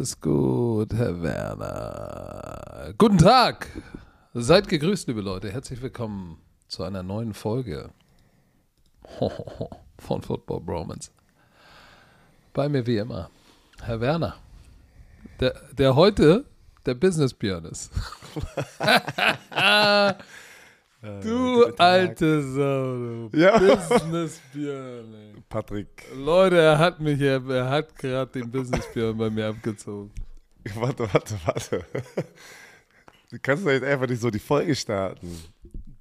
Alles gut, Herr Werner. Guten Tag. Seid gegrüßt, liebe Leute. Herzlich willkommen zu einer neuen Folge von Football Bromance. Bei mir wie immer, Herr Werner, der, der heute der Business Björn ist. du alte Sau, du Ja. Business Björn. ey. Patrick, Leute, er hat mich, er, er hat gerade den Business Björn bei mir abgezogen. warte, warte, warte. Du kannst doch jetzt einfach nicht so die Folge starten.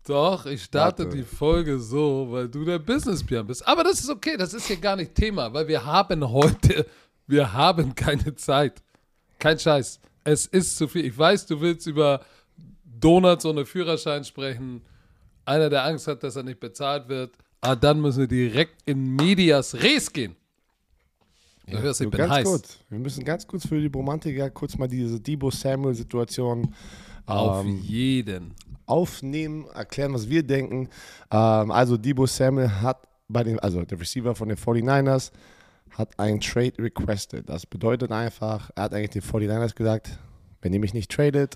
Doch, ich starte Warte. die Folge so, weil du der Business Björn bist. Aber das ist okay, das ist hier gar nicht Thema, weil wir haben heute, wir haben keine Zeit. Kein Scheiß. Es ist zu viel. Ich weiß, du willst über Donuts ohne Führerschein sprechen. Einer, der Angst hat, dass er nicht bezahlt wird. Aber dann müssen wir direkt in Medias Res gehen. Du hörst, ich Nur bin ganz heiß. kurz. Wir müssen ganz kurz für die Romantiker kurz mal diese Debo Samuel-Situation Auf ähm, jeden. aufnehmen, erklären, was wir denken. Ähm, also Debo Samuel hat bei den, also der Receiver von den 49ers hat einen Trade requested. Das bedeutet einfach, er hat eigentlich den 49ers gesagt, wenn ihr mich nicht tradet,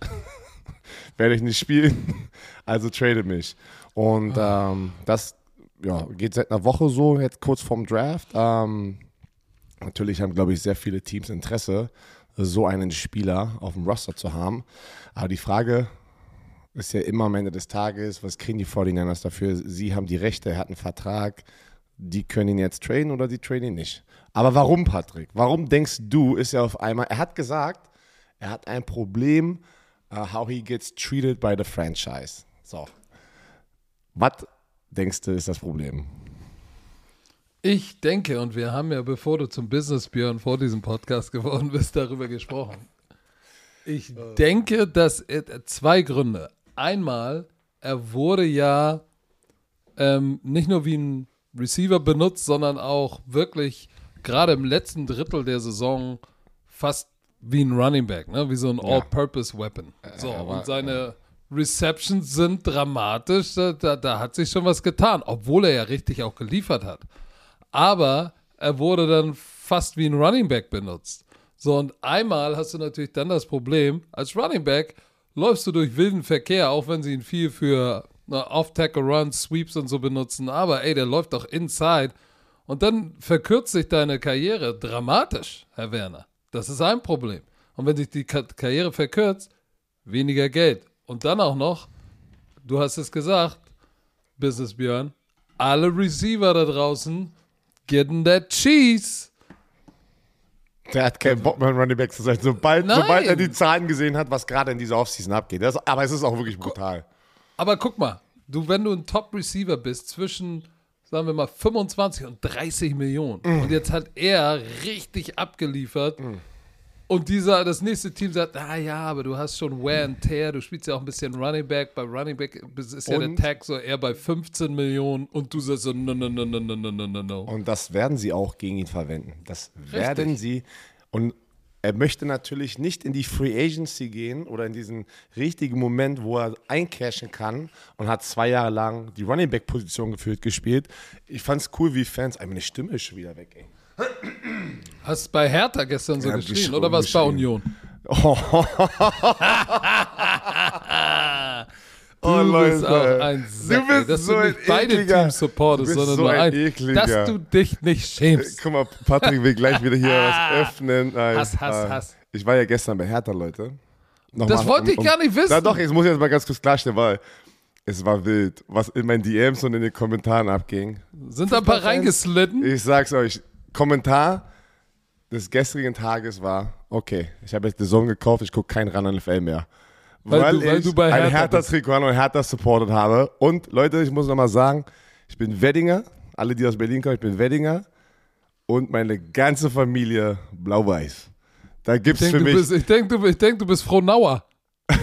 werde ich nicht spielen. Also tradet mich. Und ähm, das ja, geht seit einer Woche so, jetzt kurz vorm Draft. Ähm, natürlich haben, glaube ich, sehr viele Teams Interesse, so einen Spieler auf dem Roster zu haben. Aber die Frage ist ja immer am Ende des Tages, was kriegen die 49ers dafür? Sie haben die Rechte, er hat einen Vertrag, die können ihn jetzt traden oder die traden ihn nicht. Aber warum, Patrick? Warum denkst du, ist er auf einmal, er hat gesagt, er hat ein Problem, uh, how he gets treated by the franchise. So. Was denkst du, ist das Problem? Ich denke, und wir haben ja, bevor du zum Business Björn vor diesem Podcast geworden bist, darüber gesprochen. Ich denke, dass er, zwei Gründe. Einmal, er wurde ja ähm, nicht nur wie ein Receiver benutzt, sondern auch wirklich gerade im letzten Drittel der Saison fast wie ein Running Back, ne? wie so ein All-Purpose-Weapon. So, er war- und seine Receptions sind dramatisch, da, da, da hat sich schon was getan, obwohl er ja richtig auch geliefert hat. Aber er wurde dann fast wie ein Running Back benutzt. So, und einmal hast du natürlich dann das Problem, als Running Back läufst du durch wilden Verkehr, auch wenn sie ihn viel für na, Off-Tackle-Runs, Sweeps und so benutzen. Aber ey, der läuft doch inside. Und dann verkürzt sich deine Karriere dramatisch, Herr Werner. Das ist ein Problem. Und wenn sich die Ka Karriere verkürzt, weniger Geld. Und dann auch noch, du hast es gesagt, Business Björn, alle Receiver da draußen getting that cheese. Der hat keinen Bock mehr, ein Running Back zu sein. Sobald, Nein. sobald er die Zahlen gesehen hat, was gerade in dieser Offseason abgeht. Das, aber es ist auch wirklich brutal. Aber guck mal, du, wenn du ein Top-Receiver bist zwischen, sagen wir mal, 25 und 30 Millionen und jetzt hat er richtig abgeliefert und dieser, das nächste Team sagt, ah ja, aber du hast schon Wear and Tear, du spielst ja auch ein bisschen Running Back, bei Running Back ist ja der Und? Tag so eher bei 15 Millionen und du sagst so, no, no, no, no, no, no, no, no. Und das werden sie auch gegen ihn verwenden. Das werden sie. Und er möchte natürlich nicht in die Free Agency gehen oder in diesen richtigen Moment, wo er eincashen kann und hat zwei Jahre lang die Running Back Position geführt gespielt. Ich fand es cool, wie Fans. Meine Stimme ist schon wieder weg, ey. Hast bei Hertha gestern so Ja, geschrien oder was bei. Union? Oh, Du Oh, bist Leute. auch ein Sack, Du bist dass so du ein nicht beide ekliger- Teams supportest, bist sondern so nur ein ekliger. Dass du dich nicht schämst. Guck mal, Patrick will gleich wieder hier was öffnen. Nein, Hass, Hass, äh, Hass. Ich war ja gestern bei Hertha, Leute. Noch Das wollte ich gar nicht wissen. Na doch, jetzt muss ich jetzt mal ganz kurz klarstellen, weil es war wild, was in meinen DMs und in den Kommentaren abging. Sind da ein paar reingeslitten? Ich sag's euch, Kommentar des gestrigen Tages war, okay, ich habe jetzt The Zone gekauft, ich gucke kein Run NFL mehr. Weil du- weil ich bei ein Hertha Hertha-Trikot und Hertha supported habe. Und Leute, ich muss nochmal sagen, ich bin Weddinger, alle, die aus Berlin kommen, ich bin Weddinger und meine ganze Familie blau-weiß. Da gibt's Ich für denke, du, mich bist- ich denk, du, ich denk, du bist Frohnauer.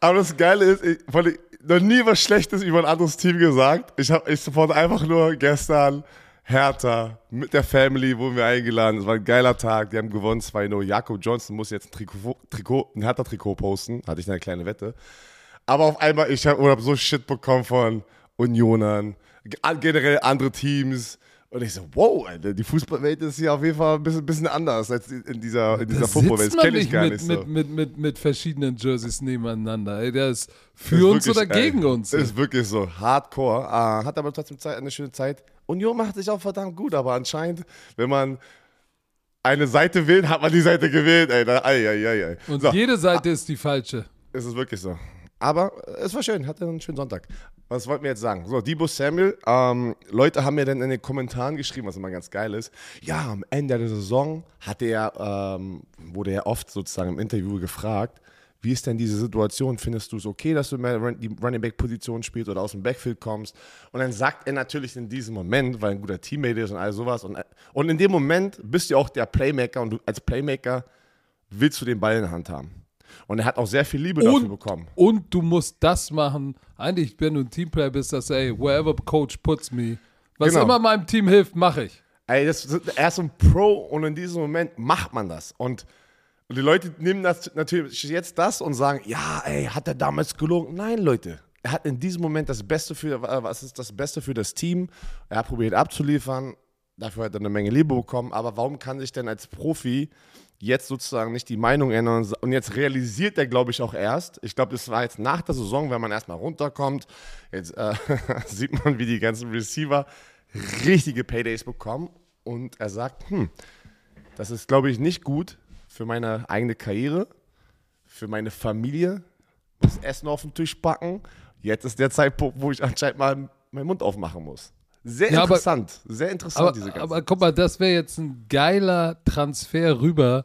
Aber das Geile ist, ich wollte noch nie was Schlechtes über ein anderes Team gesagt. Ich, hab, ich support einfach nur gestern Hertha mit der Family, wurden wir eingeladen. Es war ein geiler Tag. Die haben gewonnen 2-0. Jakob Johnson muss jetzt ein Trikot, Trikot, ein Hertha-Trikot posten. Hatte ich eine kleine Wette. Aber auf einmal, ich habe hab so Shit bekommen von Unionern, generell andere Teams. Und ich so, wow, Alter, die Fußballwelt ist hier auf jeden Fall ein bisschen, bisschen anders als in dieser, in dieser Footballwelt. Das kenne ich gar mit, nicht mit, so. mit, mit, mit verschiedenen Jerseys nebeneinander. Ey, der ist für Ist uns wirklich, oder gegen ey, uns. Ist wirklich so, hardcore. Ah, hat aber trotzdem Zeit, eine schöne Zeit. Union macht sich auch verdammt gut, aber anscheinend, wenn man eine Seite wählt, hat man die Seite gewählt. Ey, da, ei, ei, ei, ei. Und so, jede Seite ist die falsche. ist es wirklich so. Aber äh, es war schön, hatte einen schönen Sonntag. Was wollten wir jetzt sagen? So, Debo Samuel, ähm, Leute haben mir dann in den Kommentaren geschrieben, was immer ganz geil ist. Ja, am Ende der Saison hatte er, ähm, wurde er oft sozusagen im Interview gefragt, wie ist denn diese Situation? Findest du es okay, dass du mehr die Running Back Position spielst oder aus dem Backfield kommst? Und dann sagt er natürlich in diesem Moment, weil ein guter Teammate ist und all sowas. Und, und in dem Moment bist du auch der Playmaker und du als Playmaker willst du den Ball in der Hand haben. Und er hat auch sehr viel Liebe dafür Und, bekommen. und du musst das machen. Eigentlich, wenn du ein Teamplayer bist, dass ey, wherever coach puts me, was Genau. immer meinem Team hilft, mache ich. Ey, das, er ist ein Pro und in diesem Moment macht man das. Und, und die Leute nehmen das natürlich jetzt das und sagen, ja, ey, hat er damals gelogen? Nein, Leute. Er hat in diesem Moment das Beste für, äh, was ist das Beste für das Team? Er hat probiert abzuliefern. Dafür hat er eine Menge Liebe bekommen. Aber warum kann sich denn als Profi jetzt sozusagen nicht die Meinung ändern? Und- jetzt realisiert er, glaube ich, auch erst. Ich glaube, das war jetzt nach der Saison, wenn man erstmal runterkommt. Jetzt äh, sieht man, wie die ganzen Receiver richtige Paydays bekommen. Und er sagt, hm, das ist, glaube ich, nicht gut für meine eigene Karriere, für meine Familie, das Essen auf den Tisch packen. Jetzt ist der Zeitpunkt, wo ich anscheinend mal meinen Mund aufmachen muss. Sehr Ja, aber- interessant, sehr interessant, Aber, diese ganze aber guck mal, das wäre jetzt ein geiler Transfer rüber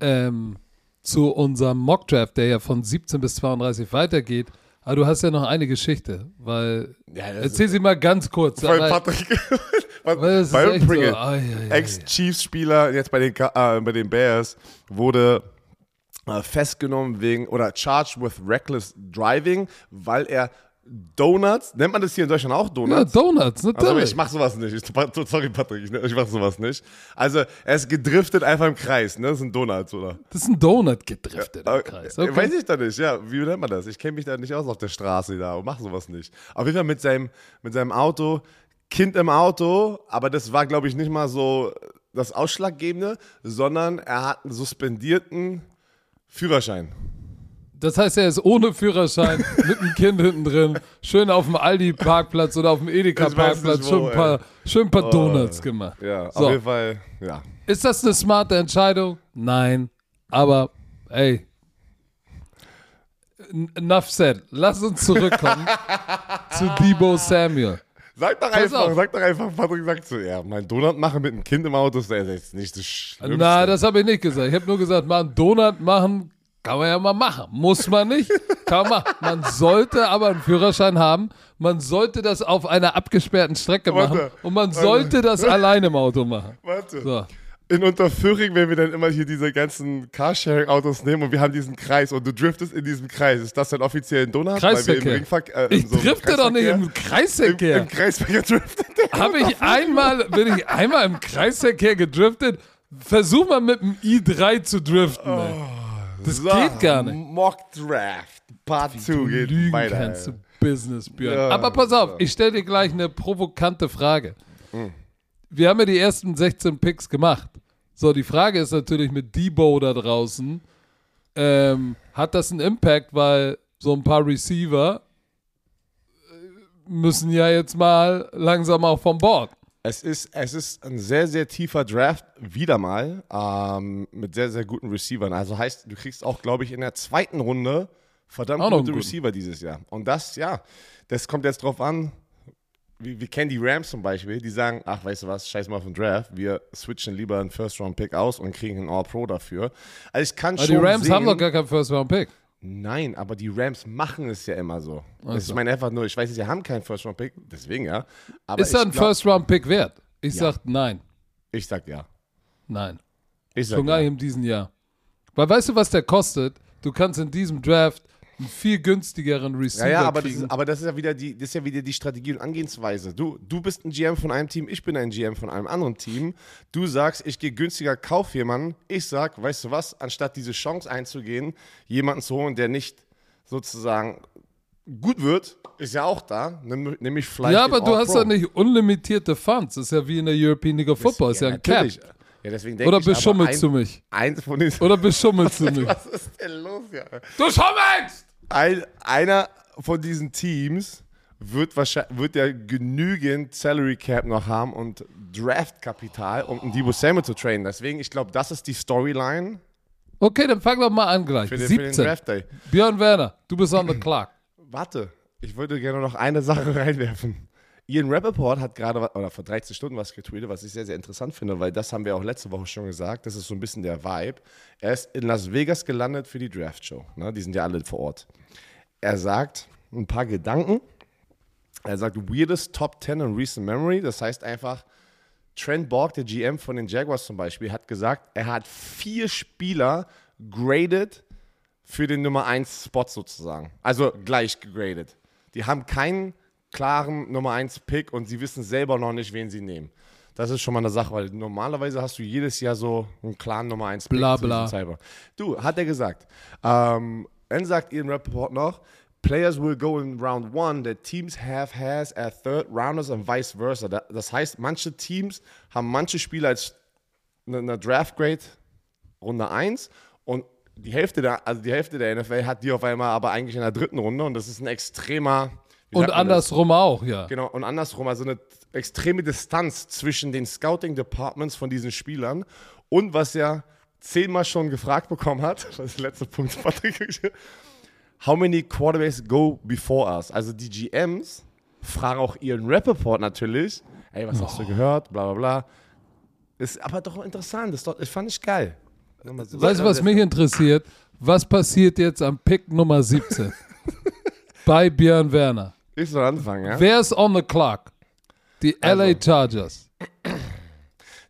ähm, zu unserem Mockdraft, der ja von 17 bis 32 weitergeht. Aber du hast ja noch eine Geschichte, weil. Ja, erzähl sie mal ganz kurz. Weil Patrick, weil Byron echt so, Pringle, ai, ai, ai. Ex-Chiefs-Spieler, jetzt bei den, äh, bei den Bears, wurde äh, festgenommen wegen oder charged with reckless driving, weil er Donuts, nennt man das hier in Deutschland auch Ja, Donuts? Donuts, Also natürlich. ich mach sowas nicht. Ich, sorry, Patrick, ich, ich mach sowas nicht. Also er ist gedriftet einfach im Kreis, ne? Das sind Donuts, oder? das ist ein Donut gedriftet Äh, im Kreis. äh, Okay. Weiß ich da nicht, ja. Wie nennt man das? Ich kenne mich da nicht aus auf der Straße da und mache sowas nicht. Auf jeden Fall mit seinem, mit seinem Auto, Kind im Auto, aber das war, glaube ich, nicht mal so das Ausschlaggebende, sondern er hat einen suspendierten Führerschein. Das heißt, er ist ohne Führerschein mit einem Kind hinten drin, schön auf dem Aldi-Parkplatz oder auf dem Edeka-Parkplatz, schön ein paar, schön ein paar Donuts gemacht. Ja, So. auf jeden Fall, ja. Ist das eine smarte Entscheidung? Nein. Aber, ey. Enough said. Lass uns zurückkommen zu Debo Samuel. Sag doch Pass einfach, auf. sag doch einfach, Patrick sagt so, ja, mein Donut machen mit einem Kind im Auto ist jetzt nicht das Schlimmste. Na, das habe ich nicht gesagt. Ich habe nur gesagt, mal einen Donut machen, kann man ja mal machen. Muss man nicht, kann man machen. Man sollte aber einen Führerschein haben. Man sollte das auf einer abgesperrten Strecke Warte, machen. Und man warte. sollte das alleine im Auto machen. Warte. So. In Unterföhring, wenn wir dann immer hier diese ganzen Carsharing-Autos nehmen und wir haben diesen Kreis und du driftest in diesem Kreis, ist das dann offiziell ein Donut? Kreisverkehr. Äh, Ich so drifte doch nicht im Kreisverkehr. Im, Im Kreisverkehr driftet. Habe ich einmal, bin ich einmal im Kreisverkehr gedriftet? Versuch mal mit dem i3 zu driften. ey. Das So, geht gar nicht. Mock Draft, Part 2 Du geht lügen weiter. kannst du Business, Björn. Ja, Aber pass auf, ich stelle dir gleich eine provokante Frage. Hm. Wir haben ja die ersten 16 Picks gemacht. So, die Frage ist natürlich mit Debo da draußen, ähm, hat das einen Impact, weil so ein paar Receiver äh, müssen ja jetzt mal langsam auch vom Bord. Es ist, es ist ein sehr, sehr tiefer Draft, wieder mal, ähm, mit sehr, sehr guten Receivern. Also heißt, du kriegst auch, glaube ich, in der zweiten Runde verdammt Auch gute. Receiver dieses Jahr. Und das, ja, das kommt jetzt drauf an. Wir, wir kennen die Rams zum Beispiel, die sagen, ach, weißt du was, scheiß mal auf den Draft, wir switchen lieber einen First-Round-Pick aus und kriegen einen All-Pro dafür. Also ich kann Aber schon die Rams sehen, haben doch gar keinen First-Round-Pick. Nein, aber die Rams machen es ja immer so. Das so. Ich meine einfach nur, ich weiß, sie haben keinen First-Round-Pick, deswegen ja. Aber Ist er ein First-Round-Pick wert? Ich Ja. sag nein. Ich sag ja. Nein. Ich sag Schon gar ja. nicht in diesem Jahr. Weil weißt du, was der kostet? Du kannst in diesem Draft einen viel günstigeren Receiver Ja, ja, aber das, kriegen. ist, aber das ist ja wieder die, das ist ja wieder die Strategie und Angehensweise. Du, du bist ein GM von einem Team, ich bin ein GM von einem anderen Team. Du sagst, ich gehe günstiger, kauf jemanden. Ich sag, weißt du was, anstatt diese Chance einzugehen, jemanden zu holen, der nicht sozusagen gut wird, ist ja auch da. Nämlich vielleicht. Ja, aber du hast ja nicht unlimitierte Funds. Das ist ja wie in der European League of Football. ist ja ein Cap. Ja, deswegen denke Oder beschummelst du mich? Eins von den. Oder beschummelst du mich? Was ist denn los, ja? Du schummelst! Ein, einer von diesen Teams wird, wahrscheinlich, wird ja genügend Salary Cap noch haben und Draftkapital, um einen Debo Samuel zu trainen. Deswegen, ich glaube, das ist die Storyline Okay, dann fang doch mal an gleich. für den, für den 17. Draft Day. Björn Werner, du bist on the clock. Warte, ich würde gerne noch eine Sache reinwerfen. Ian Rappaport hat gerade, oder vor 13 Stunden was getweetet, was ich sehr, sehr interessant finde, weil das haben wir auch letzte Woche schon gesagt. Das ist so ein bisschen der Vibe. Er ist in Las Vegas gelandet für die Draft-Show. Ne? Die sind ja alle vor Ort. Er sagt ein paar Gedanken. Er sagt, weirdest Top 10 in recent memory. Das heißt einfach, Trent Borg, der GM von den Jaguars zum Beispiel, hat gesagt, er hat vier Spieler graded für den Nummer 1 Spot sozusagen. Also gleich gegradet. Die haben keinen klaren Nummer 1 Pick und sie wissen selber noch nicht, wen sie nehmen. Das ist schon mal eine Sache, weil normalerweise hast du jedes Jahr so einen klaren Nummer 1 Pick. Bla, bla. Du, hat er gesagt. Ähm, dann sagt Ian Rappaport noch, Players will go in round one that teams have has at third rounders and vice versa. Da- Das heißt, manche Teams haben manche Spieler als eine, eine Draft Grade Runde 1 und die Hälfte der, also die Hälfte der NFL hat die auf einmal aber eigentlich in der dritten Runde und das ist ein extremer Und man das? andersrum auch, ja. Genau, und andersrum, also eine extreme Distanz zwischen den Scouting-Departments von diesen Spielern und was er zehnmal schon gefragt bekommen hat, das ist der letzte Punkt, Patrick, how many quarterbacks go before us? Also die GMs fragen auch ihren Rappaport natürlich, ey, was hast du gehört, bla bla bla. Ist aber doch interessant, das, doch, das fand ich geil. Weißt du, was mich interessiert? Was passiert jetzt am Pick Nummer 17? Bei Björn Werner. Ich soll anfangen, ja? Wer ist on the clock? Die Also. LA Chargers.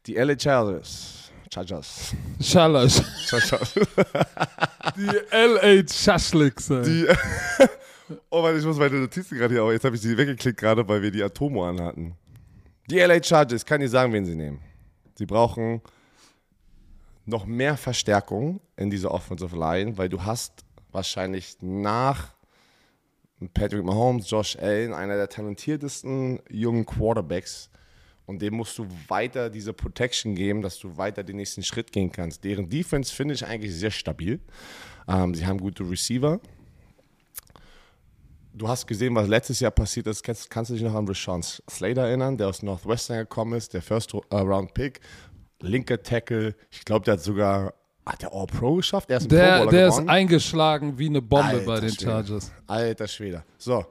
Die LA Chargers. Chargers. Schallers. Chargers. Die LA Schaschlicks. Die, oh Mann, ich muss meine Notizen gerade hier auch. Jetzt habe ich sie weggeklickt gerade, weil wir die Atomo anhatten. Die LA Chargers, kann ich sagen, wen sie nehmen. Sie brauchen noch mehr Verstärkung in dieser Offensive Line, weil du hast wahrscheinlich nach Patrick Mahomes, Josh Allen, einer der talentiertesten jungen Quarterbacks. Und dem musst du weiter diese Protection geben, dass du weiter den nächsten Schritt gehen kannst. Deren Defense finde ich eigentlich sehr stabil. Ähm, sie haben gute Receiver. Du hast gesehen, was letztes Jahr passiert ist. Kannst, kannst du dich noch an Rashawn Slater erinnern, der aus Northwestern gekommen ist, der First äh, Round Pick, linker Tackle. Ich glaube, der hat sogar hat der All Pro geschafft. Er ist ein Der, der ist eingeschlagen wie eine Bombe Alter bei den Schwede. Chargers. Alter Schwede. So,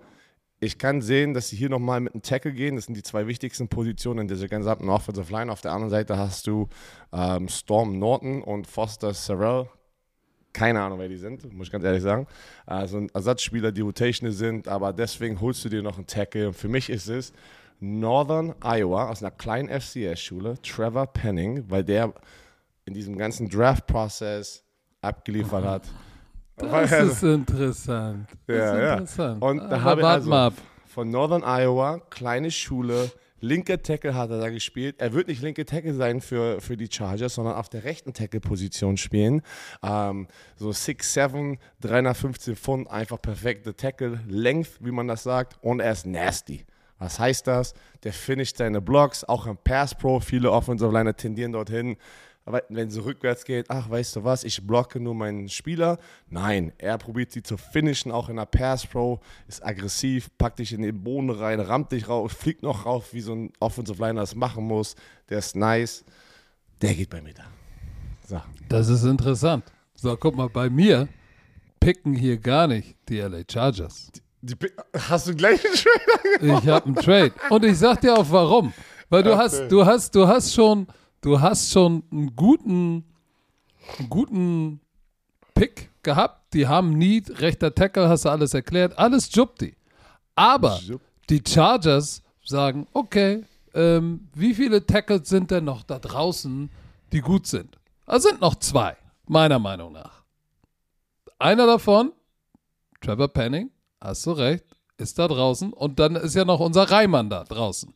ich kann sehen, dass sie hier nochmal mit einem Tackle gehen. Das sind die zwei wichtigsten Positionen in dieser gesamten Offensive Line. Auf der anderen Seite hast du ähm, Storm Norton und Foster Sarell. Keine Ahnung, wer die sind, muss ich ganz ehrlich sagen. Also ein Ersatzspieler, die Rotational sind, aber deswegen holst du dir noch einen Tackle. Und für mich ist es Northern Iowa aus einer kleinen FCS-Schule, Trevor Penning, weil der in diesem ganzen Draft-Prozess abgeliefert hat. Das ist interessant. Das Ja, ist ja. interessant. Und da Aber habe ich also ab. von Northern Iowa, kleine Schule, linker Tackle hat er da gespielt. Er wird nicht linke Tackle sein für, für die Chargers, sondern auf der rechten Tackle-Position spielen. Ähm, so 6'7, 315 Pfund, einfach perfekte Tackle, Length, wie man das sagt, und er ist nasty. Was heißt das? Der finisht seine Blocks, auch im Pass Pro. Viele Offensive Liner tendieren dorthin. Aber wenn sie rückwärts geht, ach, weißt du was, ich blocke nur meinen Spieler. Nein, er probiert sie zu finishen, auch in der Pass Pro, ist aggressiv, packt dich in den Boden rein, rammt dich raus, fliegt noch rauf, wie so ein Offensive Liner das machen muss. Der ist nice. Der geht bei mir da. So. Das ist interessant. So, guck mal, bei mir picken hier gar nicht die LA Chargers. Die, hast du gleich einen Trailer? Ich habe einen Trade. Und ich sag dir auch warum. Weil du Ach, hast, nee. du hast, du hast schon, du hast schon einen guten, einen guten Pick gehabt. Die haben Need, rechter Tackle, hast du alles erklärt. Alles Jupti. Aber die Chargers sagen, okay, ähm, wie viele Tackles sind denn noch da draußen, die gut sind? Es sind noch zwei, meiner Meinung nach. Einer davon, Trevor Penning, hast du recht, ist da draußen. Und dann ist ja noch unser Reimann da draußen.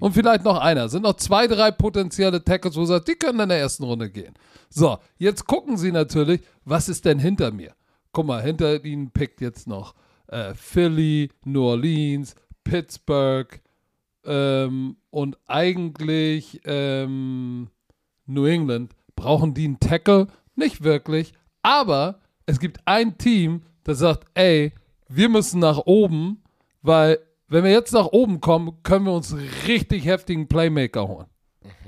Und vielleicht noch einer. Sind noch zwei, drei potenzielle Tackles, wo du sagst, die können in der ersten Runde gehen. So, jetzt gucken sie natürlich, was ist denn hinter mir? Guck mal, hinter ihnen pickt jetzt noch äh, Philly, New Orleans, Pittsburgh ähm, und eigentlich ähm, New England brauchen die einen Tackle? Nicht wirklich, aber es gibt ein Team, das sagt, ey, wir müssen nach oben, weil wenn wir jetzt nach oben kommen, können wir uns einen richtig heftigen Playmaker holen.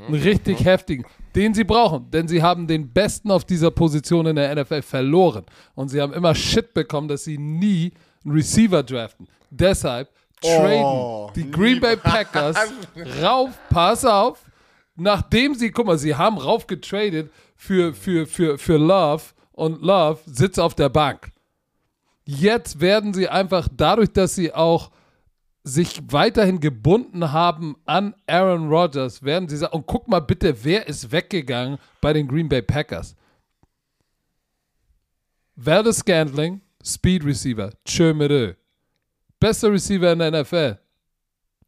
Einen richtig heftigen, den sie brauchen, denn sie haben den Besten auf dieser Position in der NFL verloren. Und sie haben immer Shit bekommen, dass sie nie einen Receiver draften. Deshalb traden Oh, die Green Bay Packers rauf, pass auf, nachdem sie, guck mal, sie haben rauf getradet für, für, für, für Love und Love sitzt auf der Bank. Jetzt werden sie einfach dadurch, dass sie auch sich weiterhin gebunden haben an Aaron Rodgers, werden sie sagen, und guck mal bitte, wer ist weggegangen bei den Green Bay Packers? Valdez Scantling, Speed Receiver, tschö mit ö. Bester Receiver in der NFL,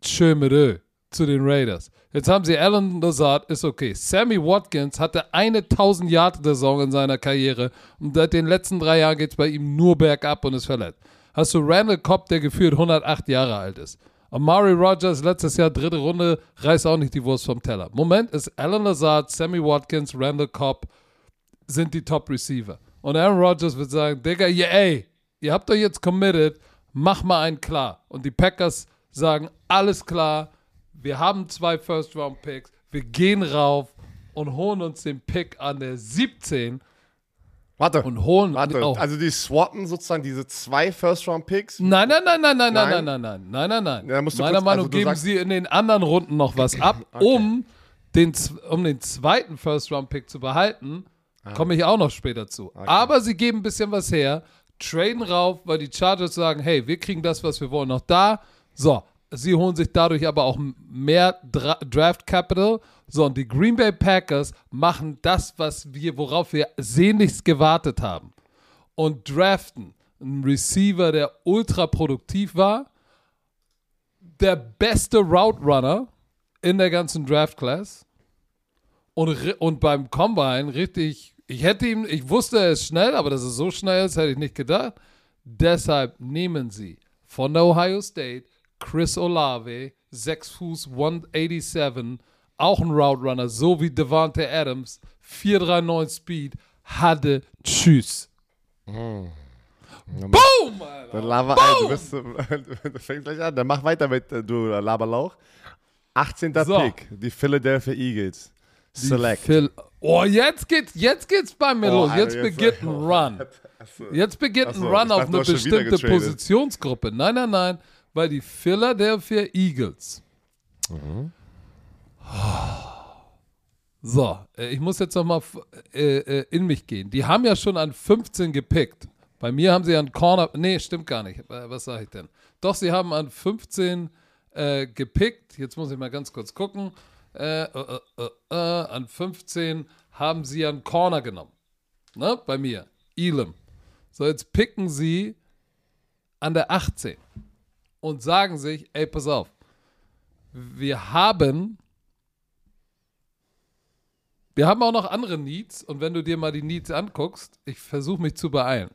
tschö mit ö, zu den Raiders. Jetzt haben sie Alan Lazard, ist okay. Sammy Watkins hatte eine 1000 Yard Saison in seiner Karriere und seit den letzten drei Jahren geht es bei ihm nur bergab und ist verletzt. Hast du Randall Cobb, der gefühlt 108 Jahre alt ist. Amari Rogers, letztes Jahr dritte Runde, reißt auch nicht die Wurst vom Teller. Moment ist Alan Lazard, Sammy Watkins, Randall Cobb sind die Top Receiver. Und Aaron Rodgers wird sagen, Digga, yeah, ihr habt euch jetzt committed, mach mal einen klar. Und die Packers sagen, alles klar, wir haben zwei First-Round-Picks, wir gehen rauf und holen uns den Pick an der 17 Warte. und holen Warte, oh. also die swappen sozusagen diese zwei First-Round-Picks. Nein, nein, nein, nein, nein, nein, Nein? nein, nein, nein, nein, nein, nein. Ja, Meiner kurz- Meinung also geben sie in den anderen Runden noch was ab, um, den, um den zweiten First-Round-Pick zu behalten. Ah. Komme ich auch noch später zu. Aber sie geben ein bisschen was her, traden rauf, weil die Chargers sagen, hey, wir kriegen das, was wir wollen, noch da. So, sie holen sich dadurch aber auch mehr Dra Draft Capital. So, und die Green Bay Packers machen das, was wir, worauf wir sehnlichst gewartet haben. Und draften einen Receiver, der ultra produktiv war, der beste Route Runner in der ganzen Draft Class und, und beim Combine richtig, ich hätte ihm, ich wusste, ist schnell, aber dass er so schnell ist, hätte ich nicht gedacht. Deshalb nehmen sie von der Ohio State Chris Olave, 6 Fuß 187, auch ein Route Runner, so wie Devante Adams, 439 Speed, hatte Tschüss. Boom! Alter. Dann laber, ey, du, bist, du fängst gleich an. Dann mach weiter mit, äh, du Laberlauch. 18. So. Pick, die Philadelphia Eagles. Die Select. Phil oh, jetzt geht's, jetzt geht's bei mir Oh, los. Jetzt jetzt- beginnt ein Run. Jetzt beginnt ein Run auf eine bestimmte. Positionsgruppe. Nein, nein, nein, weil die Philadelphia Eagles. So, äh, ich muss jetzt nochmal äh, äh, in mich gehen. Die haben ja schon an 15 gepickt. Bei mir haben sie an Corner. Nee, stimmt gar nicht. Was sage ich denn? Doch, sie haben an 15 äh, gepickt. Jetzt muss ich mal ganz kurz gucken. Äh, an 15 haben sie an Corner genommen. Ne? Bei mir. Elam. So, jetzt picken sie an der 18 und sagen sich, ey, pass auf, wir haben, wir haben auch noch andere Needs und wenn du dir mal die Needs anguckst, ich versuche mich zu beeilen,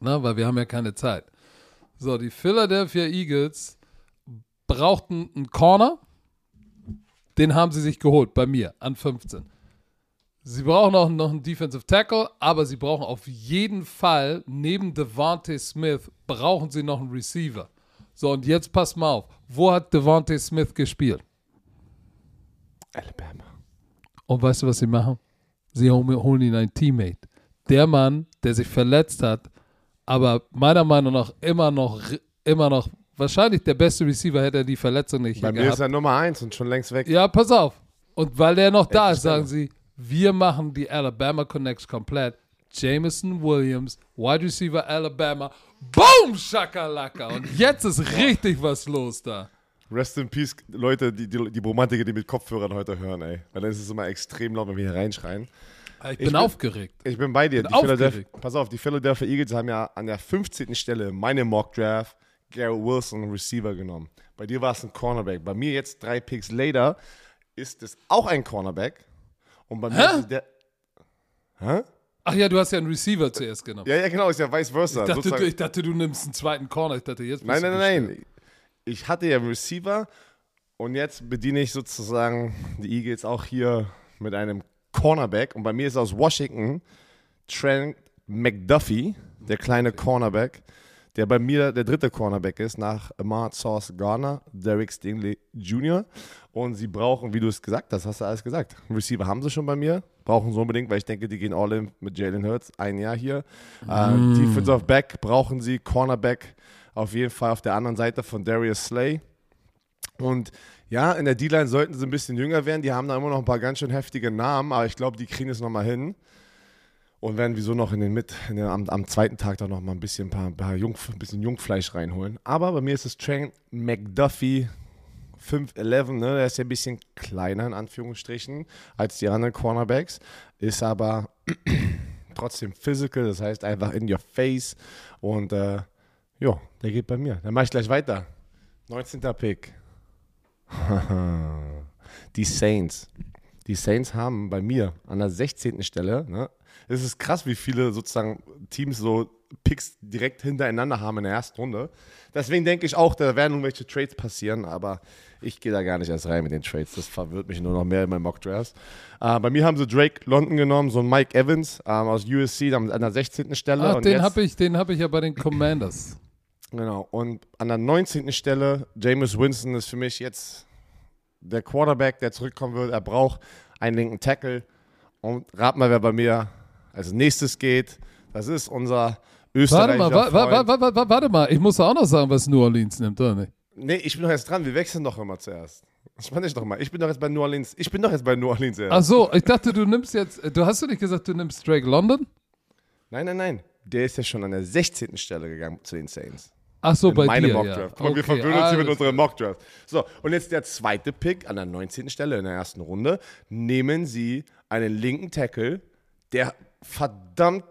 Na, weil wir haben ja keine Zeit. So, die Philadelphia Eagles brauchten einen Corner, den haben sie sich geholt bei mir an 15. Sie brauchen auch noch einen Defensive Tackle, aber sie brauchen auf jeden Fall neben Devontae Smith brauchen sie noch einen Receiver. So, und jetzt pass mal auf. Wo hat Devontae Smith gespielt? Alabama. Und weißt du, was sie machen? Sie holen ihn einen Teammate. Der Mann, der sich verletzt hat, aber meiner Meinung nach immer noch, immer noch, wahrscheinlich der beste Receiver hätte er die Verletzung nicht Bei mir gehabt. ist er Nummer 1 und schon längst weg. Ja, pass auf. Und weil der noch da ist, sagen sie, wir machen die Alabama Connects komplett. Jameson Williams, Wide Receiver Alabama. Boom, Shakalaka. Und jetzt ist richtig was los da. Rest in Peace, Leute, die, die, die Romantiker, die mit Kopfhörern heute hören, ey. Weil dann ist es immer extrem laut, wenn wir hier reinschreien. Ich bin bin- aufgeregt. Ich bin bei dir. Bin aufgeregt. pass auf, die Philadelphia Eagles haben ja an der 15. Stelle meine Mock Draft Garrett Wilson, einen Receiver, genommen. Bei dir war es ein Cornerback. Bei mir jetzt drei Picks later ist es auch ein Cornerback. Und bei mir Hä? ist es der. Hä? Ach ja, du hast ja einen Receiver zuerst genommen. Ja, ja, genau, ist ja vice versa. ich, dachte, du, ich dachte, du nimmst einen zweiten Corner. Ich dachte, jetzt bist nein, nein, nein. Ich hatte ja einen Receiver und jetzt bediene ich sozusagen die Eagles auch hier mit einem Cornerback. Und bei mir ist aus Washington Trent McDuffie, der kleine Cornerback, der bei mir der dritte Cornerback ist, nach Ahmad Sauce Garner, Derek Stingley Jr. Und sie brauchen, wie du es gesagt hast, hast du alles gesagt. Einen Receiver haben sie schon bei mir, brauchen sie unbedingt, weil ich denke, die gehen all in mit Jalen Hurts, ein Jahr hier. Äh, Defensive Back brauchen sie, Cornerback auf jeden Fall auf der anderen Seite von Darius Slay. Und ja, in der D-Line sollten sie ein bisschen jünger werden. Die haben da immer noch ein paar ganz schön heftige Namen, aber ich glaube, die kriegen es nochmal hin. Und werden wieso noch in den mit, in den, am, am zweiten Tag da noch mal ein bisschen, paar, paar Jung, ein bisschen Jungfleisch reinholen. Aber bei mir ist es Trent McDuffie 5'11, ne? Der ist ja ein bisschen kleiner in Anführungsstrichen als die anderen Cornerbacks, ist aber trotzdem physical, das heißt einfach in your face. Und äh, ja, der geht bei mir. Dann mache ich gleich weiter. 19. Pick. die Saints. Die Saints haben bei mir an der 16. Stelle, ne, es ist krass, wie viele sozusagen Teams so Picks direkt hintereinander haben in der ersten Runde. Deswegen denke ich auch, da werden irgendwelche Trades passieren, aber ich gehe da gar nicht erst rein mit den Trades. Das verwirrt mich nur noch mehr in meinen Mock Drafts. Äh, bei mir haben sie Drake London genommen, so ein Mike Evans ähm, aus USC, an der 16. Stelle. Ach, den habe ich, den hab ich ja bei den Commanders. Genau. Und an der 19. Stelle, Jameis Winston ist für mich jetzt der Quarterback, der zurückkommen wird. Er braucht einen linken Tackle. Und rat mal, wer bei mir als nächstes geht. Das ist unser Warte Österreicher mal, wa, wa, wa, wa, wa, warte mal. Ich muss auch noch sagen, was New Orleans nimmt, oder nicht? Nee, ich bin doch jetzt dran. Wir wechseln doch immer zuerst. Spann dich doch mal. Ich bin doch jetzt bei New Orleans. Ich bin doch jetzt bei New Orleans erst. Ach so, ich dachte, du nimmst jetzt, du hast du nicht gesagt, du nimmst Drake London? Nein, nein, nein. Der ist ja schon an der 16. Stelle gegangen zu den Saints. Ach so, in bei meine dir, Mock ja. Guck mal, wir Okay, verwöhnen uns hier mit unserem Mock Draft. So, und jetzt der zweite Pick an der 19. Stelle in der ersten Runde. Nehmen Sie einen linken Tackle, der verdammt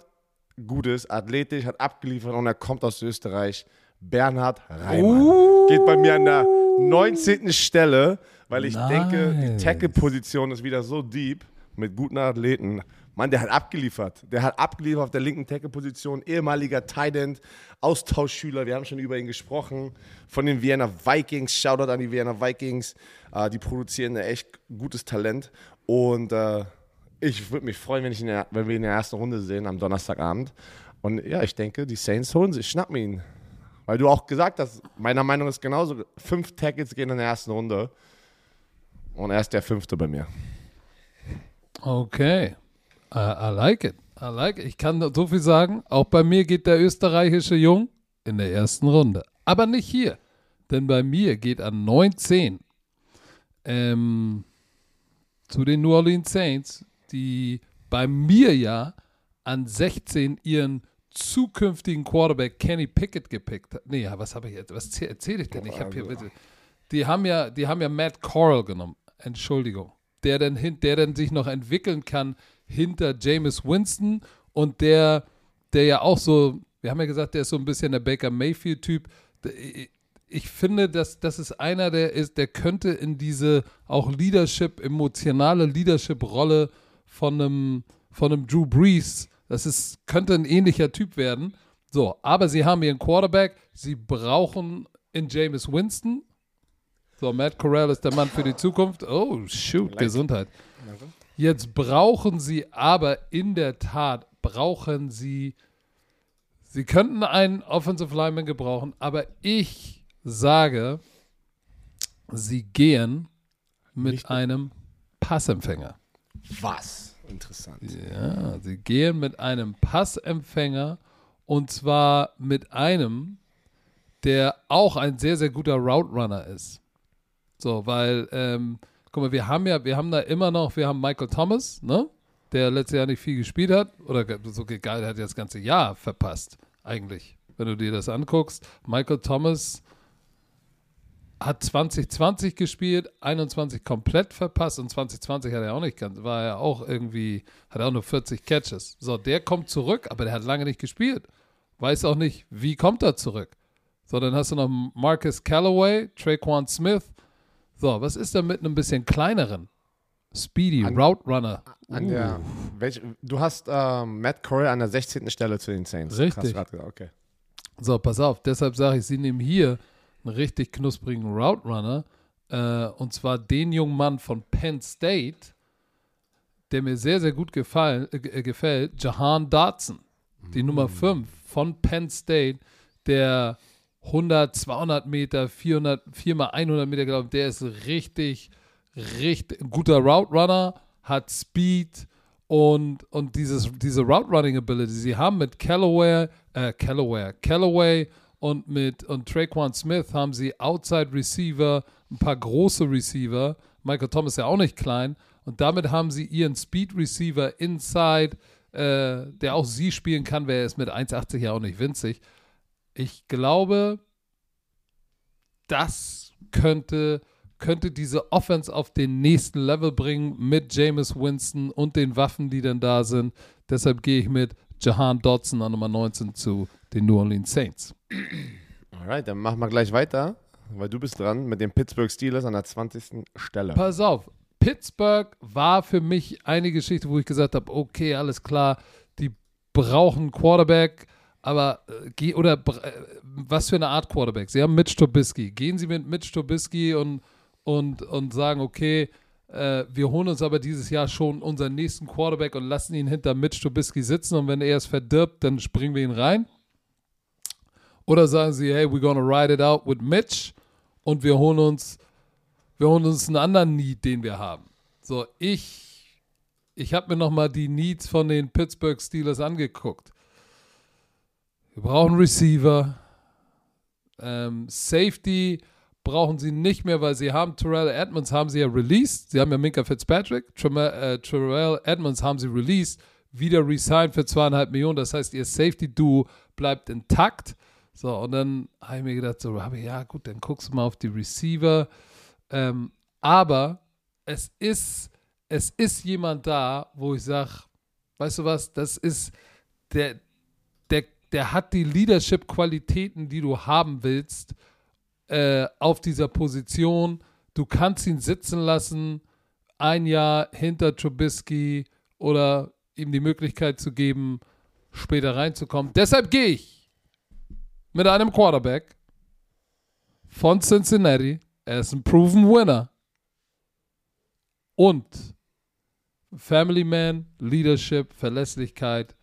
gut ist, athletisch, hat abgeliefert und er kommt aus Österreich. Bernhard Reimann. Uh. Geht bei mir an der 19. Stelle, weil ich denke, die Nice. Tackle-Position ist wieder so deep mit guten Athleten. Mann, der hat abgeliefert. Der hat abgeliefert auf der linken Tackle-Position. Ehemaliger Tight End, Austauschschüler. Wir haben schon über ihn gesprochen. Von den Vienna Vikings. Shoutout an die Vienna Vikings. Äh, die produzieren echt gutes Talent. Und äh, ich würde mich freuen, wenn, ich der, wenn wir ihn in der ersten Runde sehen am Donnerstagabend. Und ja, ich denke, die Saints holen sich, schnappen ihn. Weil du auch gesagt hast, meiner Meinung ist genauso, fünf Tackles gehen in der ersten Runde. Und er ist der fünfte bei mir. Okay. I, I like it. I like it. Ich kann so viel sagen. Auch bei mir geht der österreichische Jung in der ersten Runde. Aber nicht hier. Denn bei mir geht an 19 ähm, zu den New Orleans Saints, die bei mir ja an 16 ihren zukünftigen Quarterback Kenny Pickett gepickt hat. Nee, was habe ich jetzt? Was erzähle erzähl ich denn? Ich habe hier bitte. Die haben ja, die haben ja Matt Corral genommen. Entschuldigung. Der hin, der dann sich noch entwickeln kann hinter Jameis Winston und der, der ja auch so, wir haben ja gesagt, der ist so ein bisschen der Baker Mayfield-Typ. Ich- finde, dass das ist einer, der ist, der könnte in diese auch Leadership, emotionale Leadership-Rolle von einem, von einem Drew Brees, das ist, könnte ein ähnlicher Typ werden. So, aber sie haben ihren Quarterback, sie brauchen in Jameis Winston. So, Matt Corral ist der Mann für die Zukunft. Oh, shoot, Gesundheit. Jetzt brauchen sie aber in der Tat, brauchen sie, sie könnten einen Offensive Lineman gebrauchen, aber ich sage, sie gehen mit Nicht- einem Passempfänger. Was? Interessant. Ja, sie gehen mit einem Passempfänger und zwar mit einem, der auch ein sehr, sehr guter Route Runner ist. So, weil, ähm, guck mal, wir haben ja, wir haben da immer noch, wir haben Michael Thomas, ne? Der letztes Jahr nicht viel gespielt hat, oder so egal, der hat ja das ganze Jahr verpasst, eigentlich, wenn du dir das anguckst. Michael Thomas hat 2020 gespielt, 21 komplett verpasst und 2020 hat er auch nicht ganz, war er auch irgendwie, hat auch nur 40 Catches. So, der kommt zurück, aber der hat lange nicht gespielt. Weiß auch nicht, wie kommt er zurück. So, dann hast du noch Marcus Callaway, Traquan Smith. So, was ist da mit einem bisschen kleineren? Speedy, Route Runner. An der, welch, du hast ähm, Matt Corey an der 16. Stelle zu den Saints. Richtig. Gesagt, okay. So, pass auf, deshalb sage ich, sie nehmen hier einen richtig knusprigen Route Runner. Äh, und zwar den jungen Mann von Penn State, der mir sehr, sehr gut gefallen, äh, gefällt, Jahan Dotson, die Nummer 5 von Penn State, der 100, 200 Meter, 400, 4 mal 100 Meter, ich, der ist richtig, richtig guter Route Runner, hat Speed und, und dieses, diese Route Running Ability, sie haben mit Callaway, äh, Callaway, Callaway und mit und Traquan Smith haben sie Outside Receiver, ein paar große Receiver, Michael Thomas ist ja auch nicht klein, und damit haben sie ihren Speed Receiver Inside, äh, der auch sie spielen kann, wer ist mit 1,80 ja auch nicht winzig. Ich glaube, das könnte, könnte diese Offense auf den nächsten Level bringen mit Jameis Winston und den Waffen, die dann da sind. Deshalb gehe ich mit Jahan Dodson an Nummer 19 zu den New Orleans Saints. Alright, dann machen wir gleich weiter, weil du bist dran mit den Pittsburgh Steelers an der 20. Stelle. Pass auf, Pittsburgh war für mich eine Geschichte, wo ich gesagt habe, okay, alles klar, die brauchen Quarterback, aber äh, oder äh, was für eine Art Quarterback? Sie haben Mitch Trubisky. Gehen Sie mit Mitch Trubisky und, und, und sagen, okay, äh, wir holen uns aber dieses Jahr schon unseren nächsten Quarterback und lassen ihn hinter Mitch Trubisky sitzen und wenn er es verdirbt, dann springen wir ihn rein. Oder sagen Sie, hey, we're gonna ride it out with Mitch und wir holen uns, wir holen uns einen anderen Need, den wir haben. So, ich, ich habe mir nochmal die Needs von den Pittsburgh Steelers angeguckt. Wir brauchen Receiver. Ähm, Safety brauchen sie nicht mehr, weil sie haben Terrell Edmonds haben sie ja released. Sie haben ja Minka Fitzpatrick. Terrell, äh, Terrell Edmonds haben sie released. Wieder resigned für zweieinhalb Millionen. Das heißt, ihr Safety-Duo bleibt intakt. So, und dann habe ich mir gedacht, so, ja gut, dann guckst du mal auf die Receiver. Ähm, aber es ist, es ist jemand da, wo ich sage, weißt du was, das ist der, der, hat die Leadership-Qualitäten, die du haben willst, äh, auf dieser Position. Du kannst ihn sitzen lassen, ein Jahr hinter Trubisky oder ihm die Möglichkeit zu geben, später reinzukommen. Deshalb gehe ich mit einem Quarterback von Cincinnati. Er ist ein proven Winner. Und Family Man, Leadership, Verlässlichkeit.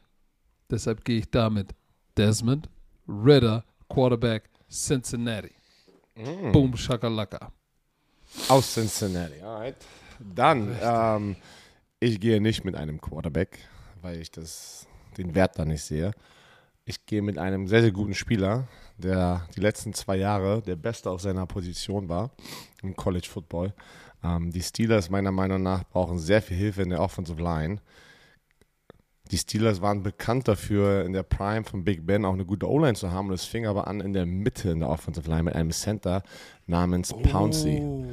Deshalb gehe ich damit Desmond Ritter, Quarterback Cincinnati. Mm. Boom, shakalaka. Aus Cincinnati, alright. Dann, ähm, ich gehe nicht mit einem Quarterback, weil ich das, den Wert da nicht sehe. Ich gehe mit einem sehr, sehr guten Spieler, der die letzten zwei Jahre der Beste auf seiner Position war im College Football. Ähm, die Steelers meiner Meinung nach brauchen sehr viel Hilfe in der Offensive Line. Die Steelers waren bekannt dafür, in der Prime von Big Ben auch eine gute O-Line zu haben. Und es fing aber an in der Mitte in der Offensive Line mit einem Center namens Pouncey. Oh.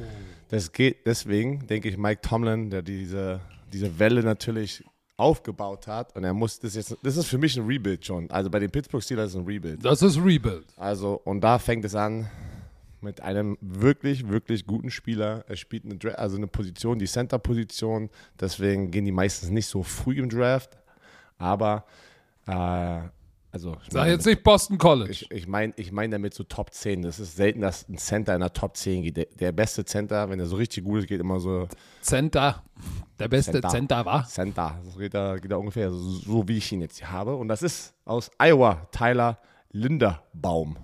Das geht deswegen, denke ich, Mike Tomlin, der diese, diese Welle natürlich aufgebaut hat. Und er muss das jetzt, das ist für mich ein Rebuild schon. Also bei den Pittsburgh Steelers ist ein Rebuild. Das ist Rebuild. Also, und da fängt es an mit einem wirklich, wirklich guten Spieler. Er spielt eine, also eine Position, die Center-Position. Deswegen gehen die meistens nicht so früh im Draft. Aber, äh, also. ich Sag meine- jetzt nicht Boston College. ich, ich meine ich mein damit so Top 10. Das ist selten, dass ein Center in der Top 10 geht. Der, der beste Center, wenn er so richtig gut ist, geht immer so Center. Der beste Center. Center, war. Center. Das geht da, geht da ungefähr so, so, wie ich ihn jetzt hier habe. Und das ist aus Iowa, Tyler Linderbaum.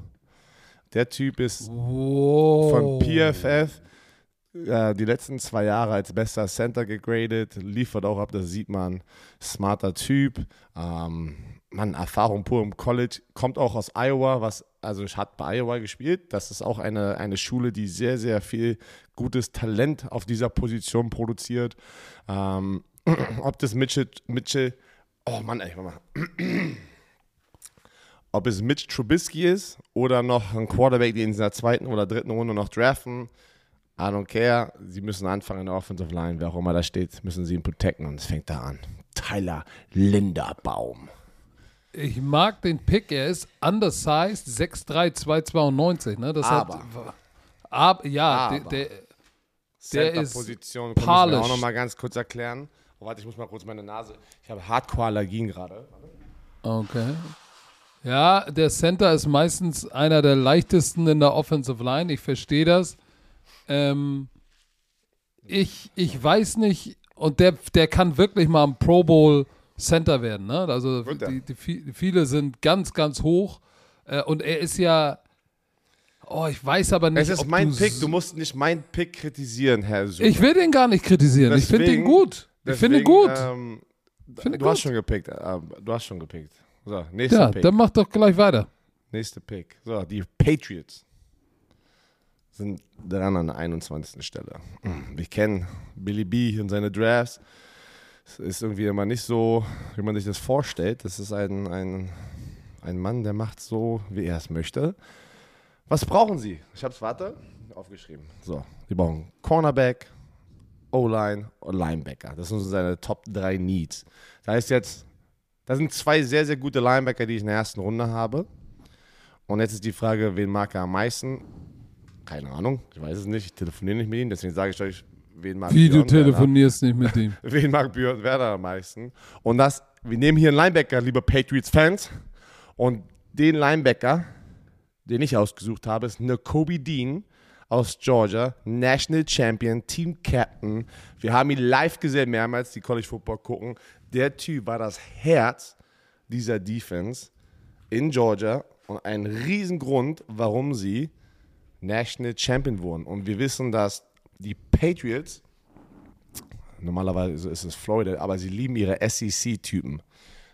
Der Typ ist Wow. von PFF äh, die letzten zwei Jahre als bester Center gegradet, liefert auch ab, das sieht man. Smarter Typ, ähm, Mann, Erfahrung pur im College, kommt auch aus Iowa, was, also hat bei Iowa gespielt. Das ist auch eine, eine Schule, die sehr, sehr viel gutes Talent auf dieser Position produziert. Ähm, ob das Mitchell, Mitchell, oh Mann, ey, mal. Ob es Mitch Trubisky ist oder noch ein Quarterback, die in der zweiten oder dritten Runde noch draften, I don't care. Sie müssen anfangen in der Offensive Line. Wer auch immer da steht, müssen sie ihn protecten. Und es fängt da an. Tyler Linderbaum. Ich mag den Pick. Er ist undersized, 6'3", 292. Ne? Das Aber. Hat, ab, ja, Aber. Der, der, Der ist Center-Position können wir auch polished. noch mal ganz kurz erklären. Oh, warte, ich muss mal kurz meine Nase. Ich habe Hardcore-Allergien gerade. Okay. Ja, der Center ist meistens einer der leichtesten in der Offensive Line. Ich verstehe das. Ähm, ich, ich weiß nicht, und der, der kann wirklich mal ein Pro Bowl Center werden. Ne? Also die, die, vi- viele sind ganz, ganz hoch. Äh, und er ist ja. Oh, ich weiß aber nicht. Es ist mein du Pick. Du musst nicht meinen Pick kritisieren, Herr Sucher. Ich will den gar nicht kritisieren. ich finde den Deswegen- gut. Ich finde ihn Deswegen, gut. Ähm, Finde du gut. hast schon gepickt. Äh, du hast schon gepickt. So, nächster ja, Pick. dann mach doch gleich weiter. Nächster Pick. So, die Patriots sind dran an der 21. Stelle. Wir kennen Billy B und seine Drafts. Es ist irgendwie immer nicht so, wie man sich das vorstellt. Das ist ein, ein, ein Mann, der macht so, wie er es möchte. Was brauchen sie? Ich habe es, warte, aufgeschrieben. So, die brauchen Cornerback, O-Line und Linebacker. Das sind so seine Top 3 Needs. Da ist jetzt, da sind zwei sehr, sehr gute Linebacker, die ich in der ersten Runde habe. Und jetzt ist die Frage, wen mag er am meisten? Keine Ahnung, ich weiß es nicht. Ich telefoniere nicht mit ihm, deswegen sage ich euch, wen mag Wie du Björn Werner? telefonierst nicht mit ihm. Wen mag Björn Werner am meisten? Und das, wir nehmen hier einen Linebacker, liebe Patriots-Fans. Und den Linebacker, den ich ausgesucht habe, ist Kobe Dean aus Georgia, National Champion, Team Captain. Wir haben ihn live gesehen, mehrmals, die College Football gucken. Der Typ war das Herz dieser Defense in Georgia und ein Riesengrund, warum sie National Champion wurden. Und wir wissen, dass die Patriots Normalerweise ist es Florida, aber sie lieben ihre SEC-Typen.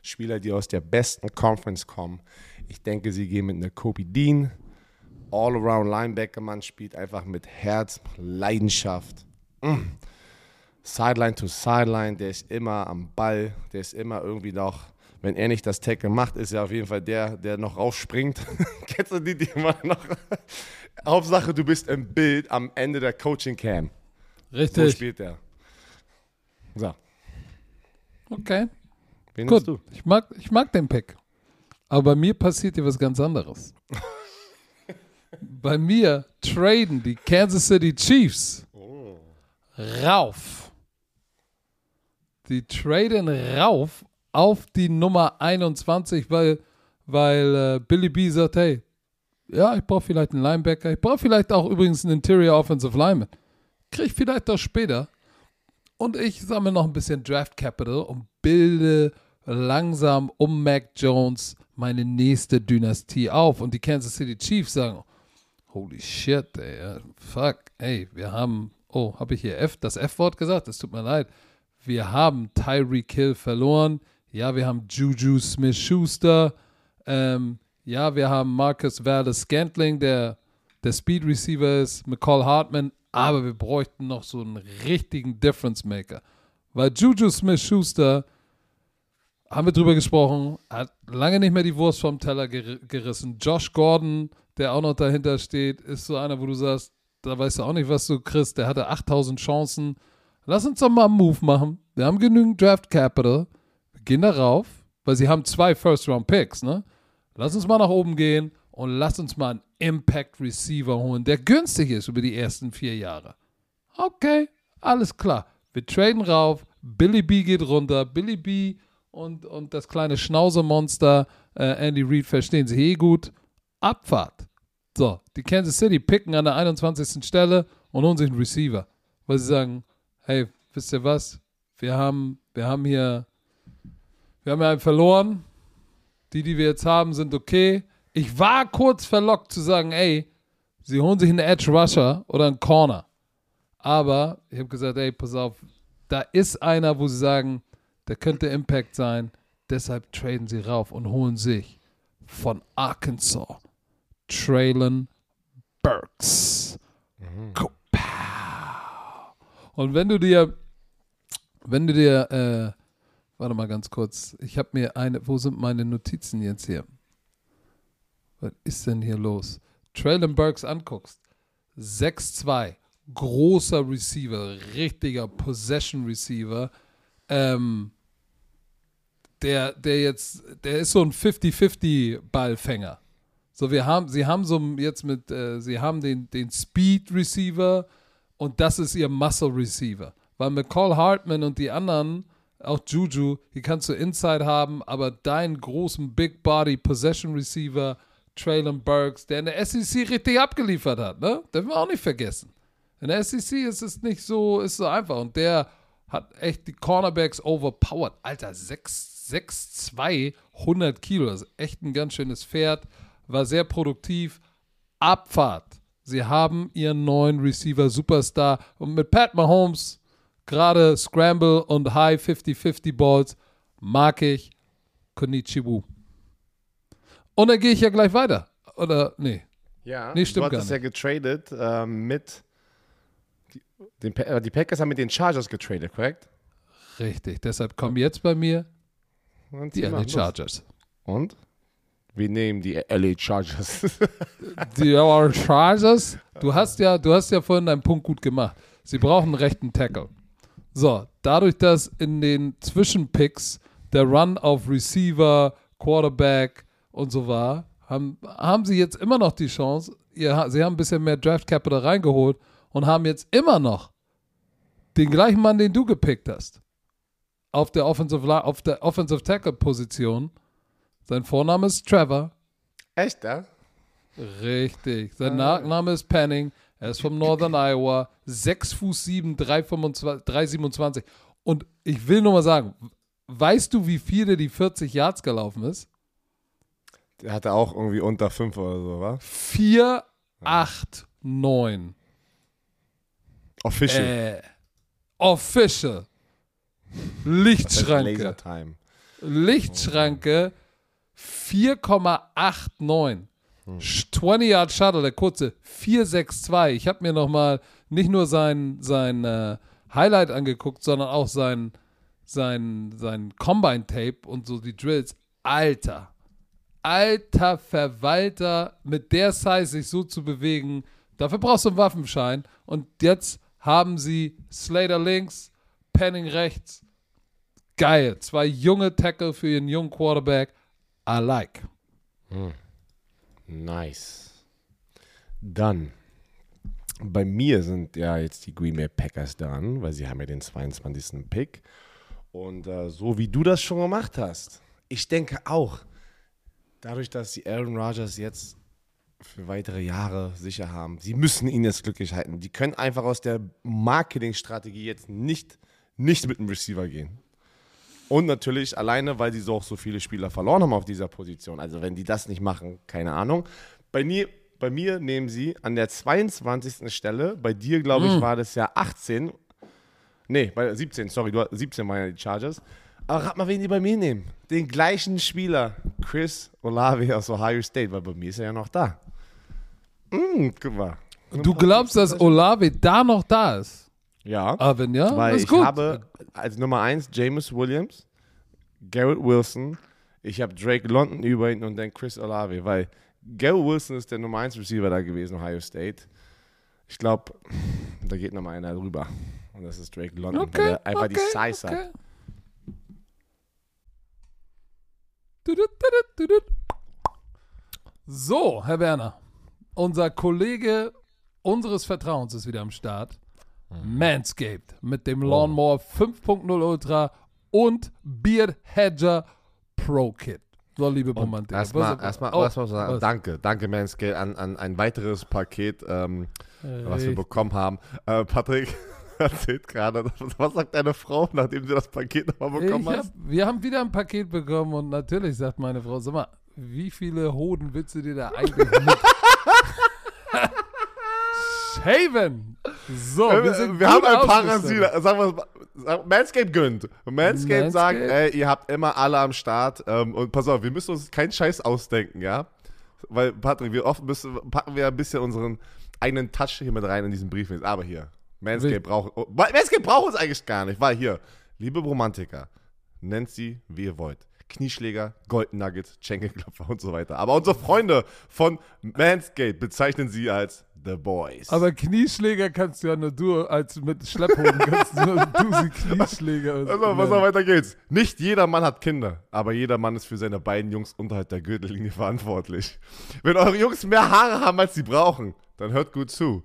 Spieler, die aus der besten Conference kommen. Ich denke, sie gehen mit einer Kobe Dean. All-around Linebacker, man spielt einfach mit Herz, Leidenschaft. Mm. Sideline to Sideline, der ist immer am Ball, der ist immer irgendwie noch, wenn er nicht das Tackle macht, ist er auf jeden Fall der, der noch rausspringt. Kennst du die, die immer noch? Hauptsache, du bist im Bild am Ende der Coaching Cam. So Richtig. spielt er. So, Okay. wen Gut, du? ich mag, ich mag den Pick. Aber bei mir passiert hier was ganz anderes. bei mir traden die Kansas City Chiefs rauf. Die traden rauf auf die Nummer 21, weil, weil äh, Billy B sagt, hey, ja, ich brauche vielleicht einen Linebacker, ich brauche vielleicht auch übrigens einen Interior Offensive Lineman. Ich vielleicht auch später. Und ich sammle noch ein bisschen Draft Capital und bilde langsam um Mac Jones meine nächste Dynastie auf. Und die Kansas City Chiefs sagen, holy shit, ey, fuck, ey, wir haben, oh, habe ich hier F, das F-Wort gesagt? Es tut mir leid. Wir haben Tyreek Hill verloren. Ja, wir haben Juju Smith-Schuster. Ähm, ja, wir haben Marcus Valdes Scantling, der der Speed Receiver ist, McCall Hartman, aber wir bräuchten noch so einen richtigen Difference Maker. Weil Juju Smith Schuster, haben wir drüber gesprochen, hat lange nicht mehr die Wurst vom Teller ger gerissen. Josh Gordon, der auch noch dahinter steht, ist so einer, wo du sagst, da weißt du auch nicht, was du kriegst. Der hatte 8000 Chancen. Lass uns doch mal einen Move machen. Wir haben genügend Draft Capital. Gehen darauf, weil sie haben zwei First-Round-Picks, ne? Lass uns mal nach oben gehen und lass uns mal einen Impact Receiver holen, der günstig ist über die ersten vier Jahre. Okay, alles klar. Wir traden rauf. Billy B geht runter. Billy B und, und das kleine Schnauzemonster äh, Andy Reid verstehen sich eh gut. Abfahrt. So, die Kansas City picken an der 21. Stelle und holen sich einen Receiver. Weil sie sagen, hey, wisst ihr was? Wir haben, wir haben hier, wir haben ja einen verloren. Die, die wir jetzt haben, sind okay. Ich war kurz verlockt zu sagen, ey, sie holen sich einen Edge Rusher oder einen Corner. Aber ich habe gesagt, ey, pass auf, da ist einer, wo sie sagen, der könnte Impact sein. Deshalb traden sie rauf und holen sich von Arkansas Traylon Burks. Kapow. Und wenn du dir, wenn du dir, äh, warte mal ganz kurz, ich habe mir eine, wo sind meine Notizen jetzt hier? Was ist denn hier los? Traylon Burks anguckst, 6'2, großer Receiver, richtiger Possession Receiver, ähm, der, der jetzt, der ist so ein 50-50 Ballfänger. So, wir haben, sie haben so jetzt mit, äh, sie haben den, den Speed Receiver Und das ist ihr Muscle Receiver. Weil McCall Hartman und die anderen, auch Juju, die kannst du Inside haben, aber deinen großen Big Body Possession Receiver, Traylon Burks, der in der SEC richtig abgeliefert hat, ne? Dürfen wir auch nicht vergessen. In der SEC ist es nicht so, ist so einfach. Und der hat echt die Cornerbacks overpowered. Alter, 6'2, 100 Kilo. Das ist echt ein ganz schönes Pferd. War sehr produktiv. Abfahrt. Sie haben ihren neuen Receiver Superstar. Und mit Pat Mahomes, gerade Scramble und High 50-50 Balls, mag ich Konichiwu. Und dann gehe ich ja gleich weiter. Oder, nee. Ja, Nee, stimmt du hattest ja getradet ähm, mit. Die, den, äh, die Packers haben mit den Chargers getradet, korrekt? Richtig. Deshalb kommen jetzt bei mir Und die LA Chargers. Und? Wir nehmen die LA Chargers. Die LA Chargers, du hast ja, du hast ja vorhin deinen Punkt gut gemacht. Sie brauchen einen rechten Tackle. So, dadurch, dass in den Zwischenpicks der Run auf Receiver, Quarterback und so war, haben, haben sie jetzt immer noch die Chance. Ihr, sie haben ein bisschen mehr Draft Capital reingeholt und haben jetzt immer noch den gleichen Mann, den du gepickt hast, auf der Offensive, auf der Offensive Tackle Position. Sein Vorname ist Trevor. Echt, ja? Richtig. Sein Nachname ist Penning. Er ist vom Northern Iowa. 6 Fuß 7, 325 327. Und ich will nur mal sagen, weißt du, wie viel der die 40 Yards gelaufen ist? Der hatte auch irgendwie unter 5 oder so, wa? 4, 8, 9. Official. Äh, official. Lichtschranke. Laser Time. Lichtschranke 4,89. 20 Yard Shuttle, der kurze 4,62. Ich habe mir nochmal nicht nur sein, sein äh, Highlight angeguckt, sondern auch sein, sein, sein Combine Tape und so die Drills. Alter, alter Verwalter, mit der Size sich so zu bewegen, dafür brauchst du einen Waffenschein. Und jetzt haben sie Slater links, Penning rechts. Geil. Zwei junge Tackle für ihren jungen Quarterback. I like. Nice. Dann, bei mir sind ja jetzt die Green Bay Packers dran, weil sie haben ja den 22. Pick. Und äh, so wie du das schon gemacht hast, ich denke auch, dadurch, dass sie Aaron Rodgers jetzt für weitere Jahre sicher haben, sie müssen ihn jetzt glücklich halten. Die können einfach aus der Marketingstrategie jetzt nicht, nicht mit dem Receiver gehen. Und natürlich alleine, weil sie so auch so viele Spieler verloren haben auf dieser Position. Also wenn die das nicht machen, keine Ahnung. Bei mir, bei mir nehmen sie an der 22. Stelle, bei dir glaube ich war das ja 18. Nee, bei 17, sorry, du, 17 waren ja die Chargers. Aber rat mal, wen die bei mir nehmen. Den gleichen Spieler, Chris Olave aus Ohio State, weil bei mir ist er ja noch da. Mm, guck mal. Du glaubst, dass Olave da noch da ist? Ja. Ah, wenn ja, Weil ist ich gut. habe als Nummer 1 James Williams, Garrett Wilson, ich habe Drake London über ihn und dann Chris Olave, weil Garrett Wilson ist der Nummer 1 Receiver da gewesen, Ohio State. Ich glaube, da geht nochmal einer drüber. Und das ist Drake London, okay, weil er einfach okay, die Size hat. okay. Tudut. So, Herr Werner, unser Kollege unseres Vertrauens ist wieder am Start. Mhm. Manscaped mit dem. Lawnmower 5.0 Ultra und Beard Hedger Pro Kit. So, liebe Romantik. Erstmal, erstmal, oh, erstmal sagen, danke, danke Manscale an, an ein weiteres Paket, ähm, was wir bekommen haben. Äh, Patrick erzählt gerade, was sagt deine Frau, nachdem sie das Paket nochmal bekommen Ich hab, wir haben wieder ein Paket bekommen und natürlich sagt meine Frau, sag mal, wie viele Hoden willst du dir da eigentlich mit shaven? So, wir, sind wir haben ein. Rasierer. Sagen wir sag- Manscaped gönnt. Manscaped sagt, ey, ihr habt immer alle am Start. Ähm, und pass auf, wir müssen uns keinen Scheiß ausdenken, ja? Weil, Patrick, wir oft müssen, packen wir ein bisschen unseren eigenen Touch hier mit rein in diesen Brief. Aber hier, Manscaped braucht, Manscaped braucht uns eigentlich gar nicht, weil hier, liebe Romantiker, nennt sie, wie ihr wollt. Knieschläger, Golden Nuggets, Schenkelklopfer und so weiter. Aber unsere Freunde von Manscaped bezeichnen sie als The Boys. Aber Knieschläger kannst du ja nur du, als mit Schlepphoden kannst du nur du sie Knieschläger. Also, was noch weiter geht's. Nicht jeder Mann hat Kinder, aber jeder Mann ist für seine beiden Jungs unterhalb der Gürtellinie verantwortlich. Wenn eure Jungs mehr Haare haben, als sie brauchen, dann hört gut zu.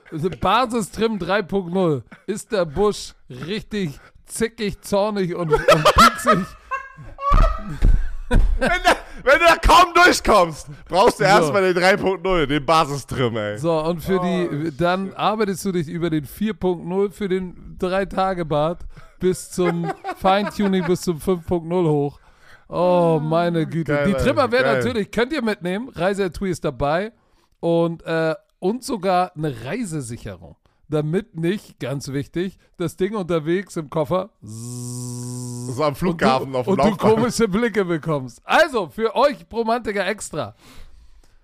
Basistrim 3.0 ist der Busch richtig zickig, zornig und, und pieksig. wenn, du, wenn du da kaum durchkommst, brauchst du So. erstmal den 3.0, den Basistrim, ey. So, und für Oh, die, dann arbeitest du dich über den 4.0 für den 3-Tage-Bad bis zum Feintuning bis zum 5.0 hoch. Oh, meine Güte. Geil, die Trimmer geil. natürlich, könnt ihr mitnehmen. Reiseetui ist dabei. Und, äh, und sogar eine Reisesicherung. Damit nicht, ganz wichtig, das Ding unterwegs im Koffer So am Flughafen und du, auf dem und du Laufband. komische Blicke bekommst. Also, für euch Bromantiker extra.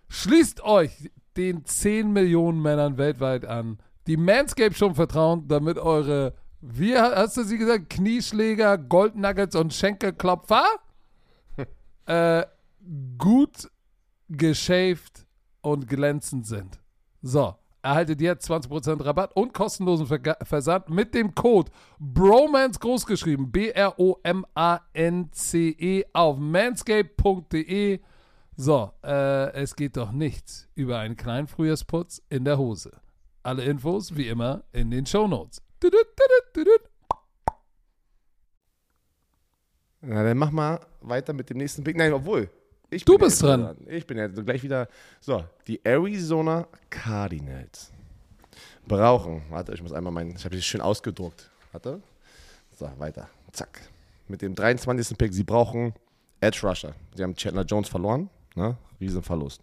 Schließt euch den 10 Millionen Männern weltweit an, die Manscape schon vertrauen, damit eure, wie hast du sie gesagt, Knieschläger, Goldnuggets und Schenkelklopfer äh, gut geschäft und glänzend sind. So, erhaltet jetzt 20% Rabatt und kostenlosen Versand mit dem Code BROMANCE großgeschrieben, B-R-O-M-A-N-C-E auf manscape.de. So, äh, es geht doch nichts über einen kleinen Frühjahrsputz in der Hose. Alle Infos wie immer in den Shownotes. Na, dann mach mal weiter mit dem nächsten Pick. Nein, obwohl. Ich Du bist jetzt dran. Ich bin ja gleich wieder. So, die Arizona Cardinals brauchen. Warte, ich muss einmal meinen. Ich habe sie schön ausgedruckt. Warte. So, weiter. Zack. Mit dem 23. Pick. Sie brauchen Edge Rusher. Sie haben Chandler Jones verloren. Ne? Riesenverlust.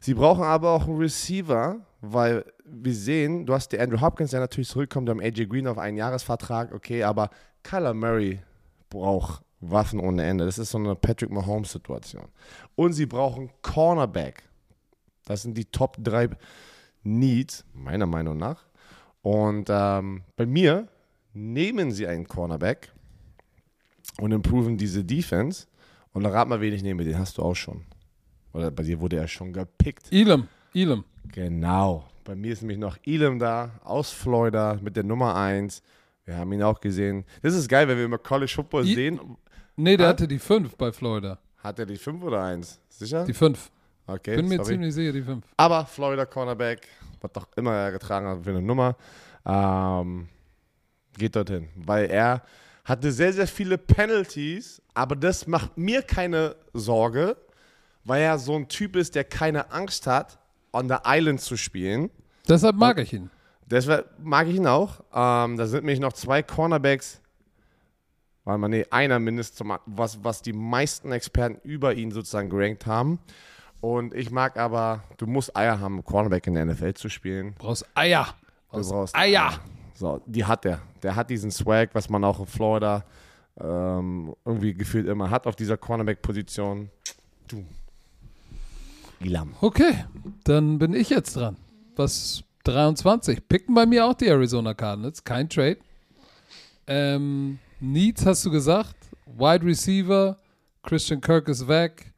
Sie brauchen aber auch einen Receiver, weil wir sehen, du hast die Andrew Hopkins, der natürlich zurückkommt, wir haben AJ Green auf einen Jahresvertrag, okay, aber Kyler Murray braucht Waffen ohne Ende. Das ist so eine Patrick Mahomes-Situation. Und sie brauchen Cornerback. Das sind die Top 3 Needs, meiner Meinung nach. Und ähm, bei mir nehmen sie einen Cornerback und improven diese Defense. Und dann rat mal, wen ich nehme. Den hast du auch schon. Oder bei dir wurde er schon gepickt. Elam, Elam. Genau. Bei mir ist nämlich noch Elam da, aus Florida, mit der Nummer 1. Wir haben ihn auch gesehen. Das ist geil, wenn wir immer College Football I- sehen. Nee, der Ah. hatte die 5 bei Florida. Hat er die 5 oder 1? Sicher? Die 5. okay, Bin mir sorry. ziemlich sicher, die 5. Aber Florida Cornerback, was doch immer er getragen hat für eine Nummer, ähm, geht dorthin. Weil er hatte sehr, sehr viele Penalties, aber das macht mir keine Sorge, weil er so ein Typ ist, der keine Angst hat, on the Island zu spielen. Deshalb mag ich ihn. Deshalb mag ich ihn auch. Ähm, da sind nämlich noch zwei Cornerbacks, weil man, nee, einer mindestens, zum- was, was die meisten Experten über ihn sozusagen gerankt haben. Und ich mag aber, du musst Eier haben, Cornerback in der NFL zu spielen. Brauchst Eier. Du Brauchst brauchst Eier. So, die hat er. Der hat diesen Swag, was man auch in Florida ähm, irgendwie gefühlt immer hat auf dieser Cornerback-Position. Du. Ilam. Okay, dann bin ich jetzt dran. Was 23. Picken bei mir auch die Arizona Cardinals. Kein Trade. Ähm, Needs hast du gesagt. Wide Receiver. Christian Kirk ist weg.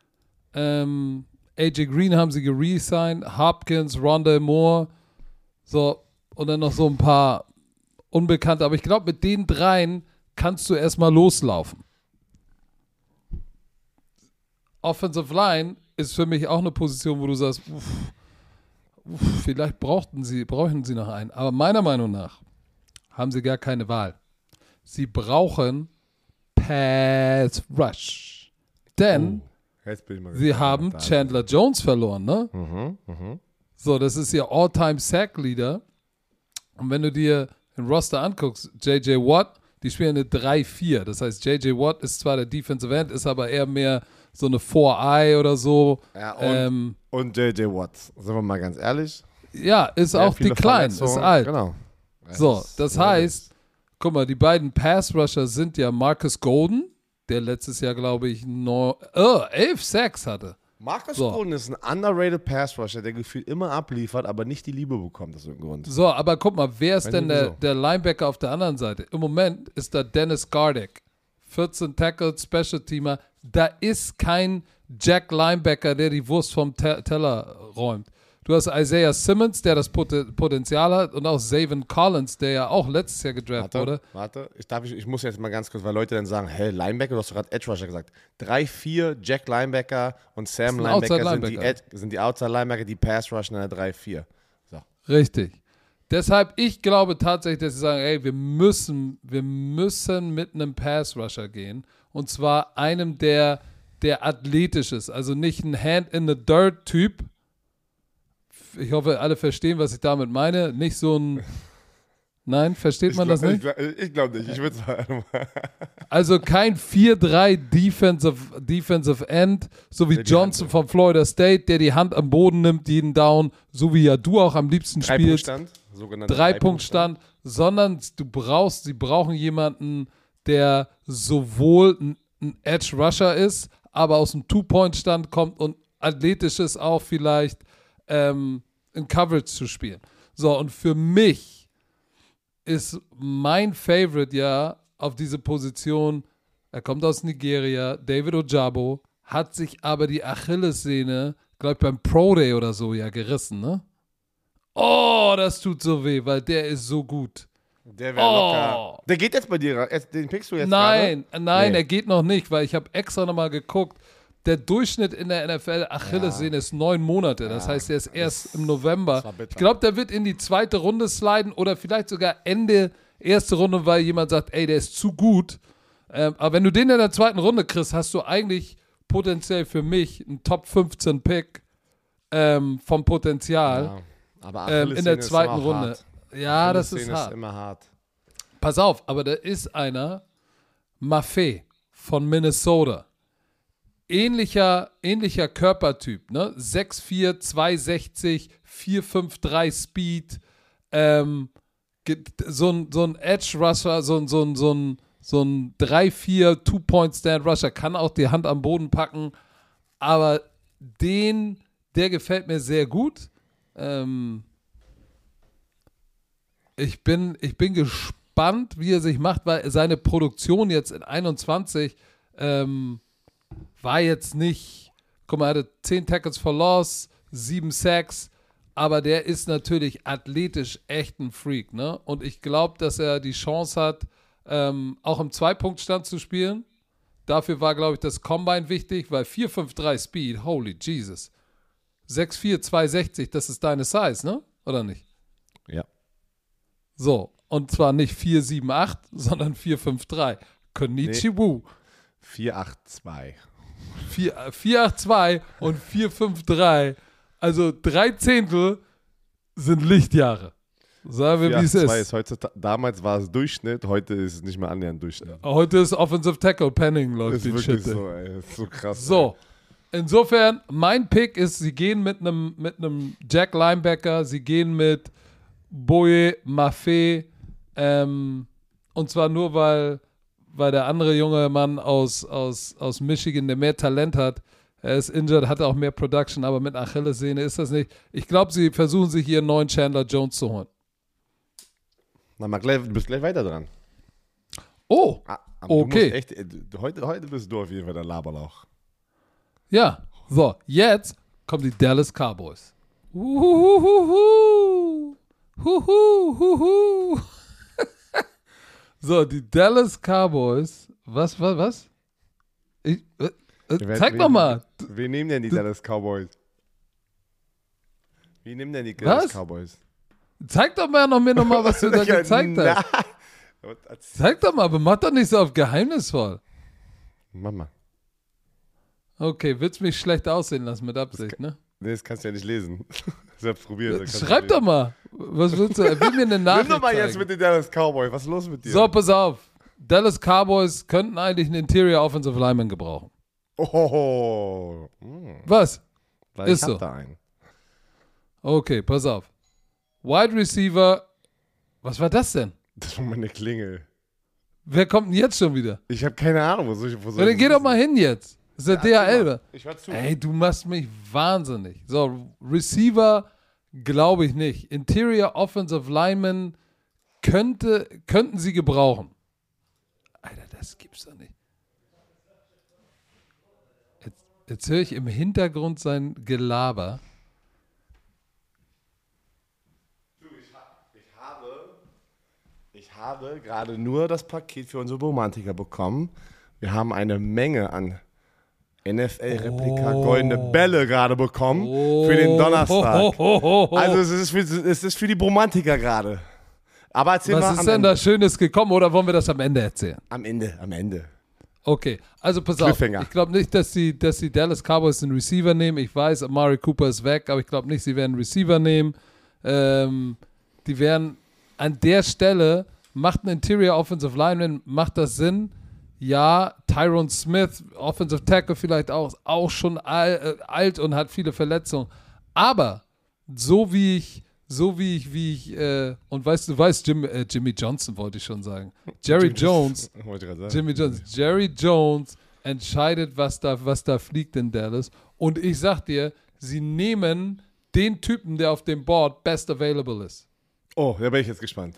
Ähm, AJ Green haben sie geresigned. Hopkins, Rondell Moore. So, und dann noch so ein paar Unbekannte. Aber ich glaube, mit den dreien kannst du erstmal loslaufen. Offensive Line ist für mich auch eine Position, wo du sagst, uff, uff, vielleicht brauchten sie, brauchen sie noch einen. Aber meiner Meinung nach haben sie gar keine Wahl. Sie brauchen Pass Rush. Denn mal sie haben Chandler Jones verloren, ne? Mhm, mhm. So, das ist ihr All-Time-Sack-Leader. Und wenn du dir den Roster anguckst, J.J. Watt, die spielen eine 3-4. Das heißt, J.J. Watt ist zwar der Defensive End, ist aber eher mehr so eine 4-Eye oder so. Ja, und, Ähm, und JJ Watts. Sind wir mal ganz ehrlich. ja, ist auch die klein, ist alt. Genau. So, das heißt, guck mal, die beiden Pass-Rusher sind ja Marcus Golden, der letztes Jahr, glaube ich, no, oh, elf Sacks hatte. Marcus So. Golden ist ein underrated Pass Rusher, der gefühlt immer abliefert, aber nicht die Liebe bekommt, aus irgendeinem Grund. So, aber guck mal, wer ist Weiß denn der, der Linebacker auf der anderen Seite? Im Moment ist da Dennis Gardeck. 14 Tackles, Special Teamer. Da ist kein Jack Linebacker, der die Wurst vom Te Teller räumt. Du hast Isaiah Simmons, der das Pot Potenzial hat, und auch Zavin Collins, der ja auch letztes Jahr gedraftet Warte, wurde. warte. Ich, darf, ich, ich muss jetzt mal ganz kurz, weil Leute dann sagen, hey, Linebacker, du hast gerade Edge Rusher gesagt. 3-4, Jack Linebacker und Sam Linebacker, Outside sind, die Linebacker. Ed, sind die Outside Linebacker, die Pass Rushen in der 3-4. So. Richtig. Deshalb, ich glaube tatsächlich, dass sie sagen, ey, wir müssen, wir müssen mit einem Pass-Rusher gehen. Und zwar einem, der, der athletisch ist. Also nicht ein Hand-in-the-Dirt-Typ. Ich hoffe, alle verstehen, was ich damit meine. Nicht so ein. Nein, versteht man das nicht? Ich, glaube nicht. Ich würde sagen. Also kein 4-3 Defensive, Defensive End, so wie Der Johnson von Florida State, der die Hand am Boden nimmt, jeden Down, so wie ja du auch am liebsten spielst. Drei-Punkt-Stand. sogenannter drei Punkt Stand, sondern du brauchst, sie brauchen jemanden, der sowohl ein, ein Edge Rusher ist, aber aus dem Two-Point-Stand kommt und athletisch ist auch vielleicht ähm, in Coverage zu spielen. So, und für mich ist mein Favorite ja auf diese Position, er kommt aus Nigeria, David Ojabo, hat sich aber die Achillessehne, glaube ich, beim Pro Day oder so ja gerissen, ne? Oh, das tut so weh, weil der ist so gut. Der wäre Oh. locker. Der geht jetzt bei dir. Den pickst du jetzt Nein, nein, Nee. er geht noch nicht, weil ich habe extra nochmal geguckt. Der Durchschnitt in der NFL Achillessehne ist neun Monate. Das Ja, heißt, er ist erst im November. Ich glaube, der wird in die zweite Runde sliden oder vielleicht sogar Ende erste Runde, weil jemand sagt, ey, der ist zu gut. Ähm, aber wenn du den in der zweiten Runde kriegst, hast du eigentlich potenziell für mich einen Top 15 Pick ähm, vom Potenzial Ja. Aber ähm, in der ist zweiten Runde. hart. Ja, das ist hart. immer hart. Pass auf, aber da ist einer, Maffei von Minnesota. Ähnlicher, ähnlicher Körpertyp, ne? 6'4, 260, 453 Speed, ähm, so ein, so ein Edge Rusher, so ein, so ein, so ein, so ein 3-4 Two-Point-Stand Rusher, kann auch die Hand am Boden packen, aber den, der gefällt mir sehr gut. Ähm, ich bin, ich bin gespannt, wie er sich macht, weil seine Produktion jetzt in 21 ähm, war jetzt nicht, guck mal, er hatte 10 Tackles for Loss, 7 Sacks, aber der ist natürlich athletisch echt ein Freak, ne? Und ich glaube, dass er die Chance hat, ähm, auch im Zwei-Punkt-Stand zu spielen. Dafür war, glaube ich, das Combine wichtig, weil 4-5-3 Speed, holy Jesus. 6-4, 260, das ist deine Size, ne? Oder nicht? Ja. So, und zwar nicht 478, sondern 453. Konnichiwu. 482. 4, äh, 482 und 453. Also drei Zehntel sind Lichtjahre. Sagen wir, wie es 482 ist. heutzutage, damals war es Durchschnitt, heute ist es nicht mehr annähernd Durchschnitt. Heute ist Offensive Tackle Penning, Das läuft ist die wirklich Shit. so, ey. Ist so krass. So, insofern, mein Pick ist, sie gehen mit einem mit einem Jack Linebacker, sie gehen mit Boye Maffei, ähm, und zwar nur, weil, weil der andere junge Mann aus, aus, aus Michigan, der mehr Talent hat, er ist injured, hat auch mehr Production, aber mit Achillessehne ist das nicht. Ich glaube, sie versuchen sich hier einen neuen Chandler Jones zu holen. Na, mal gleich, du bist gleich weiter dran. Oh, Ah, Okay. Echt, äh, heute, heute bist du auf jeden Fall der Laberlauch. Ja, so, jetzt kommen die Dallas Cowboys. Huhuhuhu. Huhuhuhu. So, die Dallas Cowboys. Was, was, was? Ich, äh, äh, zeig doch mal. Wie nehmen denn die Dallas Cowboys? Wie nehmen denn die Was? Dallas Cowboys? Zeig doch mal noch mir noch mal, was du da gezeigt hast. Zeig doch mal, aber mach doch nicht so auf geheimnisvoll. Mama. Okay, willst mich schlecht aussehen lassen mit Absicht, ne? Nee, das kannst du ja nicht lesen. Selbst probieren. Schreib doch mal. Was willst du? Will mir eine Nachricht Nimm doch mal jetzt zeigen. mit den Dallas Cowboys. Was ist los mit dir? So, pass auf. Dallas Cowboys könnten eigentlich einen Interior Offensive Lineman gebrauchen. Oh. Hm, Was? weil Ist ich hab so. da einen. Okay, pass auf. Wide Receiver. Was war das denn? Das war meine Klingel. Wer kommt denn jetzt schon wieder? Ich habe keine Ahnung, wo soll ich, wo soll dann geh doch mal hin jetzt. Das ist der Ja, DHL. Ich hör zu. Ey, du machst mich wahnsinnig. So, Receiver glaube ich nicht. Interior Offensive Lineman könnte, könnten sie gebrauchen. Alter, das gibt's doch nicht. Jetzt, jetzt höre ich im Hintergrund sein Gelaber. Ich habe gerade nur das Paket für unsere Romantiker bekommen. Wir haben eine Menge an NFL-Replika Oh. goldene Bälle gerade bekommen für den Donnerstag. Oh. Also es ist, für, es ist für die Romantiker gerade. Aber erzähl mal Was ist denn Ende. da Schönes gekommen oder wollen wir das am Ende erzählen? Am Ende, am Ende. Okay, also pass auf. Ich glaube nicht, dass die, dass die Dallas Cowboys einen Receiver nehmen. Ich weiß, Amari Cooper ist weg, aber ich glaube nicht, sie werden einen Receiver nehmen. Ähm, die werden an der Stelle, macht ein Interior Offensive Lineman, macht das Sinn? Ja, Tyrone Smith, Offensive Tackle vielleicht auch, auch schon äh, alt und hat viele Verletzungen. Aber so wie ich, so wie ich, wie ich, äh, und weißt du, weißt, Jim, äh, Jimmy Johnson wollte ich schon sagen. Jerry Jones, gerade sagen. Jimmy Jones. Jerry Jones entscheidet, was da, was da fliegt in Dallas. Und ich sag dir, sie nehmen den Typen, der auf dem Board best available ist. Oh, da bin ich jetzt gespannt.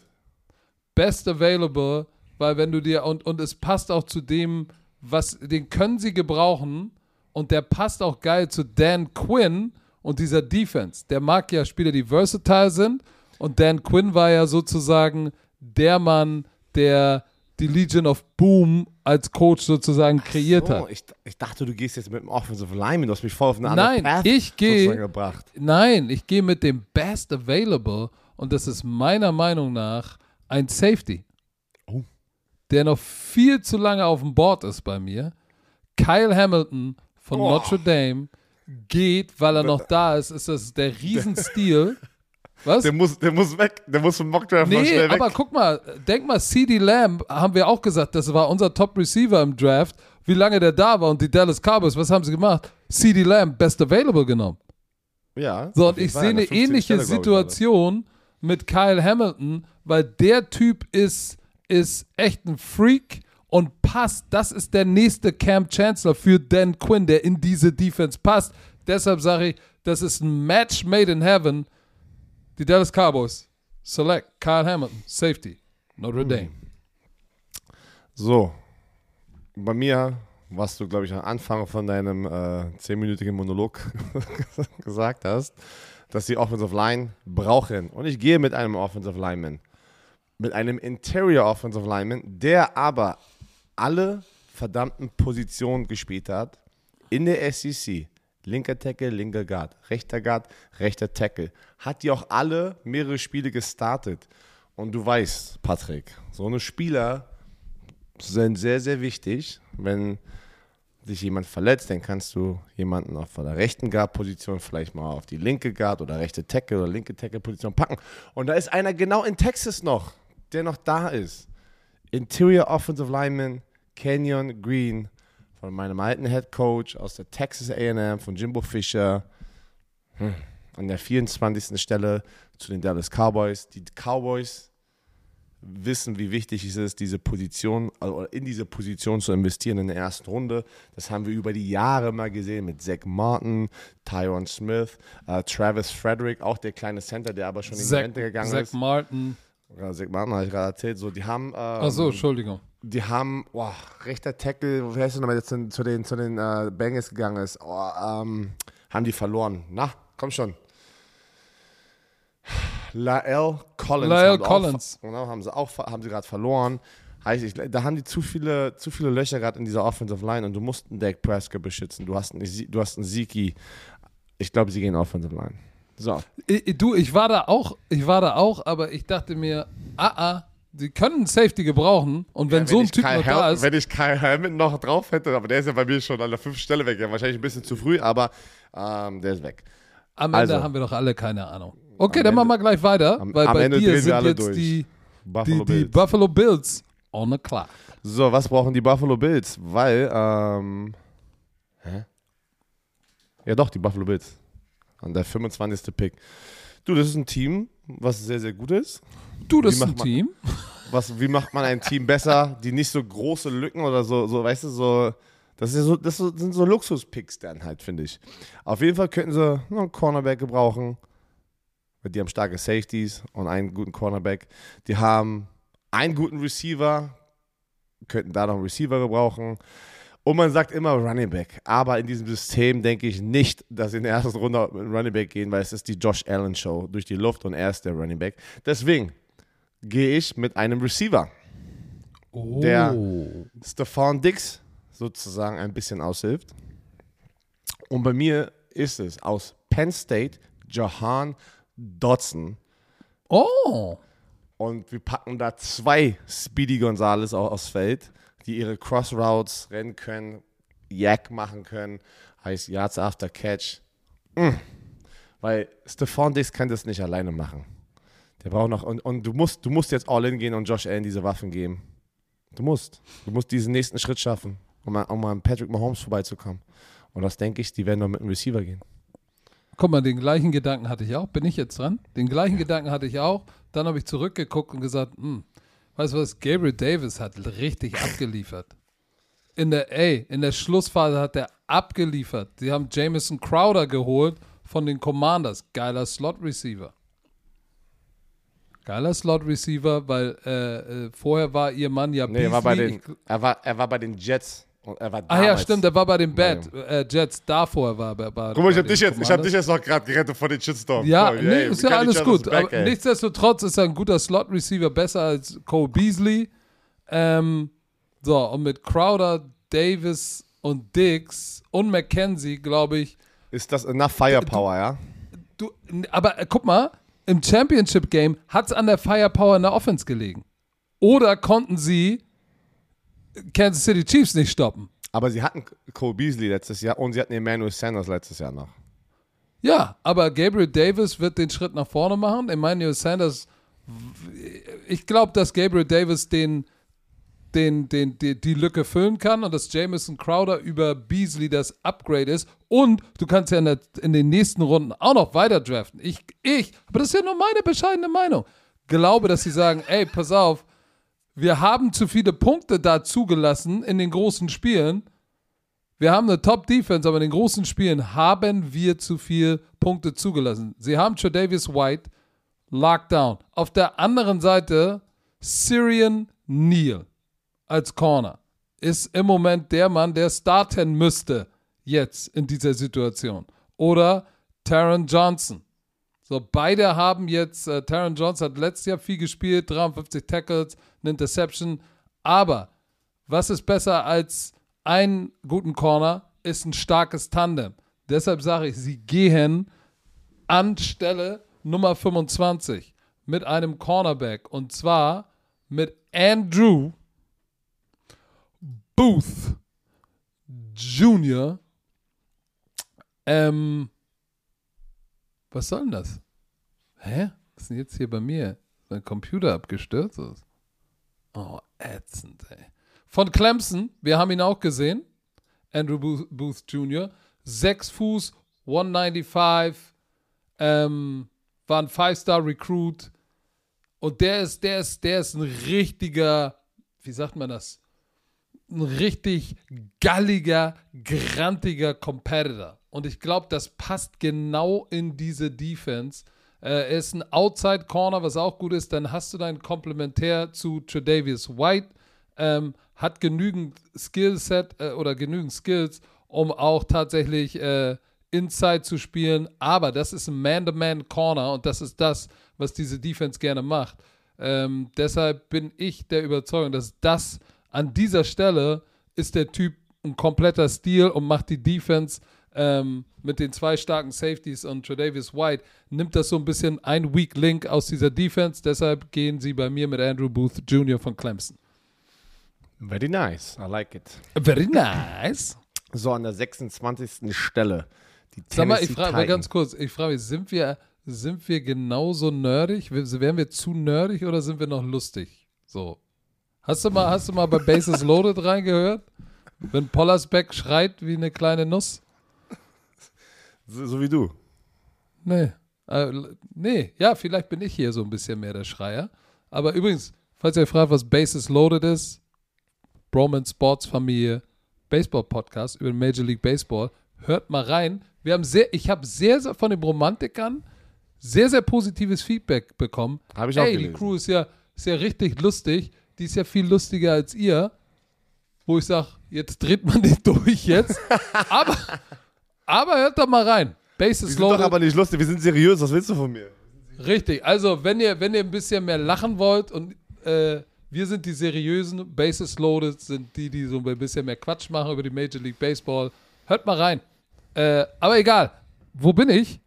Best available, weil wenn du dir, und, und es passt auch zu dem, was, den können sie gebrauchen und der passt auch geil zu Dan Quinn und dieser Defense. Der mag ja Spieler, die versatile sind und Dan Quinn war ja sozusagen der Mann, der die Legion of Boom als Coach sozusagen kreiert Oh, hat. ich, ich dachte, du gehst jetzt mit dem Offensive Lineman. Du hast mich voll auf eine andere Nein, Path ich gehe- sozusagen gebracht. Nein, ich gehe mit dem Best Available und das ist meiner Meinung nach ein Safety. Der noch viel zu lange auf dem Board ist bei mir. Kyle Hamilton von Oh. Notre Dame geht, weil er noch da ist. Ist das der Riesenstil? Was? Der muss, der muss weg. Der muss vom Mockdraft mal Nee, schnell weg. aber guck mal, denk mal, CD Lamb haben wir auch gesagt, das war unser Top Receiver im Draft. Wie lange der da war und die Dallas Cowboys, was haben sie gemacht? CD Lamb, Best Available genommen. ja, So, und ich sehe eine der 15. ähnliche Stelle, glaub ich, Situation mit Kyle Hamilton, weil der Typ ist, ist echt ein Freak und passt. Das ist der nächste Cam Chancellor für Dan Quinn, der in diese Defense passt. Deshalb sage ich, das ist ein Match made in heaven. Die Dallas Cowboys select Kyle Hamilton, Safety, Notre Dame. So, bei mir, was du, glaube ich, am Anfang von deinem äh, zehnminütigen Monolog gesagt hast, dass die Offensive Line brauchen. Und ich gehe mit einem Offensive Lineman, mit einem Interior Offensive Lineman, der aber alle verdammten Positionen gespielt hat in der SEC. Linker Tackle, linker Guard, rechter Guard, rechter Tackle. Hat die auch alle mehrere Spiele gestartet. Und du weißt, Patrick, so eine Spieler sind sehr, sehr wichtig. Wenn sich jemand verletzt, dann kannst du jemanden auf der rechten Guard-Position vielleicht mal auf die linke Guard oder rechte Tackle oder linke Tackle-Position packen. Und da ist einer genau in Texas noch, der noch da ist. Interior Offensive Lineman Kenyon Green von meinem alten Head Coach aus der Texas A&M von Jimbo Fisher. Hm. An der 24. Stelle zu den Dallas Cowboys. Die Cowboys wissen, wie wichtig es ist, diese Position, also in diese Position zu investieren in der ersten Runde. Das haben wir über die Jahre mal gesehen mit Zach Martin, Tyron Smith, äh, Travis Frederick, auch der kleine Center, der aber schon in die Rente gegangen Zach ist. Zach Martin habe ich gerade erzählt. So, die haben, ähm, Achso, Entschuldigung. die haben, boah, rechter Tackle, wie heißt der nochmal, der zu, den, zu den äh, Bengals gegangen ist, oh, ähm, haben die verloren. Na, komm schon. Lael Collins. Lael Collins. Auch, genau, haben sie auch haben sie gerade verloren. Heißt, ich, da haben die zu viele, zu viele Löcher gerade in dieser Offensive Line und du musst einen Dak Prescott beschützen. Du hast einen, du hast einen Ziki. Ich glaube, sie gehen Offensive Line. So. Ich, du, ich war da auch, ich war da auch, aber ich dachte mir, ah, ah, die können Safety gebrauchen und wenn, Ja, so ein Typ noch da Hel- ist, Wenn ich Kyle Helmet noch drauf hätte, aber der ist ja bei mir schon an der fünften Stelle weg. Ja, wahrscheinlich ein bisschen zu früh, aber ähm, der ist weg. am Ende also. haben wir doch alle keine Ahnung. Okay, dann machen Ende- wir gleich weiter, am- weil am bei Ende dir sind jetzt durch. die, Buffalo die, die Bills. Buffalo Bills on the clock. So, was brauchen die Buffalo Bills? Weil, ähm, hä? Ja doch, die Buffalo Bills. An der 25. Pick. Du, das ist ein Team, was sehr, sehr gut ist. Du, das ist ein man- Team. Was, wie macht man ein Team besser, die nicht so große Lücken oder so, so weißt du, so, das, ja so, das sind so Luxus-Picks dann halt, finde ich. Auf jeden Fall könnten sie noch einen Cornerback gebrauchen. Die haben starke Safeties und einen guten Cornerback. Die haben einen guten Receiver, könnten da noch einen Receiver gebrauchen. Und man sagt immer Running Back. Aber in diesem System denke ich nicht, dass sie in der ersten Runde mit Running Back gehen, weil es ist die Josh Allen Show durch die Luft und er ist der Running Back. Deswegen gehe ich mit einem Receiver. Oh. Der- Stefan Dix sozusagen ein bisschen aushilft. Und bei mir ist es aus Penn State Jahan Dodson. oh. Und wir packen da zwei Speedy Gonzales auch aufs Feld, die ihre Crossroutes rennen können, Yak machen können, heißt Yards after Catch. Mm. Weil Stefan Dix kann das nicht alleine machen. Der braucht noch, und, und du, musst, du musst jetzt all in gehen und Josh Allen diese Waffen geben. Du musst. Du musst diesen nächsten Schritt schaffen, um, um an Patrick Mahomes vorbeizukommen. Und das denke ich, die werden noch mit dem Receiver gehen. Guck mal, den gleichen Gedanken hatte ich auch. Bin ich jetzt dran? Den gleichen Gedanken hatte ich auch. Dann habe ich zurückgeguckt und gesagt, hm, weißt du was, Gabriel Davis hat richtig abgeliefert. In der, ey, in der Schlussphase hat er abgeliefert. Sie haben Jamison Crowder geholt von den Commanders. Geiler Slot-Receiver. Geiler Slot-Receiver, weil äh, äh, vorher war ihr Mann ja Nee, er war, bei Beasley. den, er, war, er war bei den Jets. Und er war Ah ja, damals- stimmt, er war bei den Bad, äh, Jets. Davor war er bei Guck mal, ich hab dich jetzt, ich hab dich jetzt noch gerade gerettet von den Shitstorm. Ja, Cool, nee, yay, ist ja alles gut. back, aber ey. nichtsdestotrotz ist er ein guter Slot-Receiver, besser als Cole Beasley. Ähm, so, und mit Crowder, Davis und Dix und McKenzie, glaube ich, Ist das enough Firepower, ja? du, aber äh, guck mal, im Championship-Game hat es an der Firepower in der Offense gelegen. Oder konnten sie Kansas City Chiefs nicht stoppen? Aber sie hatten Cole Beasley letztes Jahr und sie hatten Emmanuel Sanders letztes Jahr noch. Ja, aber Gabriel Davis wird den Schritt nach vorne machen. Emmanuel Sanders, ich glaube, dass Gabriel Davis den, den, den, die, die Lücke füllen kann und dass Jamison Crowder über Beasley das Upgrade ist. Und du kannst ja in, der, in den nächsten Runden auch noch weiter draften. Ich, ich, aber das ist ja nur meine bescheidene Meinung. Glaube, dass sie sagen, ey, pass auf, wir haben zu viele Punkte da zugelassen in den großen Spielen. Wir haben eine Top-Defense, aber in den großen Spielen haben wir zu viel Punkte zugelassen. Sie haben Tredavious White, Lockdown. Auf der anderen Seite Syrian Neal als Corner ist im Moment der Mann, der starten müsste jetzt in dieser Situation. Oder Taron Johnson. So, beide haben jetzt, äh, Taron Johnson hat letztes Jahr viel gespielt, 53 Tackles, eine Interception. Aber was ist besser als einen guten Corner, ist ein starkes Tandem. Deshalb sage ich, sie gehen an Stelle Nummer 25 mit einem Cornerback. Und zwar mit Andrew Booth Jr. Ähm, was soll denn das? Hä? Was ist denn jetzt hier bei mir? Mein Computer abgestürzt ist. Oh, ätzend, ey. Von Clemson, wir haben ihn auch gesehen. Andrew Booth, Booth Jr. 6 Fuß, 195, ähm, war ein Five-Star-Recruit. Und der ist, der ist, der ist ein richtiger, wie sagt man das? Ein richtig galliger, grantiger Competitor. Und ich glaube, das passt genau in diese Defense. Äh, er ist ein Outside Corner, was auch gut ist. Dann hast du dein Komplementär zu Tredavious White. Ähm, hat genügend Skillset äh, oder genügend Skills, um auch tatsächlich äh, Inside zu spielen. Aber das ist ein Man-to-Man-Corner und das ist das, was diese Defense gerne macht. Ähm, deshalb bin ich der Überzeugung, dass das an dieser Stelle ist der Typ ein kompletter Stil und macht die Defense ähm, mit den zwei starken Safeties und Tredavious White nimmt das so ein bisschen ein Weak Link aus dieser Defense. Deshalb gehen sie bei mir mit Andrew Booth Jr. von Clemson. Very nice. I like it. Very nice. So, an der 26. Stelle. Die Sag mal, ich frage mal ganz kurz, ich frage mich, sind wir, sind wir genauso nerdig? Wären wir zu nerdig oder sind wir noch lustig? So. Hast du mal, hast du mal bei Bases Loaded reingehört? Wenn Pollersbeck schreit wie eine kleine Nuss? So, so wie du. Nee. Äh, nee, ja, vielleicht bin ich hier so ein bisschen mehr der Schreier. Aber übrigens, falls ihr fragt, was Bases Loaded ist, Broman Sports Familie Baseball Podcast über Major League Baseball, hört mal rein. Wir haben sehr, ich habe sehr, sehr von den Romantikern sehr, sehr positives Feedback bekommen. Hab ich auch Ey, die gelesen. Crew ist ja, ist ja richtig lustig. Die ist ja viel lustiger als ihr. Wo ich sage, jetzt dreht man den durch jetzt. aber, aber hört doch mal rein. Wir Bases sind doch Loaded. aber nicht lustig, wir sind seriös. Was willst du von mir? Richtig, also wenn ihr, wenn ihr ein bisschen mehr lachen wollt und äh, wir sind die seriösen, Bases Loaded sind die, die so ein bisschen mehr Quatsch machen über die Major League Baseball. Hört mal rein. Äh, aber egal, wo bin ich?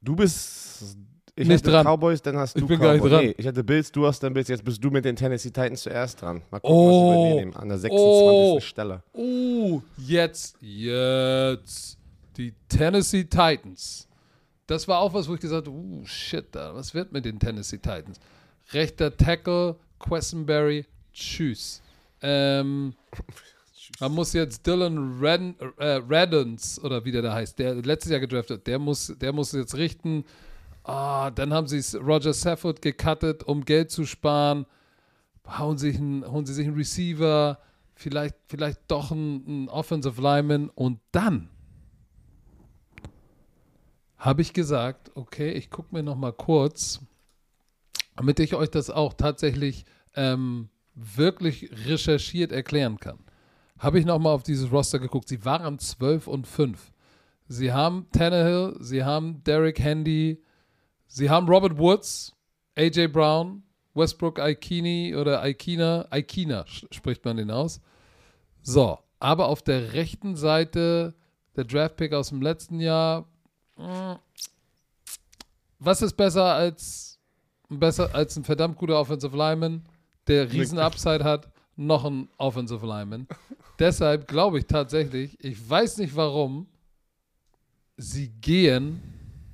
Du bist. Ich Nicht dran. Cowboys, dann hast Ich du bin gar nicht Cowboys. dran. Nee, ich hatte Bills, du hast dann Bills, jetzt bist du mit den Tennessee Titans zuerst dran. Mal gucken, Oh. was wir übernehmen. An der 26. Oh. Stelle. Oh, jetzt, jetzt die Tennessee Titans. Das war auch was, wo ich gesagt habe, uh, shit, da, was wird mit den Tennessee Titans? Rechter Tackle, Questenberry, tschüss. Ähm, man muss jetzt Dylan Redden, äh, Reddens, oder wie der da heißt, der letztes Jahr gedraftet, der muss, der muss jetzt richten. Ah, dann haben sie Roger Safford gecuttet, um Geld zu sparen. Hauen, sich einen, holen sie sich einen Receiver, vielleicht, vielleicht doch einen, einen Offensive Lineman und dann habe ich gesagt, okay, ich gucke mir noch mal kurz, damit ich euch das auch tatsächlich ähm, wirklich recherchiert erklären kann. Habe ich noch mal auf dieses Roster geguckt. Sie waren 12 und 5. Sie haben Tannehill, sie haben Derek Handy, sie haben Robert Woods, AJ Brown, Westbrook Aikini oder Aikina, Aikina spricht man den aus. So, aber auf der rechten Seite der Draftpick aus dem letzten Jahr. Was ist besser als besser als ein verdammt guter Offensive Lineman, der riesen Upside hat, noch ein Offensive Lineman? Deshalb glaube ich tatsächlich, ich weiß nicht warum, sie gehen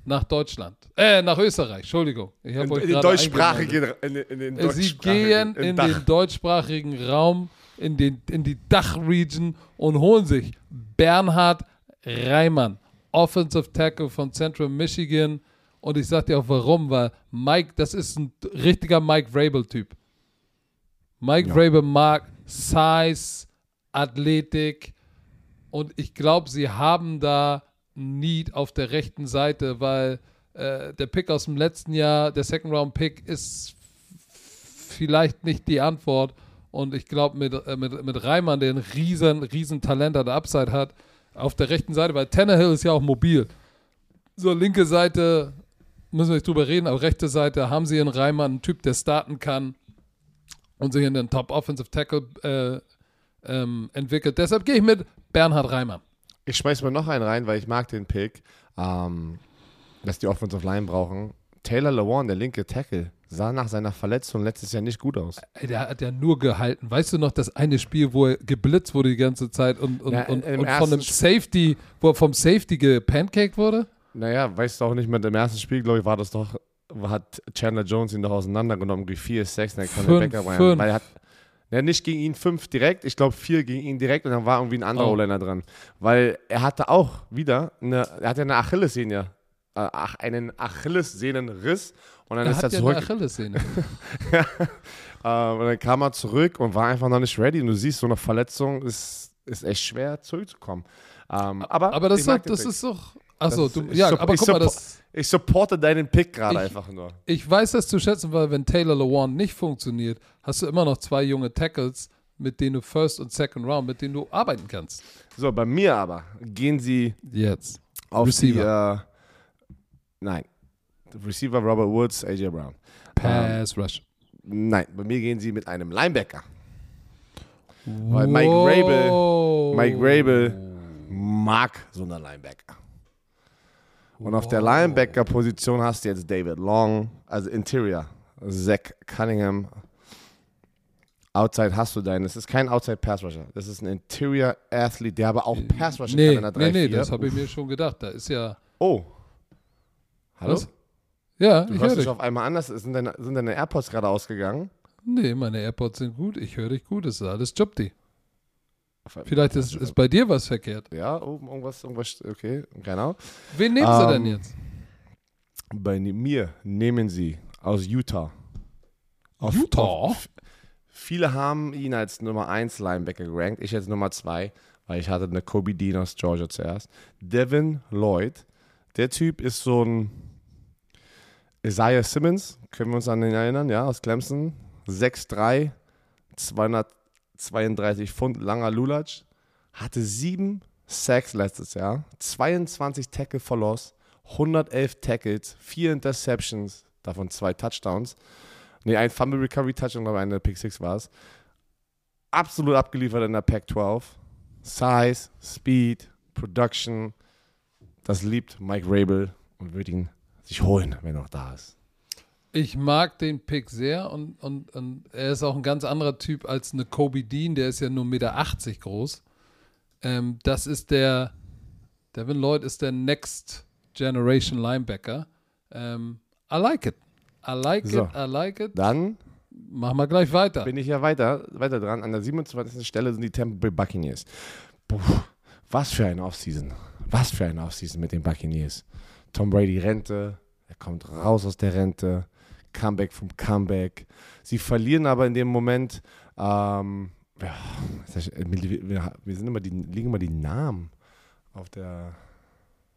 nach Deutschland. Äh, nach Österreich, Entschuldigung. Ich In, euch in den deutschsprachigen. In, in den äh, Sie deutschsprachigen- gehen in Dach. den deutschsprachigen Raum, in, den, in die Dachregion und holen sich Bernhard Reimann, Offensive Tackle von Central Michigan. Und ich sag dir auch warum, weil Mike, das ist ein richtiger Mike Vrabel-Typ. Mike Ja. Vrabel mag Size, Athletik und ich glaube, sie haben da Need auf der rechten Seite, weil äh, der Pick aus dem letzten Jahr, der Second Round Pick, ist vielleicht nicht die Antwort. Und ich glaube, mit, äh, mit, mit Reimann, der ein riesen, riesen Talent an der Upside hat, auf der rechten Seite, weil Tannehill ist ja auch mobil. So, linke Seite müssen wir nicht drüber reden, aber rechte Seite haben sie in Reimann einen Typ, der starten kann und sich in den Top Offensive Tackle äh, ähm, entwickelt. Deshalb gehe ich mit Bernhard Reimann. Ich schmeiß mal noch einen rein, weil ich mag den Pick, ähm, dass die Offensive Line brauchen. Taylor Lewan, der linke Tackle, sah nach seiner Verletzung letztes Jahr nicht gut aus. Ey, der hat ja nur gehalten. Weißt du noch, das eine Spiel, wo er geblitzt wurde die ganze Zeit und, und, Ja, und, und von einem Safety, wo er vom Safety gepancaked wurde? Naja, weißt du auch nicht mehr, im ersten Spiel, glaube ich, war das doch, hat Chandler Jones ihn doch auseinandergenommen, irgendwie 4, 6, dann kann der Fünf, Backup rein. fünf. Weil er hat, ja, nicht gegen ihn 5 direkt, ich glaube 4 gegen ihn direkt und dann war irgendwie ein anderer Oh. O-Liner dran. Weil er hatte auch wieder, eine, er hatte eine Achillessehne, äh, ach, einen Achillessehnenriss und dann Er ist er hat ja zurück. eine Achillessehne. Äh, und dann kam er zurück und war einfach noch nicht ready. Und du siehst, so eine Verletzung ist, ist echt schwer zurückzukommen. Ähm, aber Aber das, den das ist doch. Achso, du, ja, ich aber guck mal, das, Ich supporte deinen Pick gerade einfach nur. ich weiß das zu schätzen, weil wenn Taylor Lewan nicht funktioniert, hast du immer noch zwei junge Tackles, mit denen du First und Second Round, mit denen du arbeiten kannst. So, bei mir aber gehen sie Jetzt. auf Receiver. die. Äh, nein. Receiver Robert Woods, AJ Brown. Pass Rush. Nein, bei mir gehen sie mit einem Linebacker. Weil Mike Wow. Mike Rabel mag so eine Linebacker. Und auf der Linebacker-Position hast du jetzt David Long, also Interior, Zach Cunningham. Outside hast du deinen. Das ist kein Outside Pass Rusher. Das ist ein Interior Athlete, der aber auch Pass Rusher Nee, kann in der 3 nee, nee, das habe ich mir schon gedacht. Da ist ja. Oh. Hallo? Was? Ja, Du ich höre hörst dich. auf einmal anders. Sind deine, sind deine AirPods gerade ausgegangen? Nee, meine AirPods sind gut. Ich höre dich gut. Es ist alles Jobdi. Vielleicht ist, ist bei dir was verkehrt. Ja, oben irgendwas, irgendwas, okay, genau. Wen nehmen sie denn Ähm, jetzt? Bei ne- mir nehmen sie aus Utah. Auf, Utah? Auf, viele haben ihn als Nummer 1 Linebacker gerankt. Ich jetzt Nummer 2, weil ich hatte eine Kobe Dean aus Georgia zuerst. Devin Lloyd. Der Typ ist so ein Isaiah Simmons. Können wir uns an den erinnern? Ja, aus Clemson. 6'3, 232 Pfund, langer Lulatsch. Hatte sieben Sacks letztes Jahr. 22 Tackle for Loss. 111 Tackles, 4 Interceptions, davon zwei Touchdowns. Ne, ein Fumble Recovery Touchdown, aber eine Pick 6 war es. Absolut abgeliefert in der Pack 12. Size, Speed, Production. Das liebt Mike Rabel und wird ihn sich holen, wenn er noch da ist. Ich mag den Pick sehr und, und, und er ist auch ein ganz anderer Typ als eine Kobe Dean, der ist ja nur 1,80 Meter groß. Ähm, das ist der, Devin Lloyd ist der Next Generation Linebacker. Ähm, I like it. I like So. it, I like it. Dann Machen wir gleich weiter. bin ich ja weiter, weiter dran. An der 27. Stelle sind die Tampa Bay Buccaneers. Puh, was für eine Offseason. Was für eine Offseason mit den Buccaneers. Tom Brady Rente, er kommt raus aus der Rente, Comeback vom Comeback. Sie verlieren aber in dem Moment, ähm, ja, heißt, wir, sind immer die, liegen immer die Namen auf der,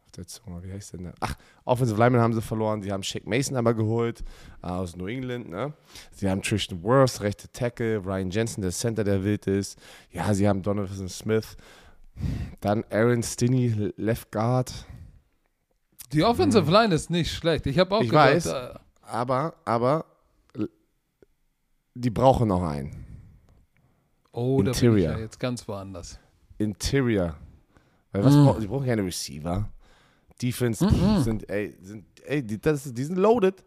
auf der Zunge. Wie heißt denn der? Ach, Offensive Lineman haben sie verloren. Sie haben Shaq Mason aber geholt äh, aus New England. Ne? Sie haben Tristan Wirfs, rechte Tackle, Ryan Jensen, der Center, der wild ist. Ja, sie haben Donovan Smith. Dann Aaron Stinney, Left Guard. Die Offensive Line ist nicht schlecht. Ich habe auch Ich gedacht, weiß. äh, Aber, aber, die brauchen noch einen. oh, da bin ich Interior. ja jetzt ganz woanders. Interior. Weil was Mm. brauchen, sie brauchen keine Receiver. Defense Mhm. sind, ey, sind, ey die, das, die sind loaded.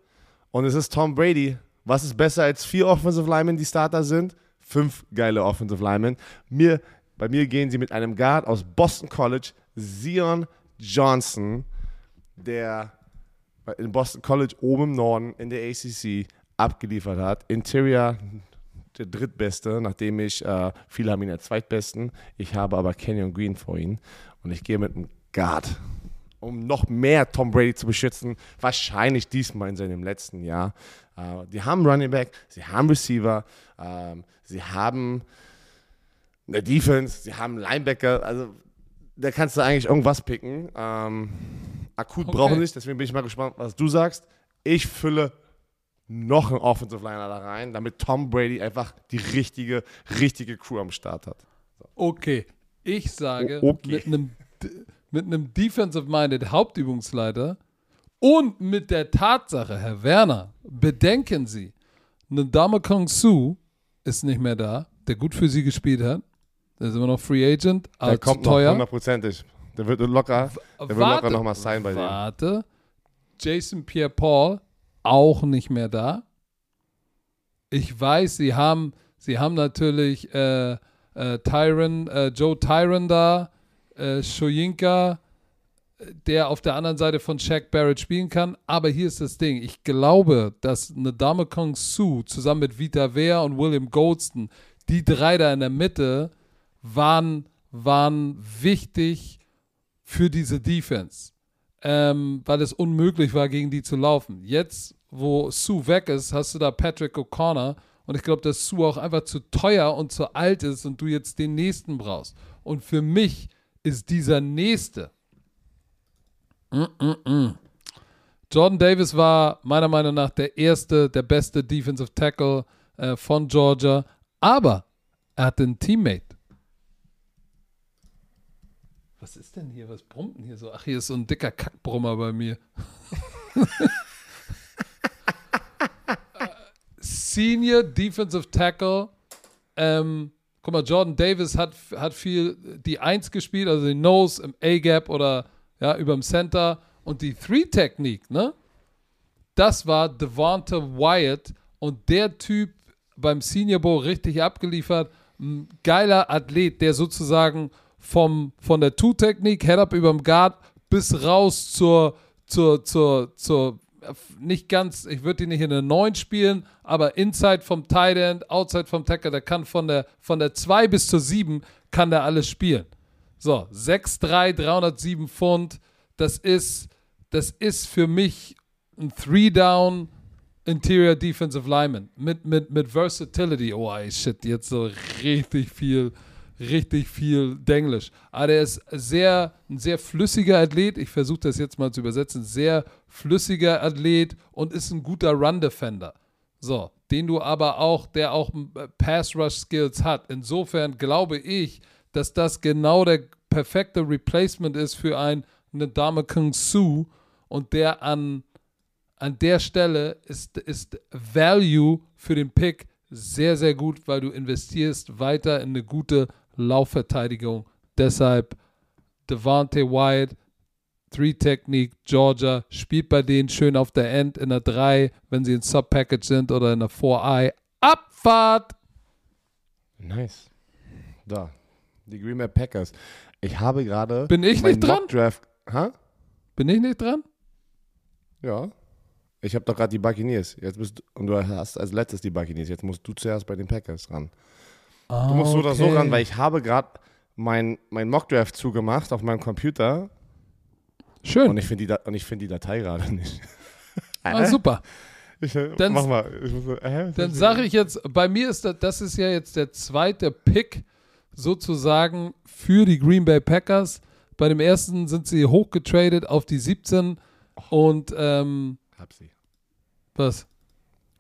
Und es ist Tom Brady. Was ist besser als vier Offensive Linemen, die Starter sind? Fünf geile Offensive Linemen. Mir, bei mir gehen sie mit einem Guard aus Boston College, Zion Johnson, der in Boston College oben im Norden in der ACC abgeliefert hat. Interior der drittbeste, nachdem ich, äh, viele haben ihn als zweitbesten. Ich habe aber Kenyon Green vor ihn. Und ich gehe mit einem Guard, um noch mehr Tom Brady zu beschützen. Wahrscheinlich diesmal in seinem letzten Jahr. Äh, die haben Running Back, sie haben Receiver, ähm, sie haben eine Defense, sie haben Linebacker. Also da kannst du eigentlich irgendwas picken. Ähm, akut Okay. brauchen nicht, deswegen bin ich mal gespannt, was du sagst. Ich fülle noch einen Offensive Liner da rein, damit Tom Brady einfach die richtige, richtige Crew am Start hat. Okay, ich sage O- okay. mit einem mit einem Defensive-Minded Hauptübungsleiter und mit der Tatsache, Herr Werner, bedenken Sie, eine Dame Kong Su ist nicht mehr da, der gut für Sie gespielt hat. Der ist immer noch Free Agent, aber Der zu kommt noch teuer. hundertprozentig. Der wird locker, der wird locker noch mal sein bei dir. Warte. Jason Pierre-Paul auch nicht mehr da. Ich weiß, sie haben, sie haben natürlich äh, äh, Tyron, äh, Joe Tyron da, äh, Shoyinka, der auf der anderen Seite von Shaq Barrett spielen kann. Aber hier ist das Ding. Ich glaube, dass eine Dame Kong Su zusammen mit Vita Ware und William Goldston, die drei da in der Mitte, waren, waren wichtig für diese Defense, ähm, weil es unmöglich war, gegen die zu laufen. Jetzt, wo Sue weg ist, hast du da Patrick O'Connor und ich glaube, dass Sue auch einfach zu teuer und zu alt ist und du jetzt den nächsten brauchst. Und für mich ist dieser nächste. Mm-mm-mm. Jordan Davis war meiner Meinung nach der erste, der beste Defensive Tackle äh, von Georgia, aber er hatte einen Teammate. Was ist denn hier? Was brummt denn hier so? Ach, hier ist so ein dicker Kackbrummer bei mir. Senior Defensive Tackle, ähm, guck mal, Jordan Davis hat, hat viel die Eins gespielt, also die Nose im A-Gap oder ja, über dem Center und die Three-Technik, ne? Das war Devonta Wyatt und der Typ beim Senior Bowl richtig abgeliefert. Ein geiler Athlet, der sozusagen vom, von der Two-Technik, Head-Up über dem Guard bis raus zur, zur, zur, zur nicht ganz, ich würde ihn nicht in der 9 spielen, aber Inside vom Tight End, Outside vom Tackle, der kann von der, von der 2 bis zur 7 kann der alles spielen. So, 6'3, 307 Pfund, das ist, das ist für mich ein Three-Down Interior Defensive Lineman mit, mit, mit Versatility. Oh, ey, shit, jetzt so richtig viel richtig viel Denglisch. Aber er ist sehr, ein sehr flüssiger Athlet. Ich versuche das jetzt mal zu übersetzen. Sehr flüssiger Athlet und ist ein guter Run-Defender. So, den du aber auch, der auch äh, Pass-Rush-Skills hat. Insofern glaube ich, dass das genau der perfekte Replacement ist für einen Ndame Kung Su und der an, an der Stelle ist, ist Value für den Pick sehr, sehr gut, weil du investierst weiter in eine gute Laufverteidigung. Deshalb Devante Wyatt, Three-Technik, Georgia, spielt bei denen schön auf der End in der 3, wenn sie in Sub-Package sind oder in der 4-Eye. Abfahrt! Nice. Da, die Green Bay Packers. Ich habe gerade. Bin ich nicht dran? Draft. Ha? Bin ich nicht dran? Ja. Ich habe doch gerade die Buccaneers. Jetzt bist du, und du hast als letztes die Buccaneers. Jetzt musst du zuerst bei den Packers ran. Ah, Du musst so oder so okay. ran, weil ich habe gerade mein, mein Mockdraft zugemacht auf meinem Computer Schön. und ich finde die, Da- und ich find die Datei gerade nicht. ah, super. Ich, äh, Dann- mach mal. Ich muss, äh, Dann sage ich jetzt, bei mir ist das, das ist ja jetzt der zweite Pick sozusagen für die Green Bay Packers. Bei dem ersten sind sie hochgetradet auf die 17 und ähm, Hab sie. was?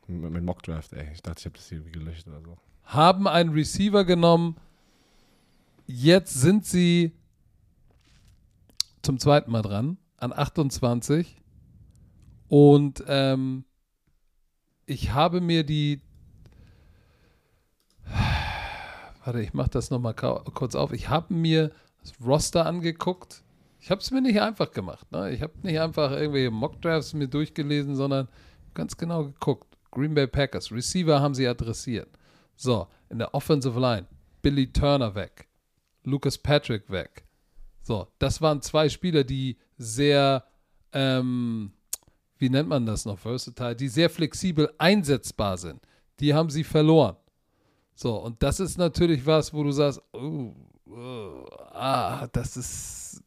Mit, mit Mockdraft, ey. Ich dachte, ich habe das hier irgendwie gelöscht oder so. Haben einen Receiver genommen. Jetzt sind sie zum zweiten Mal dran, an 28. Und ähm, ich habe mir die. Warte, ich mache das nochmal kurz auf. Ich habe mir das Roster angeguckt. Ich habe es mir nicht einfach gemacht. Ne? Ich habe nicht einfach irgendwelche Mockdrafts mir durchgelesen, sondern ganz genau geguckt. Green Bay Packers, Receiver haben sie adressiert. So, in der Offensive Line, Billy Turner weg, Lucas Patrick weg. So, das waren zwei Spieler, die sehr, ähm, wie nennt man das noch, versatile, die sehr flexibel einsetzbar sind. Die haben sie verloren. So, und das ist natürlich was, wo du sagst, oh, oh, ah, das ist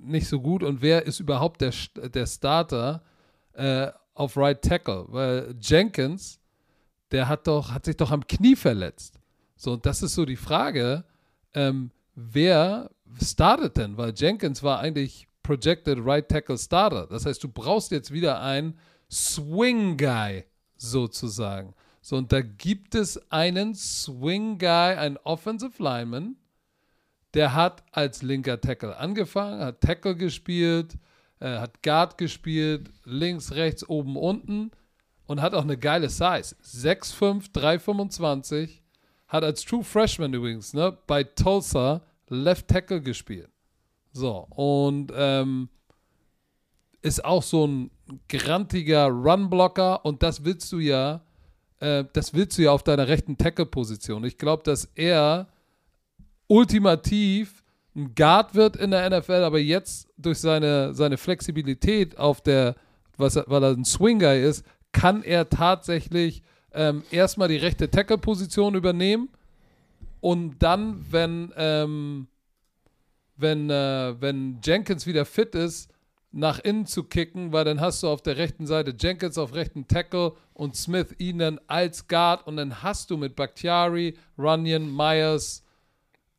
nicht so gut. Und wer ist überhaupt der, der Starter äh, auf Right Tackle? Weil Jenkins, der hat doch, hat sich doch am Knie verletzt. So, und das ist so die Frage, ähm, wer startet denn? Weil Jenkins war eigentlich Projected Right Tackle Starter. Das heißt, du brauchst jetzt wieder einen Swing Guy sozusagen. So, und da gibt es einen Swing Guy, einen Offensive Lineman, der hat als linker Tackle angefangen, hat Tackle gespielt, äh, hat Guard gespielt, links, rechts, oben, unten und hat auch eine geile Size. 6'5, 325, hat als True Freshman übrigens ne, bei Tulsa Left Tackle gespielt. So, und ähm, ist auch so ein grantiger Runblocker und das willst du ja, äh, das willst du ja auf deiner rechten Tackle-Position. Ich glaube, dass er ultimativ ein Guard wird in der NFL, aber jetzt durch seine, seine Flexibilität auf der, was, weil er ein Swing-Guy ist, kann er tatsächlich ähm, erstmal die rechte Tackle-Position übernehmen und dann, wenn, ähm, wenn, äh, wenn Jenkins wieder fit ist, nach innen zu kicken, weil dann hast du auf der rechten Seite Jenkins auf rechten Tackle und Smith ihn dann als Guard und dann hast du mit Bakhtiari, Runyon, Myers,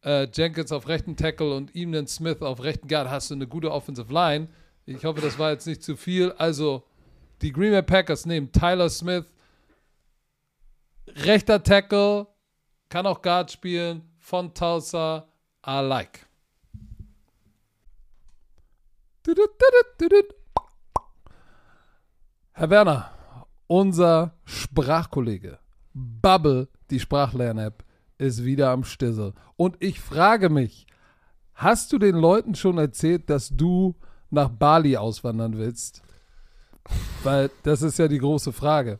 äh, Jenkins auf rechten Tackle und ihm dann Smith auf rechten Guard hast du eine gute Offensive Line. Ich hoffe, das war jetzt nicht zu viel. Also die Green Bay Packers nehmen Tyler Smith, rechter Tackle, kann auch Guard spielen, von Tulsa, I like. Herr Werner, unser Sprachkollege Bubble, die Sprachlern-App, ist wieder am Stissel. Und ich frage mich, hast du den Leuten schon erzählt, dass du nach Bali auswandern willst? Weil das ist ja die große Frage.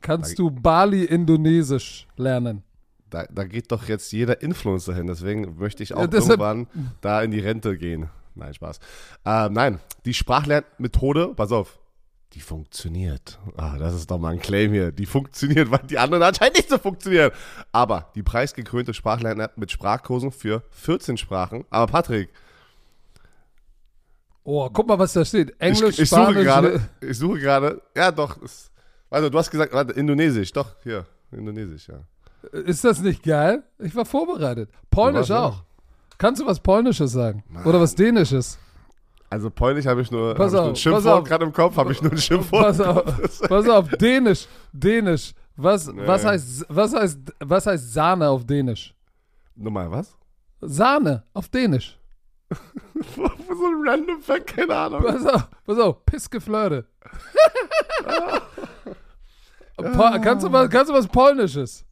Kannst du Bali Indonesisch lernen? Da, da geht doch jetzt jeder Influencer hin, deswegen möchte ich auch Ja, irgendwann da in die Rente gehen. Nein, Spaß. Ähm, nein, die Sprachlernmethode, pass auf, die funktioniert. Ah, das ist doch mal ein Claim hier. Die funktioniert, weil die anderen anscheinend nicht so funktionieren. Aber die preisgekrönte Sprachlern-App mit Sprachkursen für 14 Sprachen. Aber Patrick, Oh, guck mal, was da steht. Englisch, ich, ich suche Spanisch. gerade, ich suche gerade, ja doch, ist, also du hast gesagt, warte, Indonesisch, doch, hier, Indonesisch, ja. Ist das nicht geil? Ich war vorbereitet. Polnisch auch. Kannst du was Polnisches sagen? Oder was Dänisches? Also Polnisch habe ich nur, hab ich nur ein Schimpfwort gerade im Kopf, habe ich nur ein Schimpfwort. Pass auf, pass auf, Dänisch, Dänisch. Was, was, Nee. heißt, was, heißt, was heißt Sahne auf Dänisch? Nochmal, was? Sahne auf Dänisch. so ein random Fact, keine Ahnung. Pass auf, pass auf, Pissgeflirte. Po kannst, du was, kannst du was Polnisches?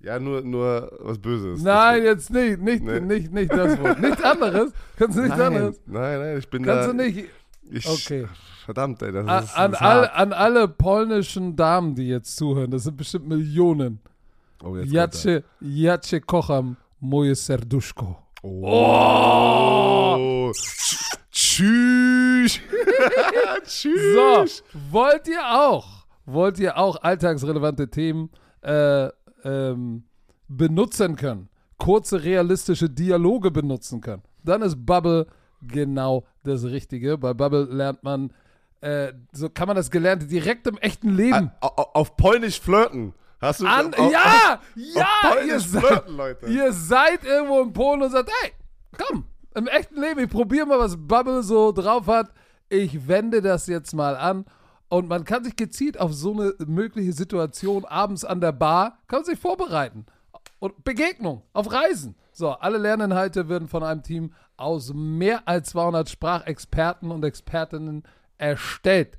Ja, nur, nur was Böses. Nein, jetzt nicht, nicht, Nee. nicht, nicht das Wort. Nichts anderes. Kannst du nichts nein, anderes? nein, nein, ich bin Kannst da. du nicht. Ich, Okay. Verdammt, ey, das An, ist, an, all, an alle polnischen Damen, die jetzt zuhören, das sind bestimmt Millionen. Oh, jetzt kommt Jacie, Jacie kocham moje serduszko. er. Oh. Tschüss. Tschüss. So, wollt ihr auch, wollt ihr auch alltagsrelevante Themen äh, ähm, benutzen können, kurze realistische Dialoge benutzen können, dann ist Bubble genau das Richtige. Bei Bubble lernt man, äh, so kann man das Gelernte direkt im echten Leben Au- au- Auf Polnisch flirten. Hast du an. auf, ja, auf ja, ihr Polnisch seid, flirten, Leute. ihr seid irgendwo in Polen und sagt, hey, komm, im echten Leben, ich probiere mal, was Bubble so drauf hat. Ich wende das jetzt mal an. Und man kann sich gezielt auf so eine mögliche Situation abends an der Bar, kann sich vorbereiten. Und Begegnung auf Reisen. So, alle Lerninhalte werden von einem Team aus mehr als 200 Sprachexperten und Expertinnen erstellt.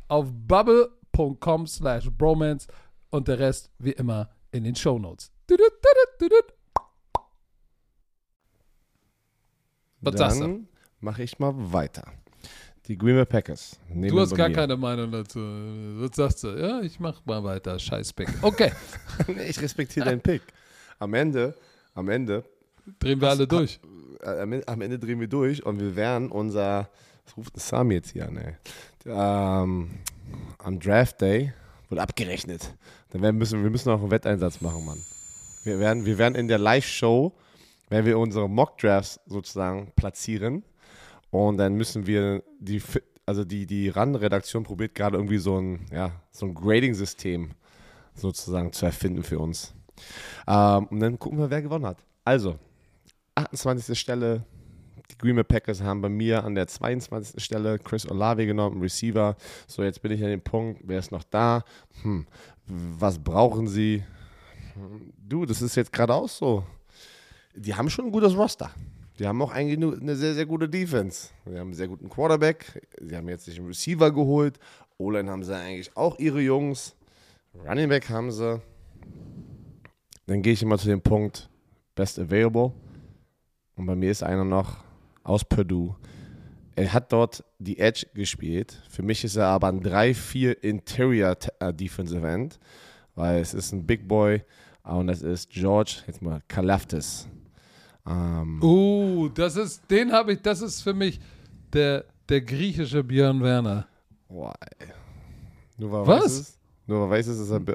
auf bubble.com slash bromance und der Rest wie immer in den Shownotes. Was sagst du? Dann mache ich mal weiter. Die Green Bay Packers. Du hast gar mir. keine Meinung dazu. Was sagst du? Ja, ich mach mal weiter. Scheiß Pick. Okay, Nee, ich respektiere deinen Pick. Am Ende, am Ende, drehen wir alle durch. äh, am Ende, am Ende drehen wir durch und wir werden unser, was ruft ein Sami jetzt hier an, ey? Ähm, am Draft Day wird abgerechnet. Dann werden müssen, wir müssen noch einen Wetteinsatz machen, Mann. Wir werden, wir werden in der Live-Show, werden wir unsere Mock-Drafts sozusagen platzieren und dann müssen wir die, also die, die RAN-Redaktion probiert gerade irgendwie so ein, ja, so ein Grading-System sozusagen zu erfinden für uns. Ähm, und dann gucken wir, wer gewonnen hat. Also, 28. Stelle, die Green Bay Packers haben bei mir an der 22. Stelle Chris Olave genommen, Receiver. So, jetzt bin ich an dem Punkt, wer ist noch da? Hm, was brauchen sie? Du, das ist jetzt gerade auch so. Die haben schon ein gutes Roster. Die haben auch eigentlich eine sehr, sehr gute Defense. Sie haben einen sehr guten Quarterback. Sie haben jetzt sich einen Receiver geholt. O-Line haben sie eigentlich auch ihre Jungs. Running Back haben sie. Dann gehe ich immer zu dem Punkt Best Available. Und bei mir ist einer noch aus Purdue. Er hat dort die Edge gespielt. Für mich ist er aber ein 3-4 Interior äh, Defensive End, weil es ist ein Big Boy und das ist George, jetzt mal, Kalaftis. Ähm, uh, das ist, den habe ich, das ist für mich der, der griechische Björn Werner. Boah, ey. Nur weil Was? Nur weil weiß es ist ein. Äh,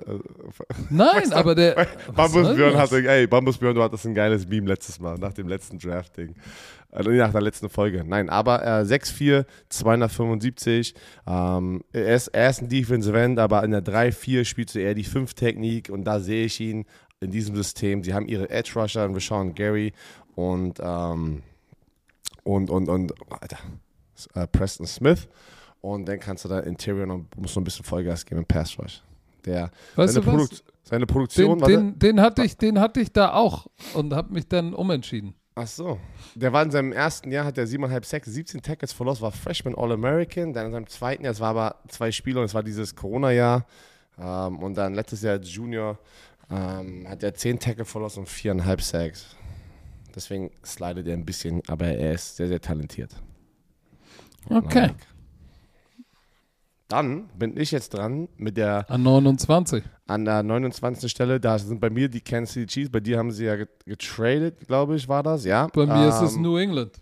Nein, aber der. Bambus Björn hatte, ey, Bambus Björn, du hattest ein geiles Meme letztes Mal, nach dem letzten Drafting. Also nach der letzten Folge. Nein, aber äh, 6'4, 275. Ähm, er, ist, er ist ein Defensive End, aber in der 3-4 spielt er eher die 5-Technik und da sehe ich ihn in diesem System. Sie haben ihre Edge Rusher, Rashawn Gary und, ähm, und, und, und, Alter, äh, Preston Smith. Und dann kannst du da Interior noch, musst noch ein bisschen Vollgas geben im Pass Rush. Der, weißt seine, Produ seine Produktion den, den, den, hatte ich, den hatte ich da auch und habe mich dann umentschieden. Ach so. Der war in seinem ersten Jahr, hat er 7,5 Sacks, 17 Tackles verloren, war Freshman All-American. Dann in seinem zweiten Jahr, es war aber zwei Spiele und es war dieses Corona-Jahr. Ähm, und dann letztes Jahr als Junior ähm, hat er 10 Tackles verloren und 4,5 Sacks. Deswegen slidet er ein bisschen, aber er ist sehr, sehr talentiert. Okay. Dann bin ich jetzt dran mit der. An 29. An der 29. Stelle, da sind bei mir die Kansas City Chiefs. Bei dir haben sie ja getradet, glaube ich, war das, ja. Bei mir ähm, ist es ähm, New England.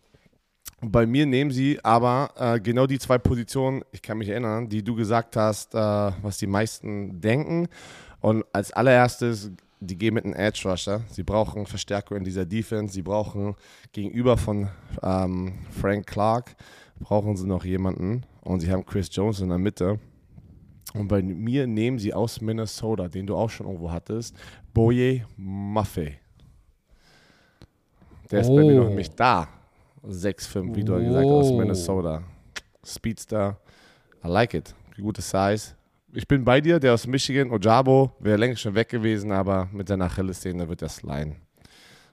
Bei mir nehmen sie aber äh, genau die zwei Positionen, ich kann mich erinnern, die du gesagt hast, äh, was die meisten denken. Und als allererstes, die gehen mit einem Edge Rusher. Sie brauchen Verstärkung in dieser Defense. Sie brauchen gegenüber von ähm, Frank Clark, brauchen sie noch jemanden und sie haben Chris Jones in der Mitte. Und bei mir nehmen sie aus Minnesota, den du auch schon irgendwo hattest, Boye Maffei. Der ist oh. bei mir noch oh. nicht da. 6'5, wie du oh. gesagt hast, aus Minnesota. Speedster. I like it. Gute Size. Ich bin bei dir, der aus Michigan, Ojabo, wäre längst schon weg gewesen, aber mit seiner Achillessehne wird er sliden.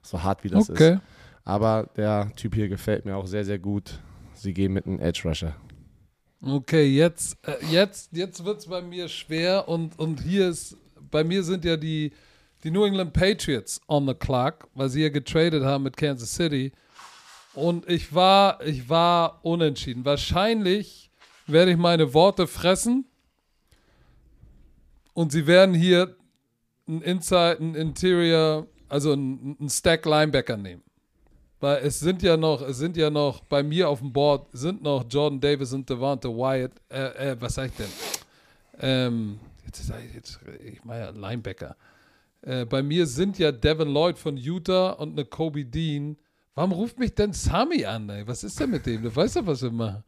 So hart wie das okay. ist. Aber der Typ hier gefällt mir auch sehr, sehr gut. Sie gehen mit einem Edge Rusher. Okay, jetzt, äh, jetzt, jetzt wird es bei mir schwer und, und hier ist, bei mir sind ja die, die New England Patriots on the clock, weil sie ja getradet haben mit Kansas City. Und ich war, ich war unentschieden. Wahrscheinlich werde ich meine Worte fressen und sie werden hier ein Inside, ein Interior, also ein, Stack Linebacker nehmen. Weil es sind ja noch, es sind ja noch, bei mir auf dem Board sind noch Jordan Davis und Devante Wyatt, äh, äh, was sag ich denn? Ähm, jetzt, jetzt, ich meine ja Linebacker. Äh, bei mir sind ja Devin Lloyd von Utah und eine Kobe Dean. Warum ruft mich denn Sami an, ey? Was ist denn mit dem? Du weißt ja, was wir machen.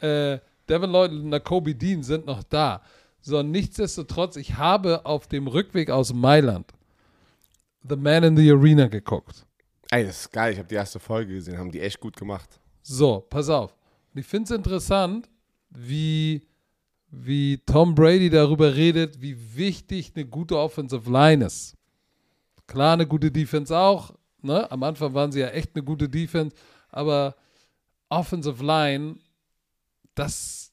Äh, Devin Lloyd und eine Kobe Dean sind noch da. So, nichtsdestotrotz, ich habe auf dem Rückweg aus Mailand The Man in the Arena geguckt. Ey, das ist geil. Ich habe die erste Folge gesehen, haben die echt gut gemacht. So, pass auf. ich finde es interessant, wie, wie Tom Brady darüber redet, wie wichtig eine gute Offensive Line ist. Klar, eine gute Defense auch. Ne? Am Anfang waren sie ja echt eine gute Defense, aber Offensive Line, das,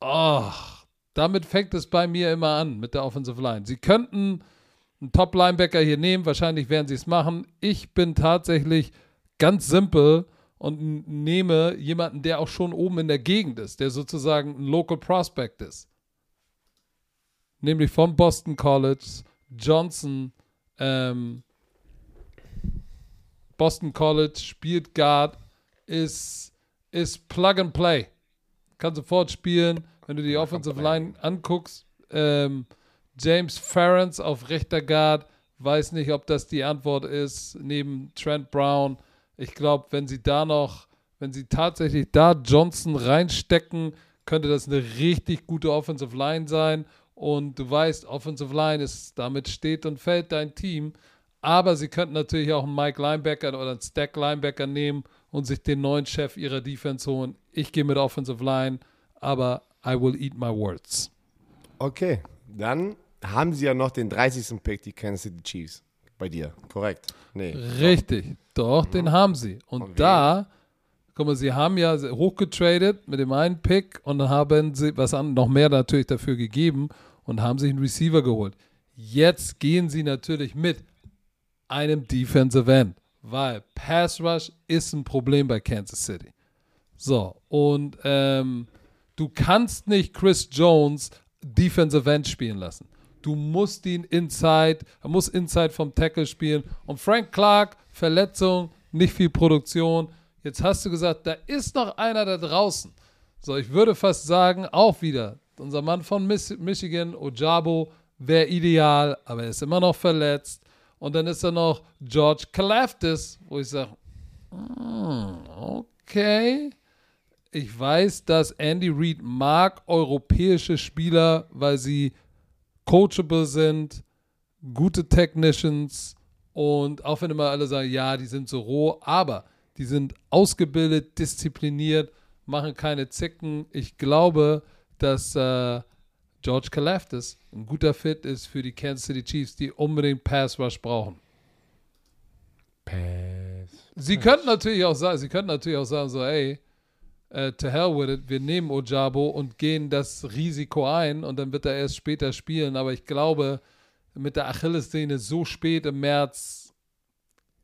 oh, damit fängt es bei mir immer an mit der Offensive Line. Sie könnten einen Top-Linebacker hier nehmen. Wahrscheinlich werden sie es machen. Ich bin tatsächlich ganz simpel und nehme jemanden, der auch schon oben in der Gegend ist, der sozusagen ein Local Prospect ist. Nämlich von Boston College, Johnson, ähm, Boston College, spielt Guard, ist, ist Plug and Play. Kann sofort spielen. Wenn du die Offensive Line anguckst, ähm, James Ferrens auf rechter Guard. Weiß nicht, ob das die Antwort ist, neben Trent Brown. Ich glaube, wenn sie da noch, wenn sie tatsächlich da Johnson reinstecken, könnte das eine richtig gute Offensive Line sein. Und du weißt, Offensive Line ist, damit steht und fällt dein Team. Aber sie könnten natürlich auch einen Mike Linebacker oder einen Stack Linebacker nehmen und sich den neuen Chef ihrer Defense holen. Ich gehe mit Offensive Line, aber I will eat my words. Okay, dann haben sie ja noch den 30. Pick, die Kansas City Chiefs. bei dir, korrekt. Nee. Richtig, doch, den haben sie. Und wen? da, guck mal, sie haben ja hochgetradet mit dem einen Pick und dann haben sie was an, noch mehr natürlich dafür gegeben und haben sich einen Receiver geholt. Jetzt gehen sie natürlich mit einem Defensive End, weil Pass Rush ist ein Problem bei Kansas City. So, und ähm, du kannst nicht Chris Jones Defensive End spielen lassen. Du musst ihn inside, er muss inside vom Tackle spielen. Und Frank Clark, Verletzung, nicht viel Produktion. Jetzt hast du gesagt, da ist noch einer da draußen. So, ich würde fast sagen, auch wieder, unser Mann von Michigan, Ojabo, wäre ideal, aber er ist immer noch verletzt. Und dann ist da noch George Kalafdis, wo ich sage, okay. Ich weiß, dass Andy Reid mag europäische Spieler, weil sie coachable sind, gute Technicians und auch wenn immer alle sagen, ja, die sind so roh, aber die sind ausgebildet, diszipliniert, machen keine Zicken. Ich glaube, dass äh, George Kalafdis ein guter Fit ist für die Kansas City Chiefs, die unbedingt Pass Rush brauchen. Pass. Sie könnten natürlich auch sagen, sie könnten natürlich auch sagen, so, ey, äh, to hell with it, wir nehmen Ojabo und gehen das Risiko ein und dann wird er erst später spielen. Aber ich glaube, mit der Achillessehne so spät im März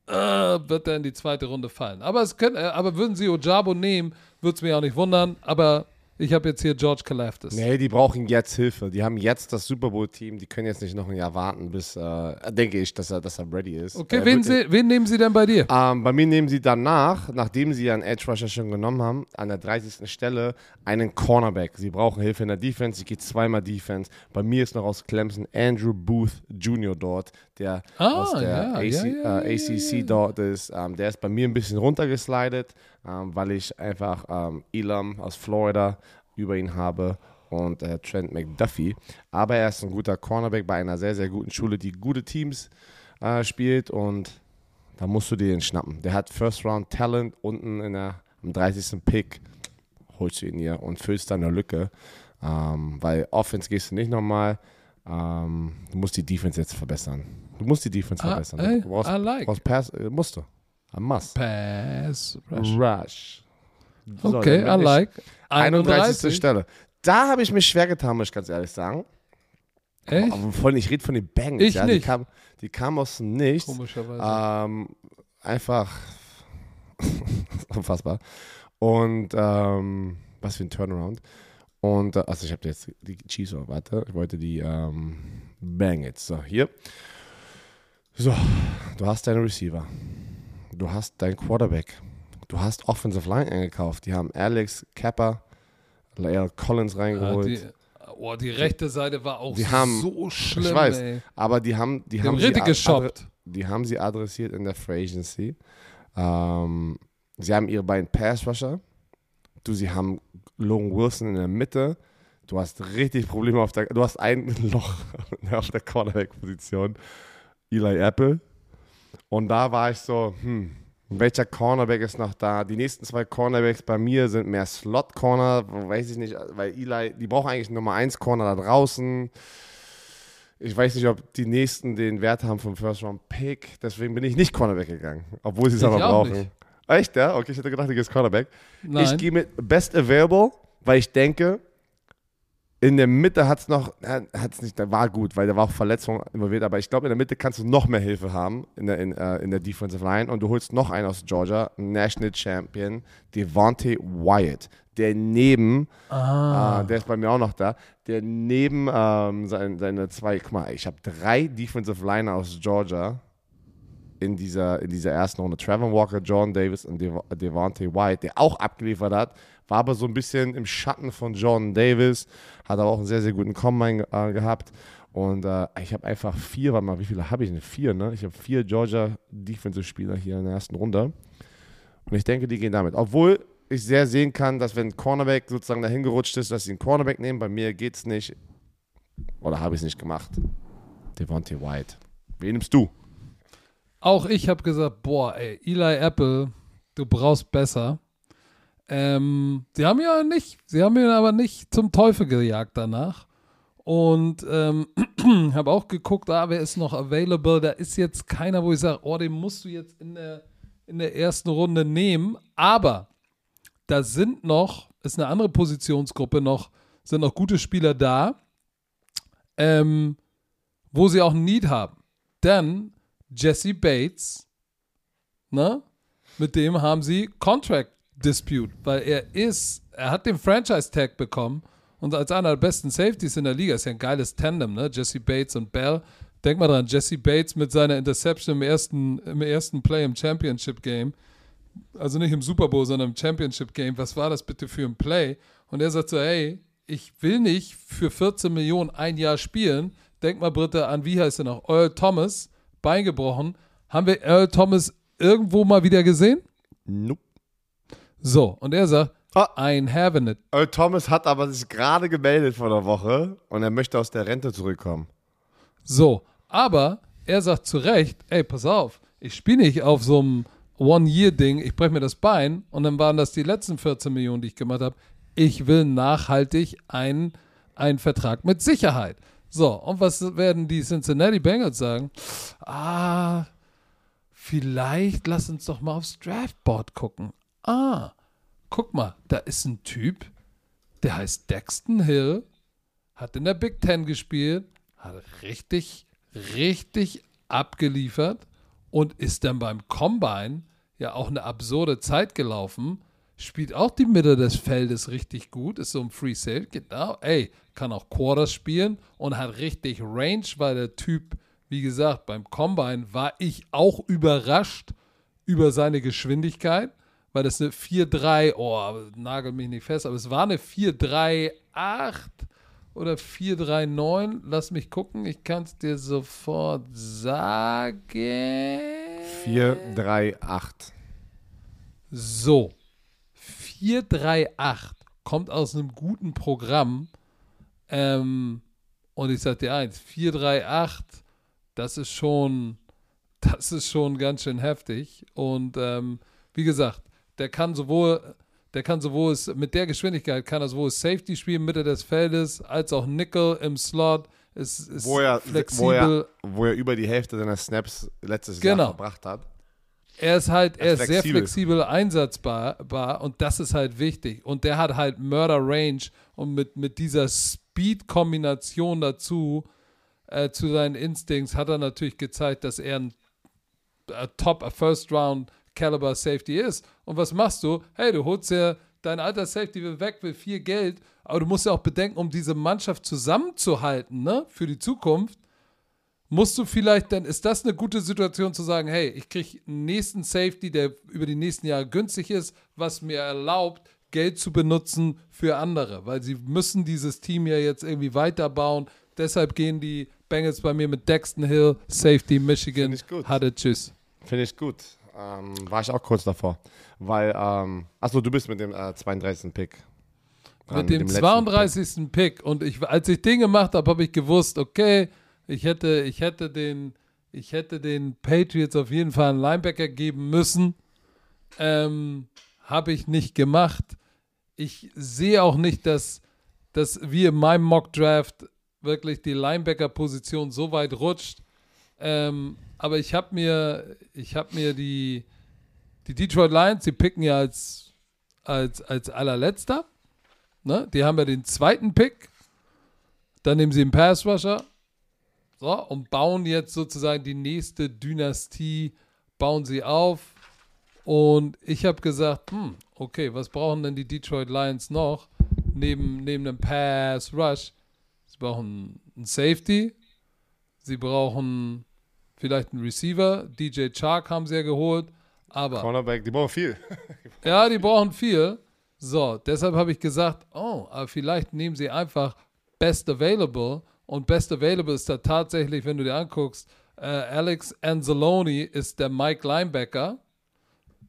äh, wird er in die zweite Runde fallen. Aber es können, äh, aber würden sie Ojabo nehmen, würde es mich auch nicht wundern. Aber ich habe jetzt hier George Kalafdis. Nee, die brauchen jetzt Hilfe. Die haben jetzt das Super Bowl-Team. Die können jetzt nicht noch ein Jahr warten, bis, äh, denke ich, dass er, dass er ready ist. Okay, Äh, wen, sie, wen nehmen sie denn bei dir? Ähm, bei mir nehmen sie danach, nachdem sie einen Edge Rusher schon genommen haben, an der 30. Stelle einen Cornerback. Sie brauchen Hilfe in der Defense. Sie geht zweimal Defense. Bei mir ist noch aus Clemson Andrew Booth Jr. dort, der Ah, aus der ja, AC, ja, ja, äh, ACC dort ist. Ähm, der ist bei mir ein bisschen runtergeslidet, ähm, weil ich einfach ähm, Elam aus Florida über ihn habe und äh, Trent McDuffie. Aber er ist ein guter Cornerback bei einer sehr, sehr guten Schule, die gute Teams äh, spielt und da musst du dir den schnappen. Der hat First Round Talent unten in der, am 30. Pick. Holst du ihn hier und füllst da eine Lücke. Ähm, weil Offense gehst du nicht nochmal. Ähm, du musst die Defense jetzt verbessern. Du musst die Defense Ah, verbessern. ey, du brauchst, I like. brauchst Pass, äh, musst du. Must. Pass Rush. Rush. So, Okay, I like. 31. Stelle. Da habe ich mich schwer getan, muss ich ganz ehrlich sagen. Echt? Aber von, ich rede von den Bengals. Ich ja, Die nicht. kamen die kam aus dem Nichts. Komischerweise. Ähm, einfach unfassbar. Und ähm, was für ein Turnaround. Und, äh, also ich habe jetzt die Chiefs, oh, warte, ich wollte die ähm, Bengals. So, hier. So, du hast deine Receiver. Du hast deinen Quarterback. Du hast Offensive Line eingekauft. Die haben Alex Kappa, Lael Collins Ja, reingeholt. die, oh, die rechte Seite war auch haben- so schlimm, ich weiß, ey. aber die haben, die Die haben richtig geshoppt. die haben sie adressiert in der Free Agency. Ähm, sie haben ihre beiden Pass Rusher. Du, sie haben Logan Wilson in der Mitte. Du hast richtig Probleme auf der, du hast ein Loch auf der Cornerback-Position. Eli Apple. Und da war ich so, hm, welcher Cornerback ist noch da? Die nächsten zwei Cornerbacks bei mir sind mehr Slot-Corner, weiß ich nicht, weil Eli, die brauchen eigentlich Nummer 1 Corner da draußen. Ich weiß nicht, ob die nächsten den Wert haben vom First Round Pick. Deswegen bin ich nicht Cornerback gegangen, obwohl sie es aber auch brauchen. nicht. Echt, ja? Okay, ich hätte gedacht, du gehst Cornerback. Nein. Ich gehe mit Best Available, weil ich denke, in der Mitte hat es noch, hat es nicht, da war gut, weil da war auch Verletzung involviert, aber ich glaube, in der Mitte kannst du noch mehr Hilfe haben in der, in, äh, in der Defensive Line und du holst noch einen aus Georgia, National Champion, Devontae Wyatt, der neben, ah. äh, der ist bei mir auch noch da, der neben ähm, sein, seine zwei, guck mal, ich habe drei Defensive Liner aus Georgia in dieser, in dieser ersten Runde. Trevor Walker, John Davis und Dev Devontae White, der auch abgeliefert hat, war aber so ein bisschen im Schatten von John Davis, hat aber auch einen sehr, sehr guten Combine äh, gehabt. Und äh, ich habe einfach vier, warte mal, wie viele habe ich denn? Vier, ne? Ich habe vier Georgia Defensive-Spieler hier in der ersten Runde. Und ich denke, die gehen damit. Obwohl ich sehr sehen kann, dass wenn Cornerback sozusagen dahin gerutscht ist, dass sie einen Cornerback nehmen. Bei mir geht es nicht. Oder habe ich es nicht gemacht. Devontae White. Wen nimmst du? Auch ich habe gesagt, boah, ey, Eli Apple, du brauchst besser. Ähm, sie haben ja nicht, sie haben ihn aber nicht zum Teufel gejagt danach. Und ähm, habe auch geguckt, ah, wer ist noch available. Da ist jetzt keiner, wo ich sage, oh, den musst du jetzt in der, in der ersten Runde nehmen. Aber da sind noch, ist eine andere Positionsgruppe noch, sind noch gute Spieler da, ähm, wo sie auch ein Need haben. Denn Jesse Bates, ne, mit dem haben sie Contract Dispute, weil er ist, er hat den Franchise Tag bekommen und als einer der besten Safeties in der Liga ist ja ein geiles Tandem, ne? Jesse Bates und Bell. Denk mal dran, Jesse Bates mit seiner Interception im ersten, im ersten Play im Championship Game, also nicht im Super Bowl, sondern im Championship Game. Was war das bitte für ein Play? Und er sagt so, hey, ich will nicht für 14 Millionen ein Jahr spielen. Denk mal, Britta, an wie heißt er noch? Earl Thomas, Bein gebrochen. Haben wir Earl Thomas irgendwo mal wieder gesehen? Nope. So, und er sagt, Ah. I'm having it. Earl Thomas hat aber sich gerade gemeldet vor einer Woche und er möchte aus der Rente zurückkommen. So, aber er sagt zu Recht, ey, pass auf, ich spiele nicht auf so einem One-Year-Ding, ich breche mir das Bein und dann waren das die letzten 14 Millionen, die ich gemacht habe. Ich will nachhaltig einen, einen Vertrag mit Sicherheit. So, und was werden die Cincinnati Bengals sagen? Ah, vielleicht lass uns doch mal aufs Draftboard gucken. Ah, guck mal, da ist ein Typ, der heißt Dexton Hill, hat in der Big Ten gespielt, hat richtig, richtig abgeliefert und ist dann beim Combine ja auch eine absurde Zeit gelaufen. Spielt auch die Mitte des Feldes richtig gut, ist so ein Free Sale, genau. Ey, kann auch Quarters spielen und hat richtig Range, weil der Typ, wie gesagt, beim Combine war ich auch überrascht über seine Geschwindigkeit, weil das eine 4-3, oh, nagel mich nicht fest, aber es war eine 4-3-8 oder 4-3-9. Lass mich gucken, ich kann es dir sofort sagen. 4, 3, 8. So, 438 kommt aus einem guten Programm. Ähm, und ich sag dir eins, 438, das ist schon, das ist schon ganz schön heftig. Und ähm, wie gesagt, der kann sowohl, der kann sowohl mit der Geschwindigkeit kann er sowohl Safety spielen, Mitte des Feldes, als auch Nickel im Slot. Ist, ist Wo er, flexibel. wo, er, wo er über die Hälfte seiner Snaps letztes Jahr Genau. verbracht hat. Er ist halt, er Er ist ist sehr flexibel. flexibel einsatzbar bar, und das ist halt wichtig. Und der hat halt Murder Range und mit, mit dieser Speed-Kombination dazu, äh, zu seinen Instincts, hat er natürlich gezeigt, dass er ein äh, Top, a First Round Caliber Safety ist. Und was machst du? Hey, du holst ja dein alter Safety will weg, will viel Geld, aber du musst ja auch bedenken, um diese Mannschaft zusammenzuhalten, ne, für die Zukunft musst du vielleicht, dann ist das eine gute Situation zu sagen, hey, ich kriege einen nächsten Safety, der über die nächsten Jahre günstig ist, was mir erlaubt, Geld zu benutzen für andere, weil sie müssen dieses Team ja jetzt irgendwie weiterbauen. Deshalb gehen die Bengals bei mir mit Dexton Hill, Safety, Michigan, Find ich gut. hatte Tschüss. Finde ich gut. Ähm, war ich auch kurz davor. Weil, ähm, achso, du bist mit dem äh, 32. Pick. dran, mit dem, letzten 32. Pick. Und ich, als ich den gemacht habe, habe ich gewusst, okay, ich hätte, ich hätte den, ich hätte den Patriots auf jeden Fall einen Linebacker geben müssen. Ähm, habe ich nicht gemacht. Ich sehe auch nicht, dass, dass wie in meinem Mock Draft wirklich die Linebacker-Position so weit rutscht. Ähm, aber ich habe mir, ich habe mir die, die Detroit Lions, die picken ja als, als, als allerletzter. Ne? Die haben ja den zweiten Pick. Dann nehmen sie einen Pass Rusher. So, und bauen jetzt sozusagen die nächste Dynastie, bauen sie auf. Und ich habe gesagt, hm, okay, was brauchen denn die Detroit Lions noch neben, neben einem Pass Rush? Sie brauchen einen Safety, sie brauchen vielleicht einen Receiver. DJ Chark haben sie ja geholt, aber Cornerback, die brauchen viel. ja, die brauchen viel. So, deshalb habe ich gesagt, oh, aber vielleicht nehmen sie einfach Best Available. Und Best Available ist da tatsächlich, wenn du dir anguckst, äh, Alex Anzalone ist der Mike Linebacker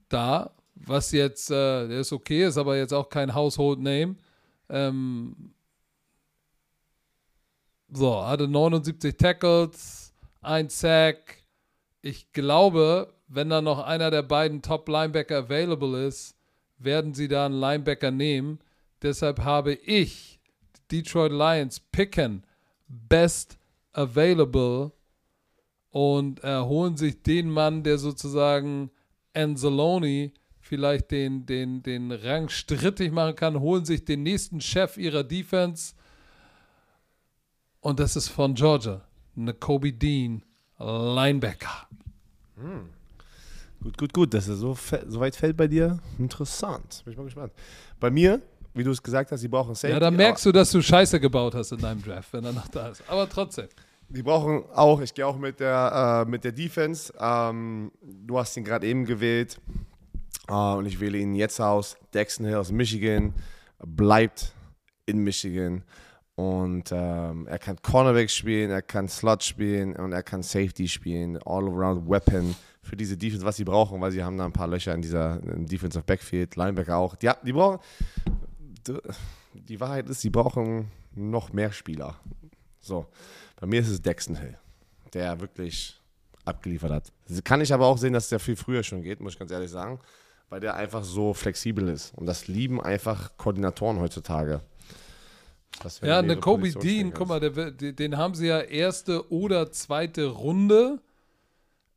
da, was jetzt, äh, der ist okay, ist aber jetzt auch kein Household Name. Ähm, so, hatte 79 Tackles, ein Sack. Ich glaube, wenn da noch einer der beiden Top Linebacker available ist, werden sie da einen Linebacker nehmen. Deshalb habe ich Detroit Lions picken best available und äh, holen sich den Mann, der sozusagen Anzalone vielleicht den, den, den Rang strittig machen kann, holen sich den nächsten Chef ihrer Defense und das ist von Georgia, eine Kobe Dean, Linebacker. Hm. Gut, gut, gut, dass er so, so weit fällt bei dir. Interessant. Bin ich mal gespannt. Bei mir, wie du es gesagt hast, sie brauchen Safety. Ja, da merkst du, dass du Scheiße gebaut hast in deinem Draft, wenn er noch da ist. Aber trotzdem. Die brauchen auch, ich gehe auch mit der, äh, mit der Defense. Ähm, du hast ihn gerade eben gewählt äh, und ich wähle ihn jetzt aus. Dexton Hill aus Michigan bleibt in Michigan und ähm, er kann Cornerback spielen, er kann Slot spielen und er kann Safety spielen. All-around Weapon für diese Defense, was sie brauchen, weil sie haben da ein paar Löcher in dieser in Defensive Backfield, Linebacker auch. Die, die brauchen, die Wahrheit ist, sie brauchen noch mehr Spieler. So, bei mir ist es Dexton Hill, der wirklich abgeliefert hat. Kann ich aber auch sehen, dass der viel früher schon geht, muss ich ganz ehrlich sagen, weil der einfach so flexibel ist. Und das lieben einfach Koordinatoren heutzutage. Ja, eine Kobe Dean, guck mal, der, den haben sie ja erste oder zweite Runde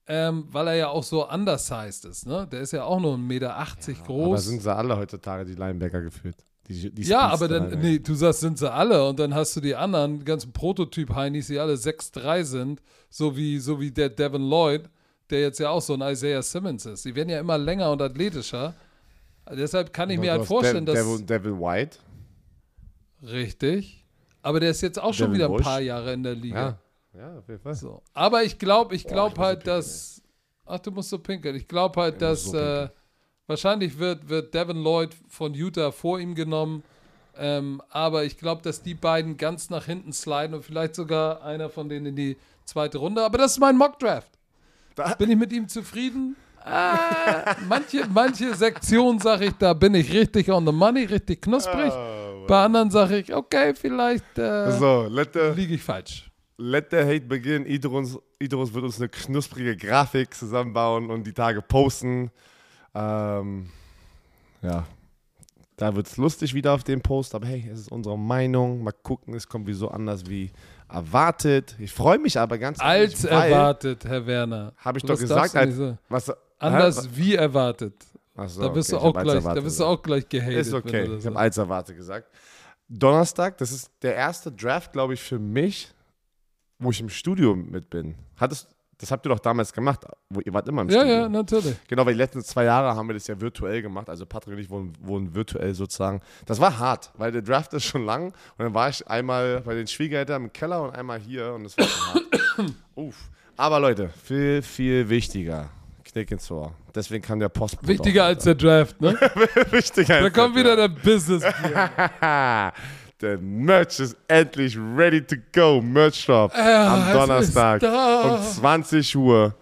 ähm, weil er ja auch so undersized ist. Ne? Der ist ja auch nur 1,80 Meter ja, groß. Aber sind sie alle heutzutage die Linebacker geführt? Die, die ja, aber dann, nee, du sagst, sind sie alle und dann hast du die anderen, die ganzen Prototyp-Heinis, die alle 6'3 sind, so wie, so wie der Devin Lloyd, der jetzt ja auch so ein Isaiah Simmons ist. Die werden ja immer länger und athletischer. Deshalb kann ich mir halt vorstellen, De dass. Devin, Devin White. Richtig. Aber der ist jetzt auch Devin schon wieder ein paar Jahre in der Liga. Ja. Ja, auf jeden Fall. So. Aber ich glaube, ich glaube halt, so dass. Ach, du musst so pinkeln. Ich glaube halt, dass so äh, wahrscheinlich wird, wird Devin Lloyd von Utah vor ihm genommen. Ähm, aber ich glaube, dass die beiden ganz nach hinten sliden und vielleicht sogar einer von denen in die zweite Runde. Aber das ist mein Mock-Draft. Bin ich mit ihm zufrieden? Ah, manche, manche Sektionen sage ich, da bin ich richtig on the money, richtig knusprig. Oh, Bei anderen sage ich, okay, vielleicht äh, so, liege ich falsch let the hate begin. Idrus, Idrus wird uns eine knusprige Grafik zusammenbauen und die Tage posten. Ähm, ja, da wird es lustig wieder auf dem Post, aber hey, es ist unsere Meinung. Mal gucken, es kommt wieso anders wie erwartet. Ich freue mich aber ganz Als ehrlich, erwartet, Herr Werner. Habe ich doch gesagt. Als, so. was, anders hä? wie erwartet. So, da bist, okay, du, auch gleich, da bist du auch gleich gehatet. Ist okay, ich habe als erwartet gesagt. Donnerstag, das ist der erste Draft, glaube ich, für mich wo ich im Studio mit bin. Hattest, das habt ihr doch damals gemacht. Wo, ihr wart immer im ja, Studio. Ja, ja, natürlich. Genau, weil die letzten zwei Jahre haben wir das ja virtuell gemacht. Also Patrick und ich wohnen, wohnen virtuell sozusagen. Das war hart, weil der Draft ist schon lang. Und dann war ich einmal bei den Schwiegereltern im Keller und einmal hier. Und das war schon hart. Uff. Aber Leute, viel, viel wichtiger. Knick ins Ohr. Deswegen kann der Post. Wichtiger als der Draft, ne? Wichtiger als Da kommt wieder der Business. Der Merch ist endlich ready to go. Merch Shop ja, am Donnerstag um 20 Uhr.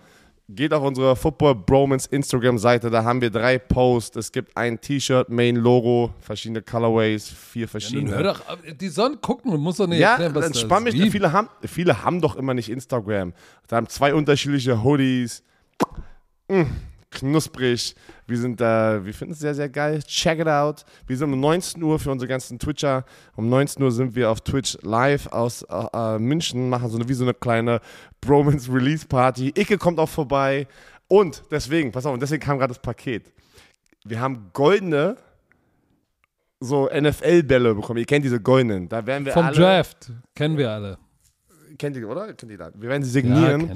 Geht auf unsere Football Bromance Instagram-Seite, da haben wir drei Posts. Es gibt ein T-Shirt, Main-Logo, verschiedene Colorways, vier verschiedene. Ja, hör doch, die sollen gucken, muss doch nicht ja, erklären, was dann spann mich, viele haben, viele haben doch immer nicht Instagram. Da haben zwei unterschiedliche Hoodies. Mm knusprig. Wir sind da, wir finden es sehr, sehr geil. Check it out. Wir sind um 19 Uhr für unsere ganzen Twitcher. Um 19 Uhr sind wir auf Twitch live aus äh, äh, München, machen so eine, wie so eine kleine Bromance Release Party. Icke kommt auch vorbei. Und deswegen, pass auf, und deswegen kam gerade das Paket. Wir haben goldene so NFL-Bälle bekommen. Ihr kennt diese goldenen. Da werden wir Vom alle, Draft. Kennen wir alle. Kennt ihr, oder? Kennt ihr das? Wir werden sie signieren. Ja,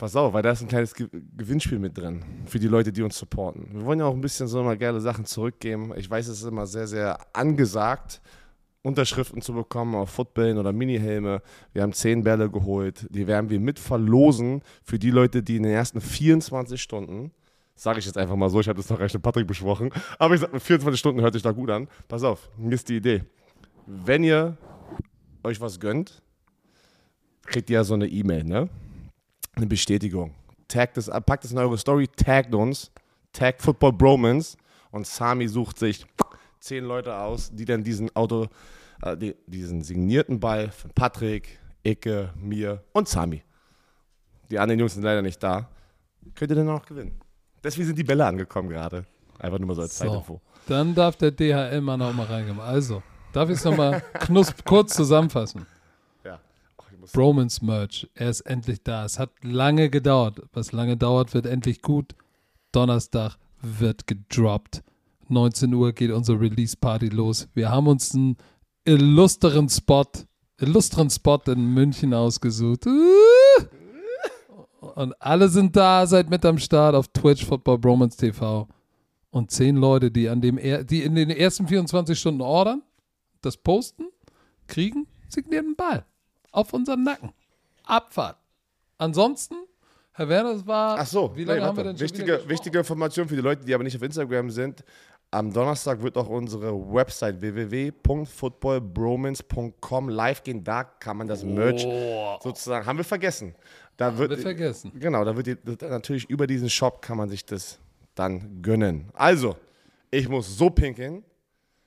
Pass auf, weil da ist ein kleines Gewinnspiel mit drin für die Leute, die uns supporten. Wir wollen ja auch ein bisschen so mal geile Sachen zurückgeben. Ich weiß, es ist immer sehr, sehr angesagt, Unterschriften zu bekommen auf Footballen oder Minihelme. Wir haben zehn Bälle geholt. Die werden wir mit verlosen für die Leute, die in den ersten 24 Stunden, sage ich jetzt einfach mal so, ich habe das noch recht mit Patrick besprochen, aber ich sage, 24 Stunden hört sich da gut an. Pass auf, mir ist die Idee. Wenn ihr euch was gönnt, kriegt ihr ja so eine E-Mail, ne? Eine Bestätigung. Tagt das, packt es in eure Story, taggt uns, taggt Football Bromance und Sami sucht sich zehn Leute aus, die dann diesen Auto, äh, die, diesen signierten Ball von Patrick, Icke, mir und Sami. Die anderen Jungs sind leider nicht da. Könnt ihr dann auch gewinnen. Deswegen sind die Bälle angekommen gerade. Einfach nur mal so als so, Zeitinfo. Dann darf der DHL mal noch mal reingehen. Also, darf ich es nochmal kurz zusammenfassen? Bromance Merch. Er ist endlich da. Es hat lange gedauert. Was lange dauert, wird endlich gut. Donnerstag wird gedroppt. 19 Uhr geht unsere Release Party los. Wir haben uns einen illustren Spot, illustren Spot in München ausgesucht. Uh! Und alle sind da, seid mit am Start auf Twitch Football Bromance TV. Und zehn Leute, die an dem die in den ersten 24 Stunden ordern, das posten, kriegen signierten Ball auf unseren Nacken. Abfahrt. Ansonsten, Herr Werner, es war. Ach so, wie lange nee, haben wir denn schon wichtige, wichtige Information für die Leute, die aber nicht auf Instagram sind. Am Donnerstag wird auch unsere Website www.footballbromance.com live gehen. Da kann man das Merch sozusagen, haben wir vergessen. Da wird, wir vergessen. Genau, da wird die, natürlich über diesen Shop kann man sich das dann gönnen. Also, ich muss so pinkeln.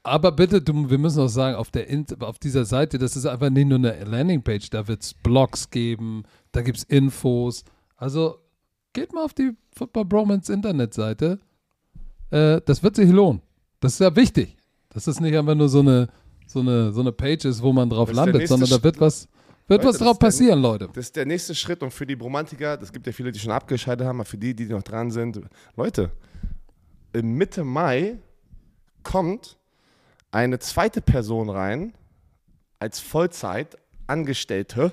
Aber bitte, du, wir müssen auch sagen, auf, der, auf dieser Seite, das ist einfach nicht nur eine Landingpage, da wird es Blogs geben, da gibt es Infos. Also geht mal auf die Football Bromance Internetseite. Äh, das wird sich lohnen. Das ist ja wichtig. Dass es nicht einfach nur so eine, so eine, so eine Page ist, wo man drauf Das ist landet, sondern da wird was, wird Leute, was das drauf ist der- passieren, Leute. Das ist der nächste Schritt und für die Bromantiker, das gibt ja viele, die schon abgeschaltet haben, aber für die, die noch dran sind, Leute, im Mitte Mai kommt eine zweite Person rein als Vollzeit Angestellte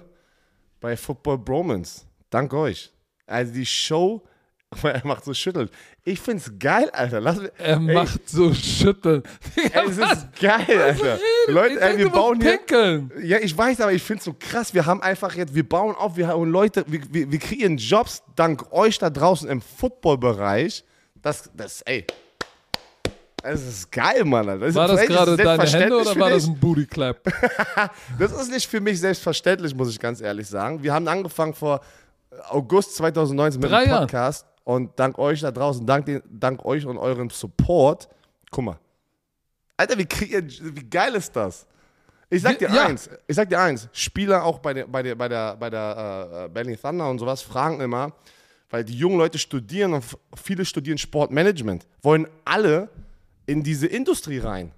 bei Football Bromance. Dank euch. Also die Show, er macht so schüttelt. Ich find's geil, Alter. Lass, mir- Er ey, macht so Schütteln. ey, es ist geil, Alter. Leute, ey, wir bauen hier. Ja, ich weiß, aber ich finde es so krass. Wir haben einfach jetzt, wir bauen auf, wir haben Leute, wir, wir, wir kreieren Jobs dank euch da draußen im Footballbereich. Das, das, ey. Das ist geil, Mann. Das War das gerade deine Hände oder war das ein Booty Clap? Das ist nicht für mich selbstverständlich, muss ich ganz ehrlich sagen. Wir haben angefangen vor August 2019 mit Drei dem. Podcast und dank euch da draußen, dank, den, dank euch und eurem Support, guck mal. Alter, wie, wie geil ist das? Ich sag dir ja. eins, ich sag dir eins, Spieler auch bei der, bei der, bei der, bei der äh, Berlin Thunder und sowas fragen immer, weil die jungen Leute studieren und viele studieren Sportmanagement, wollen alle in diese Industrie rein.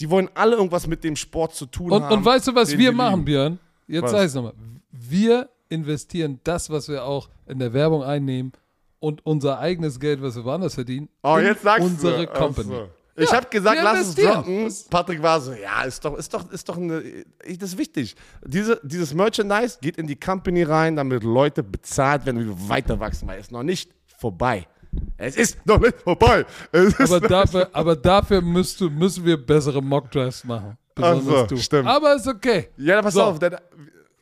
Die wollen alle irgendwas mit dem Sport zu tun Und, haben. und weißt du, was wir sie machen. Björn? Jetzt sag ich's nochmal. Wir investieren das, was wir auch in der Werbung einnehmen und unser eigenes Geld, was wir woanders verdienen, Oh, in jetzt sagst unsere du. Company. Ach so. Ich Ja, habe gesagt, wir lass es droppen. Patrick war so, ja, ist doch, ist doch, ist doch eine, ich, das ist wichtig. Diese, dieses Merchandise geht in die Company rein, damit Leute bezahlt werden, wie wir weiter wachsen, weil es ist noch nicht vorbei. Es ist noch nicht vorbei. Es ist Aber dafür, aber dafür müsst du, müssen wir bessere Mockdrafts machen. Ach Besonders so, stimmt. Aber ist okay. ja, pass So. auf. Dann,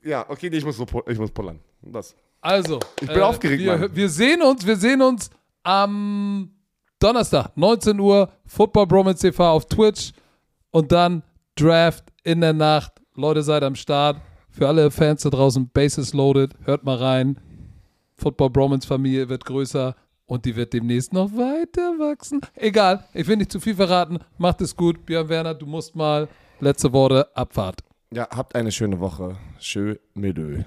ja, okay, nee, ich muss, so, ich muss pullern. Das. Also, Ich bin aufgeregt, wir, wir sehen uns, wir sehen uns am Donnerstag, 19 Uhr, Football Bromance TV auf Twitch und dann Draft in der Nacht. Leute, seid am Start. Für alle Fans da draußen, Bases loaded, hört mal rein. Football Bromance Familie wird größer und die wird demnächst noch weiter wachsen. Egal, ich will nicht zu viel verraten. Macht es gut. Björn Werner, du musst mal letzte Worte, Abfahrt. Ja, habt eine schöne Woche. Schön Ö.